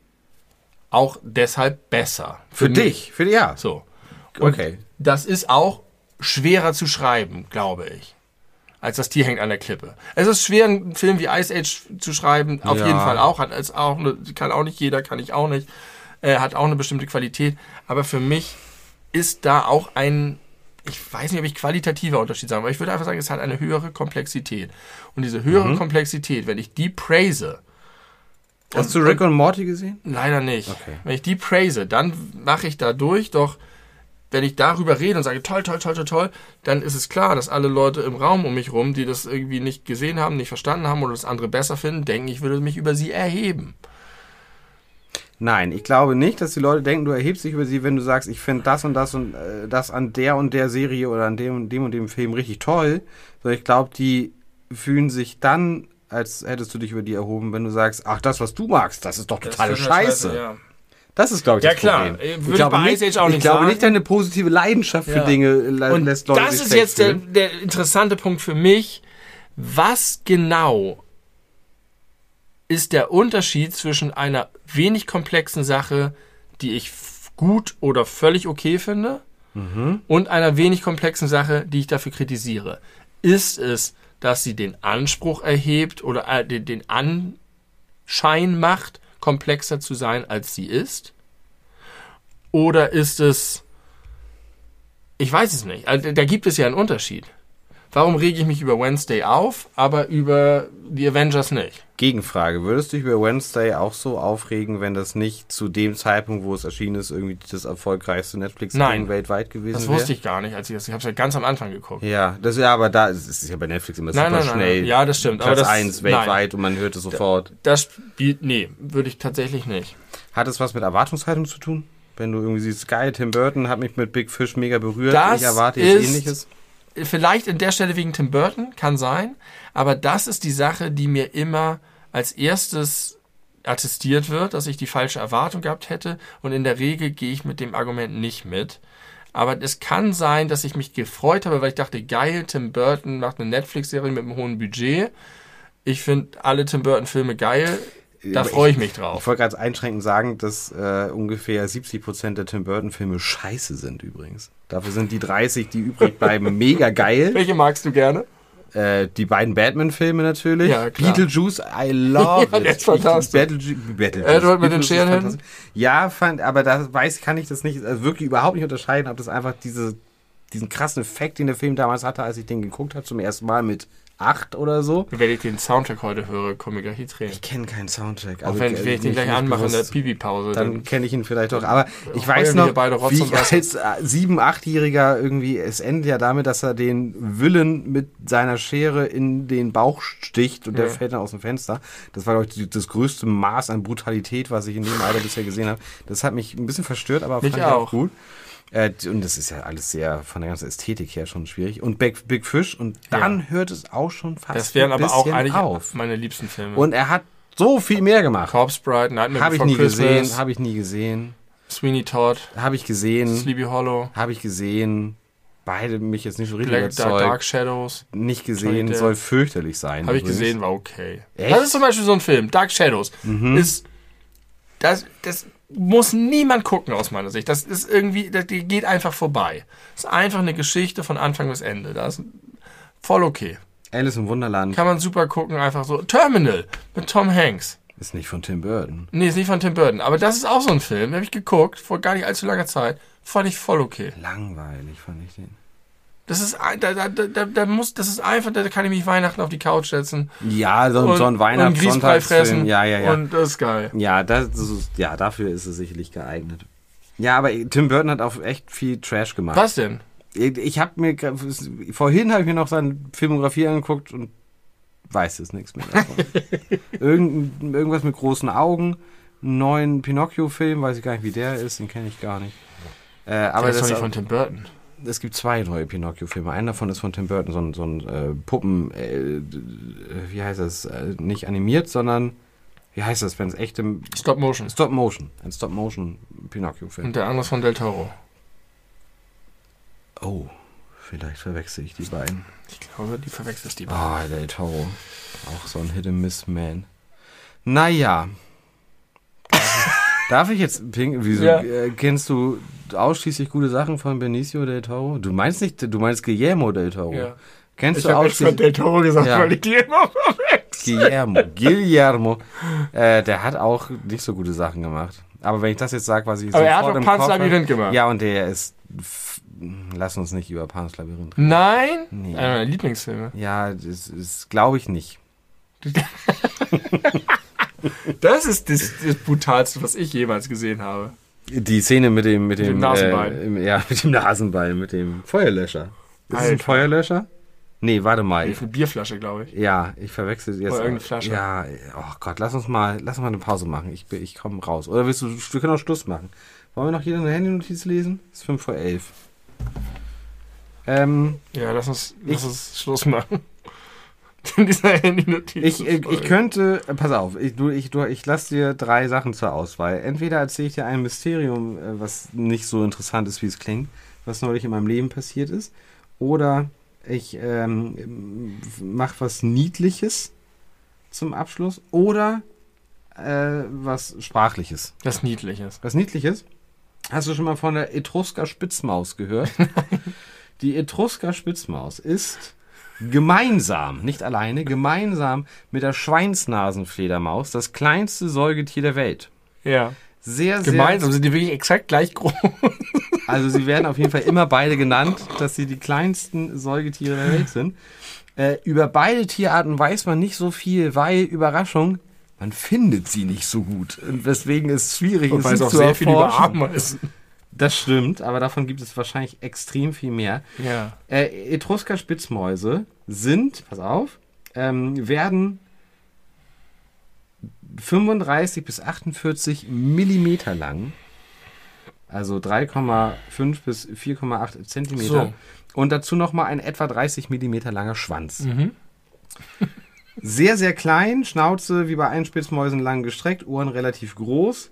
auch deshalb besser. Für mich. dich? Für ja. So. Und Okay. das ist auch schwerer zu schreiben, glaube ich. Als das Tier hängt an der Klippe. Es ist schwer, einen Film wie Ice Age zu schreiben. Auf Ja. jeden Fall auch. Hat es auch eine, kann auch nicht jeder, kann ich auch nicht. Äh, hat auch eine bestimmte Qualität. Aber für mich ist da auch ein, ich weiß nicht, ob ich qualitativer Unterschied sagen, aber ich würde einfach sagen, es hat eine höhere Komplexität. Und diese höhere Mhm. Komplexität, wenn ich die praise, Hast du Rick und Morty gesehen? Leider nicht. Okay. Wenn ich die praise, dann mache ich dadurch doch, wenn ich darüber rede und sage, toll, toll, toll, toll, toll, dann ist es klar, dass alle Leute im Raum um mich rum, die das irgendwie nicht gesehen haben, nicht verstanden haben oder das andere besser finden, denken, ich würde mich über sie erheben. Nein, ich glaube nicht, dass die Leute denken, du erhebst dich über sie, wenn du sagst, ich finde das und das und äh, das an der und der Serie oder an dem und dem und dem Film richtig toll. Sondern ich glaube, die fühlen sich dann, als hättest du dich über die erhoben, wenn du sagst, ach, das, was du magst, das ist doch totale Scheiße. Ja. Das ist, glaube ich, Ja, das klar. Problem. Äh, Ich würde glaube bei nicht, ich glaube sagen. nicht, deine positive Leidenschaft für Ja. Dinge Und lässt Leute das ist jetzt der, der interessante Punkt für mich. Was genau ist der Unterschied zwischen einer wenig komplexen Sache, die ich gut oder völlig okay finde, und einer wenig komplexen Sache, die ich dafür kritisiere? Ist es, dass sie den Anspruch erhebt oder äh, den, den Anschein macht, komplexer zu sein, als sie ist? Oder ist es ich weiß es nicht. Also, da gibt es ja einen Unterschied. Warum rege ich mich über Wednesday auf, aber über die Avengers nicht? Gegenfrage, würdest du dich über Wednesday auch so aufregen, wenn das nicht zu dem Zeitpunkt, wo es erschienen ist, irgendwie das erfolgreichste Netflix-Ding weltweit gewesen Das wäre? wusste ich gar nicht, als ich das. Ich habe es ja ganz am Anfang geguckt. Ja, das ja, aber da es ist ja bei Netflix immer Nein, super nein, nein, schnell. nein. Ja, das stimmt, aber Platz das- 1 nein. weltweit und man hört es sofort. Das spielt. Nee, würde ich tatsächlich nicht. Hat es was mit Erwartungshaltung zu tun? Wenn du irgendwie siehst, geil, Tim Burton hat mich mit Big Fish mega berührt, Das ich erwarte jetzt ist- ähnliches. Vielleicht in der Stelle wegen Tim Burton, kann sein. Aber das ist die Sache, die mir immer als erstes attestiert wird, dass ich die falsche Erwartung gehabt hätte. Und in der Regel gehe ich mit dem Argument nicht mit. Aber es kann sein, dass ich mich gefreut habe, weil ich dachte, geil, Tim Burton macht eine Netflix-Serie mit einem hohen Budget. Ich finde alle Tim Burton-Filme geil. Da freue ich mich drauf. Ich wollte gerade einschränkend sagen, dass äh, ungefähr 70% der Tim Burton-Filme scheiße sind übrigens. Dafür sind die 30, die übrig bleiben, mega geil. Welche magst du gerne? Äh, die beiden Batman-Filme natürlich. Ja, klar. Beetlejuice, I love Ja, it. der ist fantastisch. Ich, Beetlejuice. Edward mit den Scherenhänden? fantastisch. Ja, fand, aber da weiß, kann ich das nicht, also wirklich überhaupt nicht unterscheiden, ob das einfach diese, diesen krassen Effekt, den der Film damals hatte, als ich den geguckt habe, zum ersten Mal mit acht oder so. Wenn ich den Soundtrack heute höre, komme ich gleich die Tränen. Ich kenne keinen Soundtrack. Auch Also, wenn, äh, wenn ich den gleich anmache in der. Pipi-Pause, Dann kenne ich ihn vielleicht doch. Aber ich weiß noch, wie ich als äh, sieben-, achtjähriger irgendwie, es endet ja damit, dass er den Willen mit seiner Schere in den Bauch sticht und der Ja. fällt dann aus dem Fenster. Das war, glaube ich, das größte Maß an Brutalität, was ich in dem Alter bisher gesehen habe. Das hat mich ein bisschen verstört, aber Mich fand ich auch auch. gut. Äh, und das ist ja alles sehr von der ganzen Ästhetik her schon schwierig. Und Big, Big Fish und dann Ja. hört es auch schon fast Das wären ein aber auch eigentlich auf. meine liebsten Filme. Und er hat so viel mehr gemacht. Corpse Bride, Nightmare Habe ich Before nie Christmas, gesehen, habe ich nie gesehen. Sweeney Todd, Habe ich gesehen, Sleepy Hollow, habe ich gesehen. Beide mich jetzt nicht so richtig Black, überzeugt. Dark Shadows. Nicht gesehen, soll fürchterlich sein. Habe ich gesehen, war okay. Echt? Das ist zum Beispiel so ein Film, Dark Shadows. Ist, das, das muss niemand gucken aus meiner Sicht. Das ist irgendwie, das die geht einfach vorbei. Das ist einfach eine Geschichte von Anfang bis Ende. Das ist voll okay. Alice im Wunderland Kann man super gucken, einfach so. Terminal mit Tom Hanks. ist nicht von Tim Burton. Nee, ist nicht von Tim Burton. Aber das ist auch so ein Film, den habe ich geguckt, vor gar nicht allzu langer Zeit. Fand ich voll okay. Langweilig fand ich den. Das ist, da, da, da, da muss, das ist einfach, da kann ich mich Weihnachten auf die Couch setzen. Ja, so, ein- so ein und Grießbrei fressen. Ja, ja, ja. Und das ist geil. Ja, das ja, dafür ist es sicherlich geeignet. Ja, aber Tim Burton hat auch echt viel Trash gemacht. Was denn? Ich habe mir vorhin habe ich mir noch seine Filmografie angeguckt und weiß es nichts mehr davon. Irgend, irgendwas mit großen Augen, einen neuen Pinocchio-Film, weiß ich gar nicht, wie der ist, den kenne ich gar nicht. Äh, aber das ist doch nicht von Tim Burton. Es gibt zwei neue Pinocchio-Filme. Einer davon ist von Tim Burton, so ein, so ein äh, Puppen, äh, wie heißt das, äh, nicht animiert, sondern wie heißt das, wenn es echt im Stop Motion. Stop Motion, ein Stop Motion Pinocchio-Film. Und der andere ist von Del Toro. Oh, vielleicht verwechsel ich die beiden. Ich glaube, die verwechselst die. Ah, Del Toro. Auch so ein Hit and Miss Man. Naja. Darf ich jetzt ping? Wieso Ja. äh, kennst du ausschließlich gute Sachen von Benicio del Toro? Du meinst nicht, du meinst Guillermo del Toro. Ja. Kennst Ich du extra ausschließlich Del Toro gesagt, Ja. weil ich die immer verwechsel. Guillermo? Guillermo. Äh, der hat auch nicht so gute Sachen gemacht. Aber wenn ich das jetzt sage, was ich Aber er hat im Pan's Labyrinth gemacht. Ja, und der ist. Lass uns nicht über Pan's Labyrinth reden. Nein? Nee. Einer meiner Lieblingsfilme. Ja, das ist, glaube ich nicht. Das ist das, das Brutalste, was ich jemals gesehen habe. Die Szene mit dem, mit dem, dem Nasenbein. Äh, ja, mit dem Nasenbein, mit dem Feuerlöscher. Ist es ein Alter. Feuerlöscher? Nee, warte mal. Ich, Eine Bierflasche, glaube ich. ja, ich verwechsel jetzt. Oder irgendeine Flasche. Ja, oh Gott, lass uns mal, lass uns mal eine Pause machen. Ich, ich komme raus. Oder willst du, wir können auch Schluss machen. Wollen wir noch jeder eine Handynotiz lesen? Es ist 5 vor 11. Ähm, Ja, lass uns, Ich- lass uns Schluss machen. In dieser Handy-Notiz. ich, ich, ich könnte, äh, pass auf, ich, du, ich, du, ich lasse dir drei Sachen zur Auswahl. Entweder erzähle ich dir ein Mysterium, äh, was nicht so interessant ist, wie es klingt, was neulich in meinem Leben passiert ist, oder ich ähm, mache was Niedliches zum Abschluss, oder äh, was Sprachliches. Das Niedliches. Was Niedliches? Hast du schon mal von der Etrusker Spitzmaus gehört? Die Etrusker Spitzmaus ist gemeinsam, nicht alleine, gemeinsam mit der Schweinsnasenfledermaus das kleinste Säugetier der Welt. Ja. Sehr, sehr. Gemeinsam sind die wirklich exakt gleich groß. Also sie werden auf jeden Fall immer beide genannt, dass sie die kleinsten Säugetiere der Welt sind. Äh, über beide Tierarten weiß man nicht so viel, weil, Überraschung, man findet sie nicht so gut. Und weswegen es schwierig Und ist, weil es sie auch zu sehr viel über erforschen. Ameisen. Das stimmt, aber davon gibt es wahrscheinlich extrem viel mehr. Ja. Äh, Etrusker Spitzmäuse sind, pass auf, ähm, werden 35 bis 48 Millimeter lang. Also 3,5 bis 4,8 Zentimeter. So. Und dazu nochmal ein etwa 30 Millimeter langer Schwanz. Mhm. Sehr, sehr klein, Schnauze wie bei Einspitzmäusen lang gestreckt, Ohren relativ groß.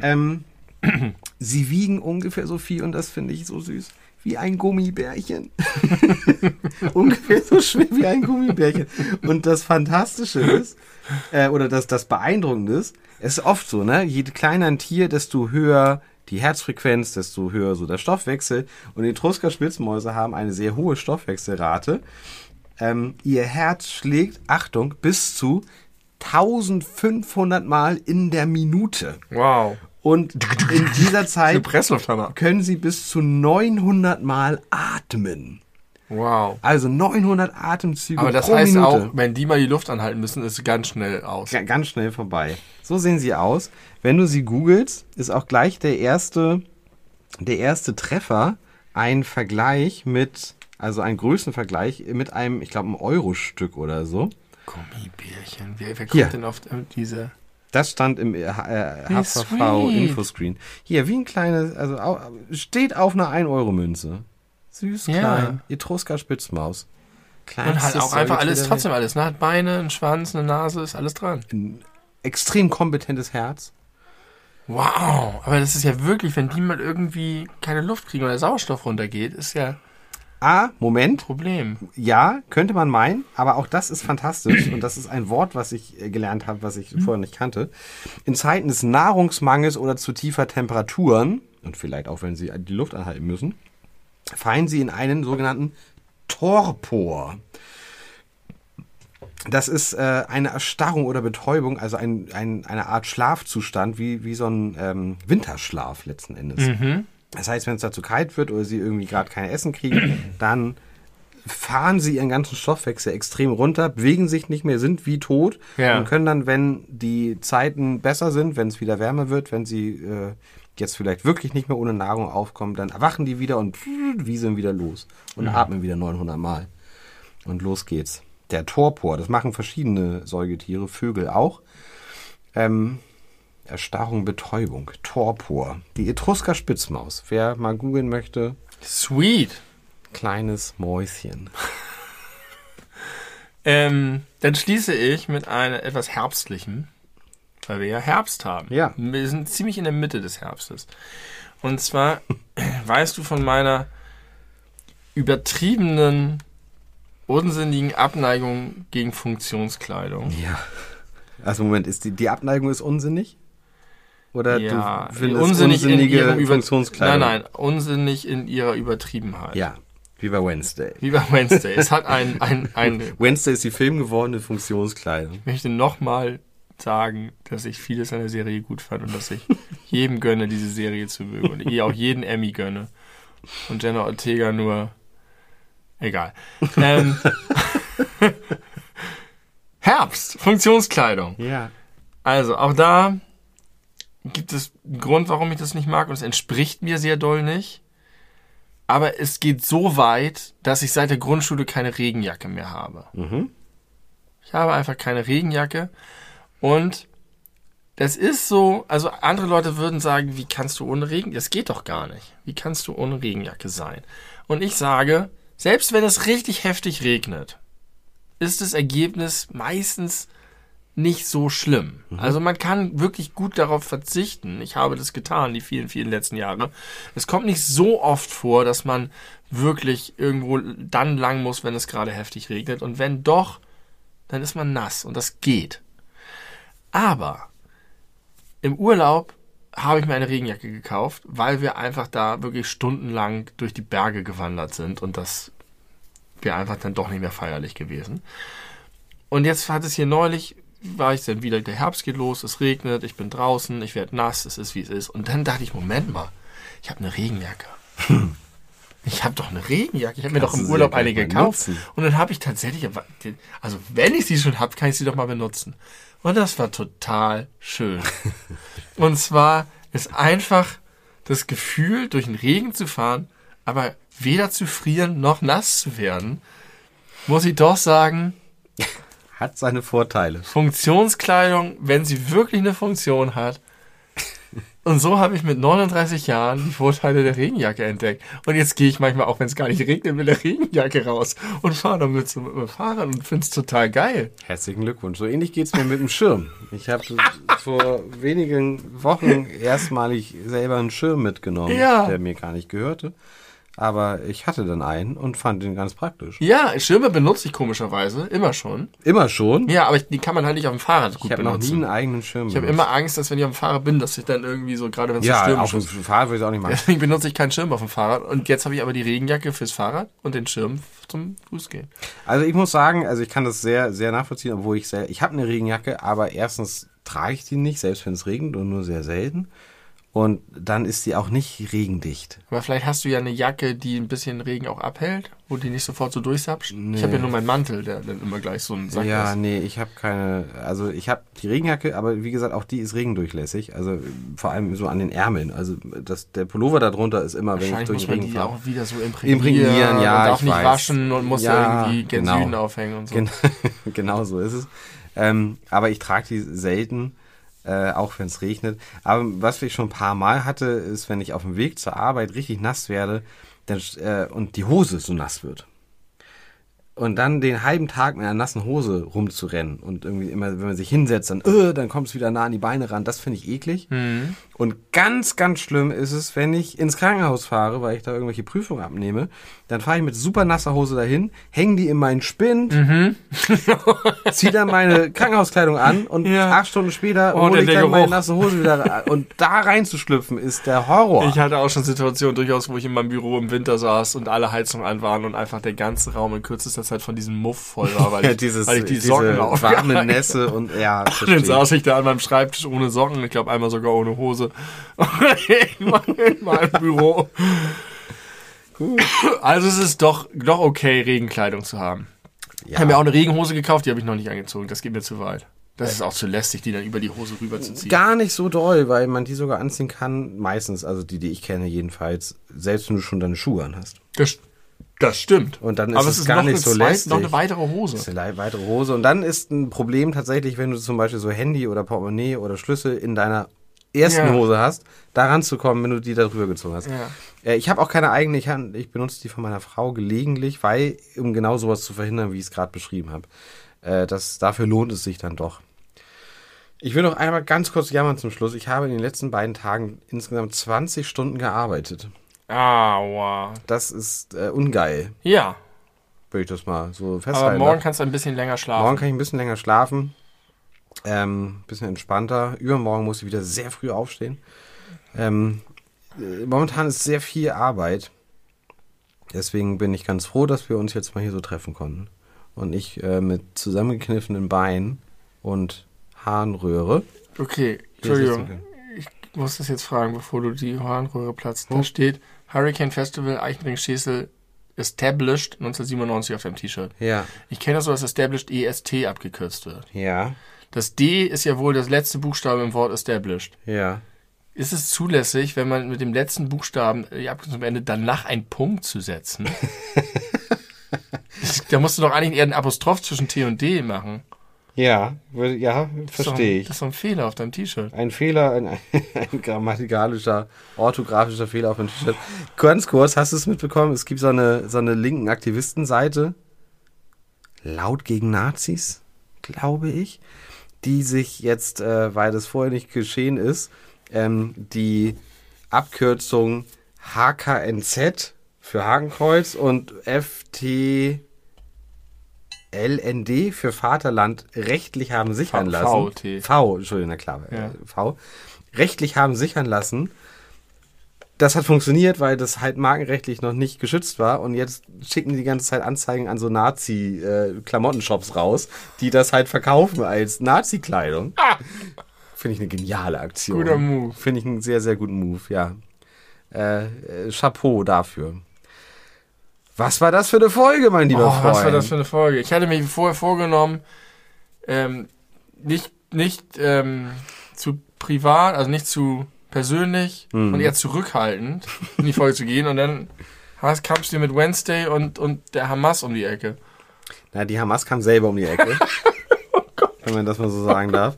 Ähm, sie wiegen ungefähr so viel, und das finde ich so süß, wie ein Gummibärchen. ungefähr so schwer wie ein Gummibärchen. Und das Fantastische ist, äh, oder das, das Beeindruckende ist, es ist oft so, ne? Je kleiner ein Tier, desto höher die Herzfrequenz, desto höher so der Stoffwechsel. Und Etrusker Spitzmäuse haben eine sehr hohe Stoffwechselrate. Ähm, ihr Herz schlägt, Achtung, bis zu 1500 Mal in der Minute. Wow. Und in dieser Zeit können sie bis zu 900 Mal atmen. Wow. Also 900 Atemzüge Aber das pro heißt Minute. auch, wenn die mal die Luft anhalten müssen, ist es ganz schnell aus. Ga- ganz schnell vorbei. So sehen sie aus. Wenn du sie googelst, ist auch gleich der erste, der erste Treffer ein Vergleich mit, also ein Größenvergleich mit einem, ich glaube, ein Euro-Stück oder so. Gummibärchen. Wer, wer kommt Hier. denn auf diese? Das stand im äh, äh. Infoscreen. Hier, wie ein kleines, also steht auf einer 1-Euro-Münze. Süß, Ja. klein. Etrusker Spitzmaus. Und halt auch einfach alles, trotzdem alles. Ne? Hat Beine, einen Schwanz, eine Nase, ist alles dran. Ein extrem kompetentes Herz. Wow. Aber das ist ja wirklich, wenn die mal irgendwie keine Luft kriegen oder Sauerstoff runtergeht, ist ja Ah, Moment. Problem. Ja, könnte man meinen, aber auch das ist fantastisch und das ist ein Wort, was ich äh, gelernt habe, was ich vorher nicht kannte. In Zeiten des Nahrungsmangels oder zu tiefer Temperaturen, und vielleicht auch wenn sie die Luft anhalten müssen, fallen sie in einen sogenannten Torpor. Das ist äh, eine Erstarrung oder Betäubung, also ein, ein, eine Art Schlafzustand, wie, wie so ein ähm, Winterschlaf letzten Endes. Das heißt, wenn es da zu kalt wird oder sie irgendwie gerade kein Essen kriegen, dann fahren sie ihren ganzen Stoffwechsel extrem runter, bewegen sich nicht mehr, sind wie tot Ja. und können dann, wenn die Zeiten besser sind, wenn es wieder wärmer wird, wenn sie äh, jetzt vielleicht wirklich nicht mehr ohne Nahrung aufkommen, dann erwachen die wieder und wieseln wieder los und atmen wieder 900 Mal. Und los geht's. Der Torpor, das machen verschiedene Säugetiere, Vögel auch. Ähm, Erstarrung, Betäubung, Torpor. Die Etrusker Spitzmaus. Wer mal googeln möchte, Sweet. kleines Mäuschen. Ähm, dann schließe ich mit einem etwas herbstlichen, weil wir ja Herbst haben. Ja. Wir sind ziemlich in der Mitte des Herbstes. Und zwar weißt du von meiner übertriebenen, unsinnigen Abneigung gegen Funktionskleidung. Ja. Also Moment, ist die, die Abneigung ist unsinnig? Oder ja, du findest unsinnig in unsinnige ihrem Über Funktionskleidung? Nein, nein, unsinnig in ihrer Übertriebenheit. Ja, wie bei Wednesday. Wie bei Wednesday. es hat ein, ein, ein Wednesday ist die filmgewordene Funktionskleidung. Ich möchte nochmal sagen, dass ich vieles an der Serie gut fand und dass ich jedem gönne, diese Serie zu mögen und ich auch jeden Emmy gönne. Und Jenna Ortega nur. Egal. Ähm, Herbst, Funktionskleidung. Ja. Also, auch da gibt es einen Grund, warum ich das nicht mag und es entspricht mir sehr doll nicht. Aber es geht so weit, dass ich seit der Grundschule keine Regenjacke mehr habe. Mhm. Ich habe einfach keine Regenjacke und das ist so, also andere Leute würden sagen, wie kannst du ohne Regen? Das geht doch gar nicht. Wie kannst du ohne Regenjacke sein? Und ich sage, selbst wenn es richtig heftig regnet, ist das Ergebnis meistens nicht so schlimm. Also man kann wirklich gut darauf verzichten. Ich habe das getan, die vielen, vielen letzten Jahre. Es kommt nicht so oft vor, dass man wirklich irgendwo dann lang muss, wenn es gerade heftig regnet. Und wenn doch, dann ist man nass und das geht. Aber im Urlaub habe ich mir eine Regenjacke gekauft, weil wir einfach da wirklich stundenlang durch die Berge gewandert sind und das wäre einfach dann doch nicht mehr feierlich gewesen. Und jetzt hat es hier neulich, war ich dann wieder, der Herbst geht los, es regnet, ich bin draußen, ich werde nass, es ist wie es ist. Und dann dachte ich, Moment mal, ich habe eine Regenjacke. Ich habe doch eine Regenjacke. Ich habe mir doch im Urlaub eine gekauft. nutzen. Und dann habe ich tatsächlich, also wenn ich sie schon habe, kann ich sie doch mal benutzen. Und das war total schön. Und zwar ist einfach das Gefühl, durch den Regen zu fahren, aber weder zu frieren noch nass zu werden, muss ich doch sagen, Hat seine Vorteile. Funktionskleidung, wenn sie wirklich eine Funktion hat. Und so habe ich mit 39 Jahren die Vorteile der Regenjacke entdeckt. Und jetzt gehe ich manchmal, auch wenn es gar nicht regnet, mit der Regenjacke raus und fahre damit so mit dem Fahrrad und finde es total geil. Herzlichen Glückwunsch. So ähnlich geht's mir mit dem Schirm. Ich habe vor wenigen Wochen erstmalig selber einen Schirm mitgenommen, Ja. der mir gar nicht gehörte. Aber ich hatte dann einen und fand den ganz praktisch. Ja, Schirme benutze ich komischerweise, immer schon. Immer schon. Ja, aber ich, die kann man halt nicht auf dem Fahrrad gut ich habe noch nie benutzen. einen eigenen Schirm Ich habe immer Angst, dass wenn ich auf dem Fahrrad bin, dass ich dann irgendwie so, gerade wenn es so Ja, stürmisch auf dem ist. Fahrrad würde ich es auch nicht machen. Deswegen benutze ich keinen Schirm auf dem Fahrrad. Und jetzt habe ich aber die Regenjacke fürs Fahrrad und den Schirm zum Fußgehen. Also ich muss sagen, also ich kann das sehr, sehr nachvollziehen, obwohl ich sehr, ich habe eine Regenjacke, aber erstens trage ich die nicht, selbst wenn es regnet und nur sehr selten. Und dann ist die auch nicht regendicht. Aber vielleicht hast du ja eine Jacke, die ein bisschen Regen auch abhält, wo die nicht sofort so durchsapscht. Nee. Ich habe ja nur meinen Mantel, der dann immer gleich so ein Sack ja, ist. nee, ich habe keine, also ich habe die Regenjacke, aber wie gesagt, auch die ist regendurchlässig, also vor allem so an den Ärmeln. Also das, der Pullover darunter ist immer, wenn ich durch muss den man Regen die auch wieder so imprägnieren. Imprägnieren, ja, Und darf ich nicht weiß. waschen und muss Ja, irgendwie gen genau. Aufhängen und so. Gen genau so ist es. Ähm, aber ich trage die selten, äh, auch wenn es regnet. Aber was ich schon ein paar Mal hatte, ist, wenn ich auf dem Weg zur Arbeit richtig nass werde dann, äh, und die Hose so nass wird. Und dann den halben Tag mit einer nassen Hose rumzurennen und irgendwie immer, wenn man sich hinsetzt, dann, äh, dann kommt es wieder nah an die Beine ran. Das finde ich eklig. Und ganz, ganz schlimm ist es, wenn ich ins Krankenhaus fahre, weil ich da irgendwelche Prüfungen abnehme. Dann fahre ich mit super nasser Hose dahin, hänge die in meinen Spind, ziehe dann meine Krankenhauskleidung an und Ja. acht Stunden später Oh, hole ich dann meine Geruch. nasse Hose wieder. Und da reinzuschlüpfen ist der Horror. Ich hatte auch schon Situationen durchaus, wo ich in meinem Büro im Winter saß und alle Heizungen an waren und einfach der ganze Raum in kürzester Zeit Zeit von diesem Muff voll war, weil ich, Dieses, weil ich die diese Socken warme aufgehangen Nässe und ja, Dann verstehe. saß ich da an meinem Schreibtisch ohne Socken, ich glaube einmal sogar ohne Hose. in meinem Büro. Also es ist doch, doch okay, Regenkleidung zu haben. Ich habe mir auch eine Regenhose gekauft, die habe ich noch nicht angezogen. Das geht mir zu weit. Das ist auch zu lästig, die dann über die Hose rüberzuziehen. Gar nicht so doll, weil man die sogar anziehen kann, meistens, also die, die ich kenne jedenfalls, selbst wenn du schon deine Schuhe an hast. Das, das stimmt. Und dann ist Aber es es ist gar nicht so lästig. noch eine weitere Hose. Das ist eine weitere Hose. Und dann ist ein Problem tatsächlich, wenn du zum Beispiel so Handy oder Portemonnaie oder Schlüssel in deiner ersten Ja. Hose hast, da ranzukommen, wenn du die da drüber gezogen hast. Ja. Äh, Ich habe auch keine eigene, ich, han- ich benutze die von meiner Frau gelegentlich, weil, um genau sowas zu verhindern, wie ich es gerade beschrieben habe. Äh, das, dafür lohnt es sich dann doch. Ich will noch einmal ganz kurz jammern zum Schluss. Ich habe in den letzten beiden Tagen insgesamt 20 Stunden gearbeitet. Aua. Das ist äh, ungeil, Ja, würde ich das mal so aber festhalten. morgen darf. kannst du ein bisschen länger schlafen. Morgen kann ich ein bisschen länger schlafen. Ähm, bisschen entspannter. Übermorgen muss ich wieder sehr früh aufstehen. Ähm, äh, momentan ist sehr viel Arbeit. Deswegen bin ich ganz froh, dass wir uns jetzt mal hier so treffen konnten. Und ich äh, mit zusammengekniffenen Beinen und Harnröhre. Okay, Entschuldigung. Ich muss das jetzt fragen, bevor du die Harnröhre platzt. Oh. Da steht Hurricane Festival Eichenring-Schesel Established 1997 auf deinem T-Shirt. Ja, Ich kenne das so, dass Established EST abgekürzt wird. ja, Das D ist ja wohl das letzte Buchstabe im Wort Established. ja. Ist es zulässig, wenn man mit dem letzten Buchstaben die Abkürzung am Ende danach einen Punkt zu setzen? da musst du doch eigentlich eher einen Apostroph zwischen T und D machen. Ja, ja, verstehe ich. Das ist doch ein Fehler auf deinem T-Shirt. Ein Fehler, ein, ein grammatikalischer, orthografischer Fehler auf dem T-Shirt. Ganz kurz, hast du es mitbekommen? Es gibt so eine, so eine linken Aktivistenseite, laut gegen Nazis, glaube ich, die sich jetzt, äh, weil das vorher nicht geschehen ist, ähm, die Abkürzung HKNZ für Hakenkreuz und FT LND für Vaterland rechtlich haben sichern V- lassen. VT. V, Entschuldigung, na klar, Ja. äh, V. Rechtlich haben sichern lassen. Das hat funktioniert, weil das halt markenrechtlich noch nicht geschützt war und jetzt schicken die die ganze Zeit Anzeigen an so Nazi-Klamottenshops raus, die das halt verkaufen als Nazi-Kleidung. Finde ich eine geniale Aktion. Guter Move. Finde ich einen sehr, sehr guten Move, ja. Äh, äh, Chapeau dafür. Was war das für eine Folge, mein lieber Oh, Freund? was war das für eine Folge? Ich hatte mir vorher vorgenommen, ähm, nicht, nicht ähm, zu privat, also nicht zu persönlich Mhm. und eher zurückhaltend in die Folge zu gehen und dann kamst du mit Wednesday und, und der Hamas um die Ecke. Na, die Hamas kam selber um die Ecke. wenn man das mal so sagen darf.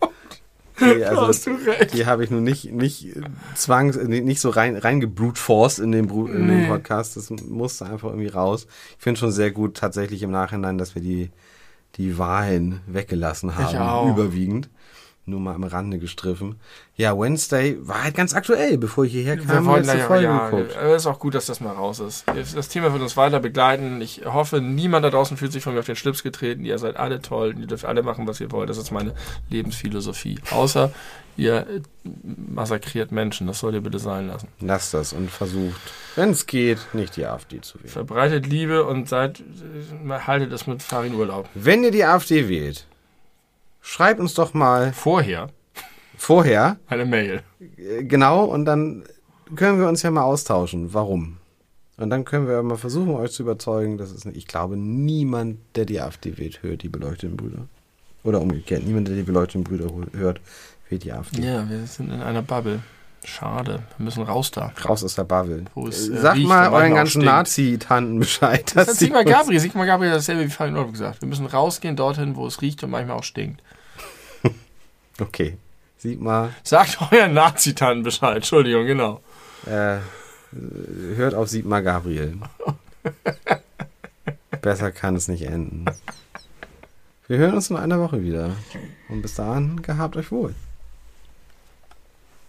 Die, also, hast du recht. die habe ich nun nicht, nicht zwangs, äh, nicht so rein, reingebrutforced in den, Bru- in den. Podcast. Das musste einfach irgendwie raus. Ich finde schon sehr gut tatsächlich im Nachhinein, dass wir die, die Wahlen weggelassen haben. Überwiegend. Nur mal am Rande gestriffen. Ja, Wednesday war halt ganz aktuell, bevor ich hierher Wir kam. wollten letzte da ja, Folge ja, geguckt. ist auch gut, dass das mal raus ist. Das Thema wird uns weiter begleiten. Ich hoffe, niemand da draußen fühlt sich von mir auf den Schlips getreten. Ihr seid alle toll. Ihr dürft alle machen, was ihr wollt. Das ist meine Lebensphilosophie. Außer ihr massakriert Menschen. Das sollt ihr bitte sein lassen. Lasst das und versucht, wenn es geht, nicht die AfD zu wählen. Verbreitet Liebe und seid, haltet es mit Farin Urlaub. Wenn ihr die AfD wählt, schreibt uns doch mal Vorher vorher, eine Mail. äh, genau, und dann können wir uns ja mal austauschen. Warum? Und dann können wir mal versuchen, euch zu überzeugen, dass es nicht. Ich glaube, niemand, der die AfD wählt, hört die beleuchteten Brüder. Oder umgekehrt, niemand, der die beleuchteten Brüder hört, wählt die AfD. Ja, wir sind in einer Bubble. Schade. Wir müssen raus da. Raus aus der es, äh, Sagt riecht mal euren ganzen. Nazi-Tanten Bescheid. Das hat Sigmar Gabriel. Sigmar Gabriel hat dasselbe wie Farin Urlaub gesagt. Wir müssen rausgehen dorthin, wo es riecht und manchmal auch stinkt. Okay. Sieht mal, Sagt euren Nazi-Tanten Bescheid. Entschuldigung, genau. äh, hört auf Siegmar Gabriel. Besser kann es nicht enden. Wir hören uns in einer Woche wieder. Und bis dahin, gehabt euch wohl.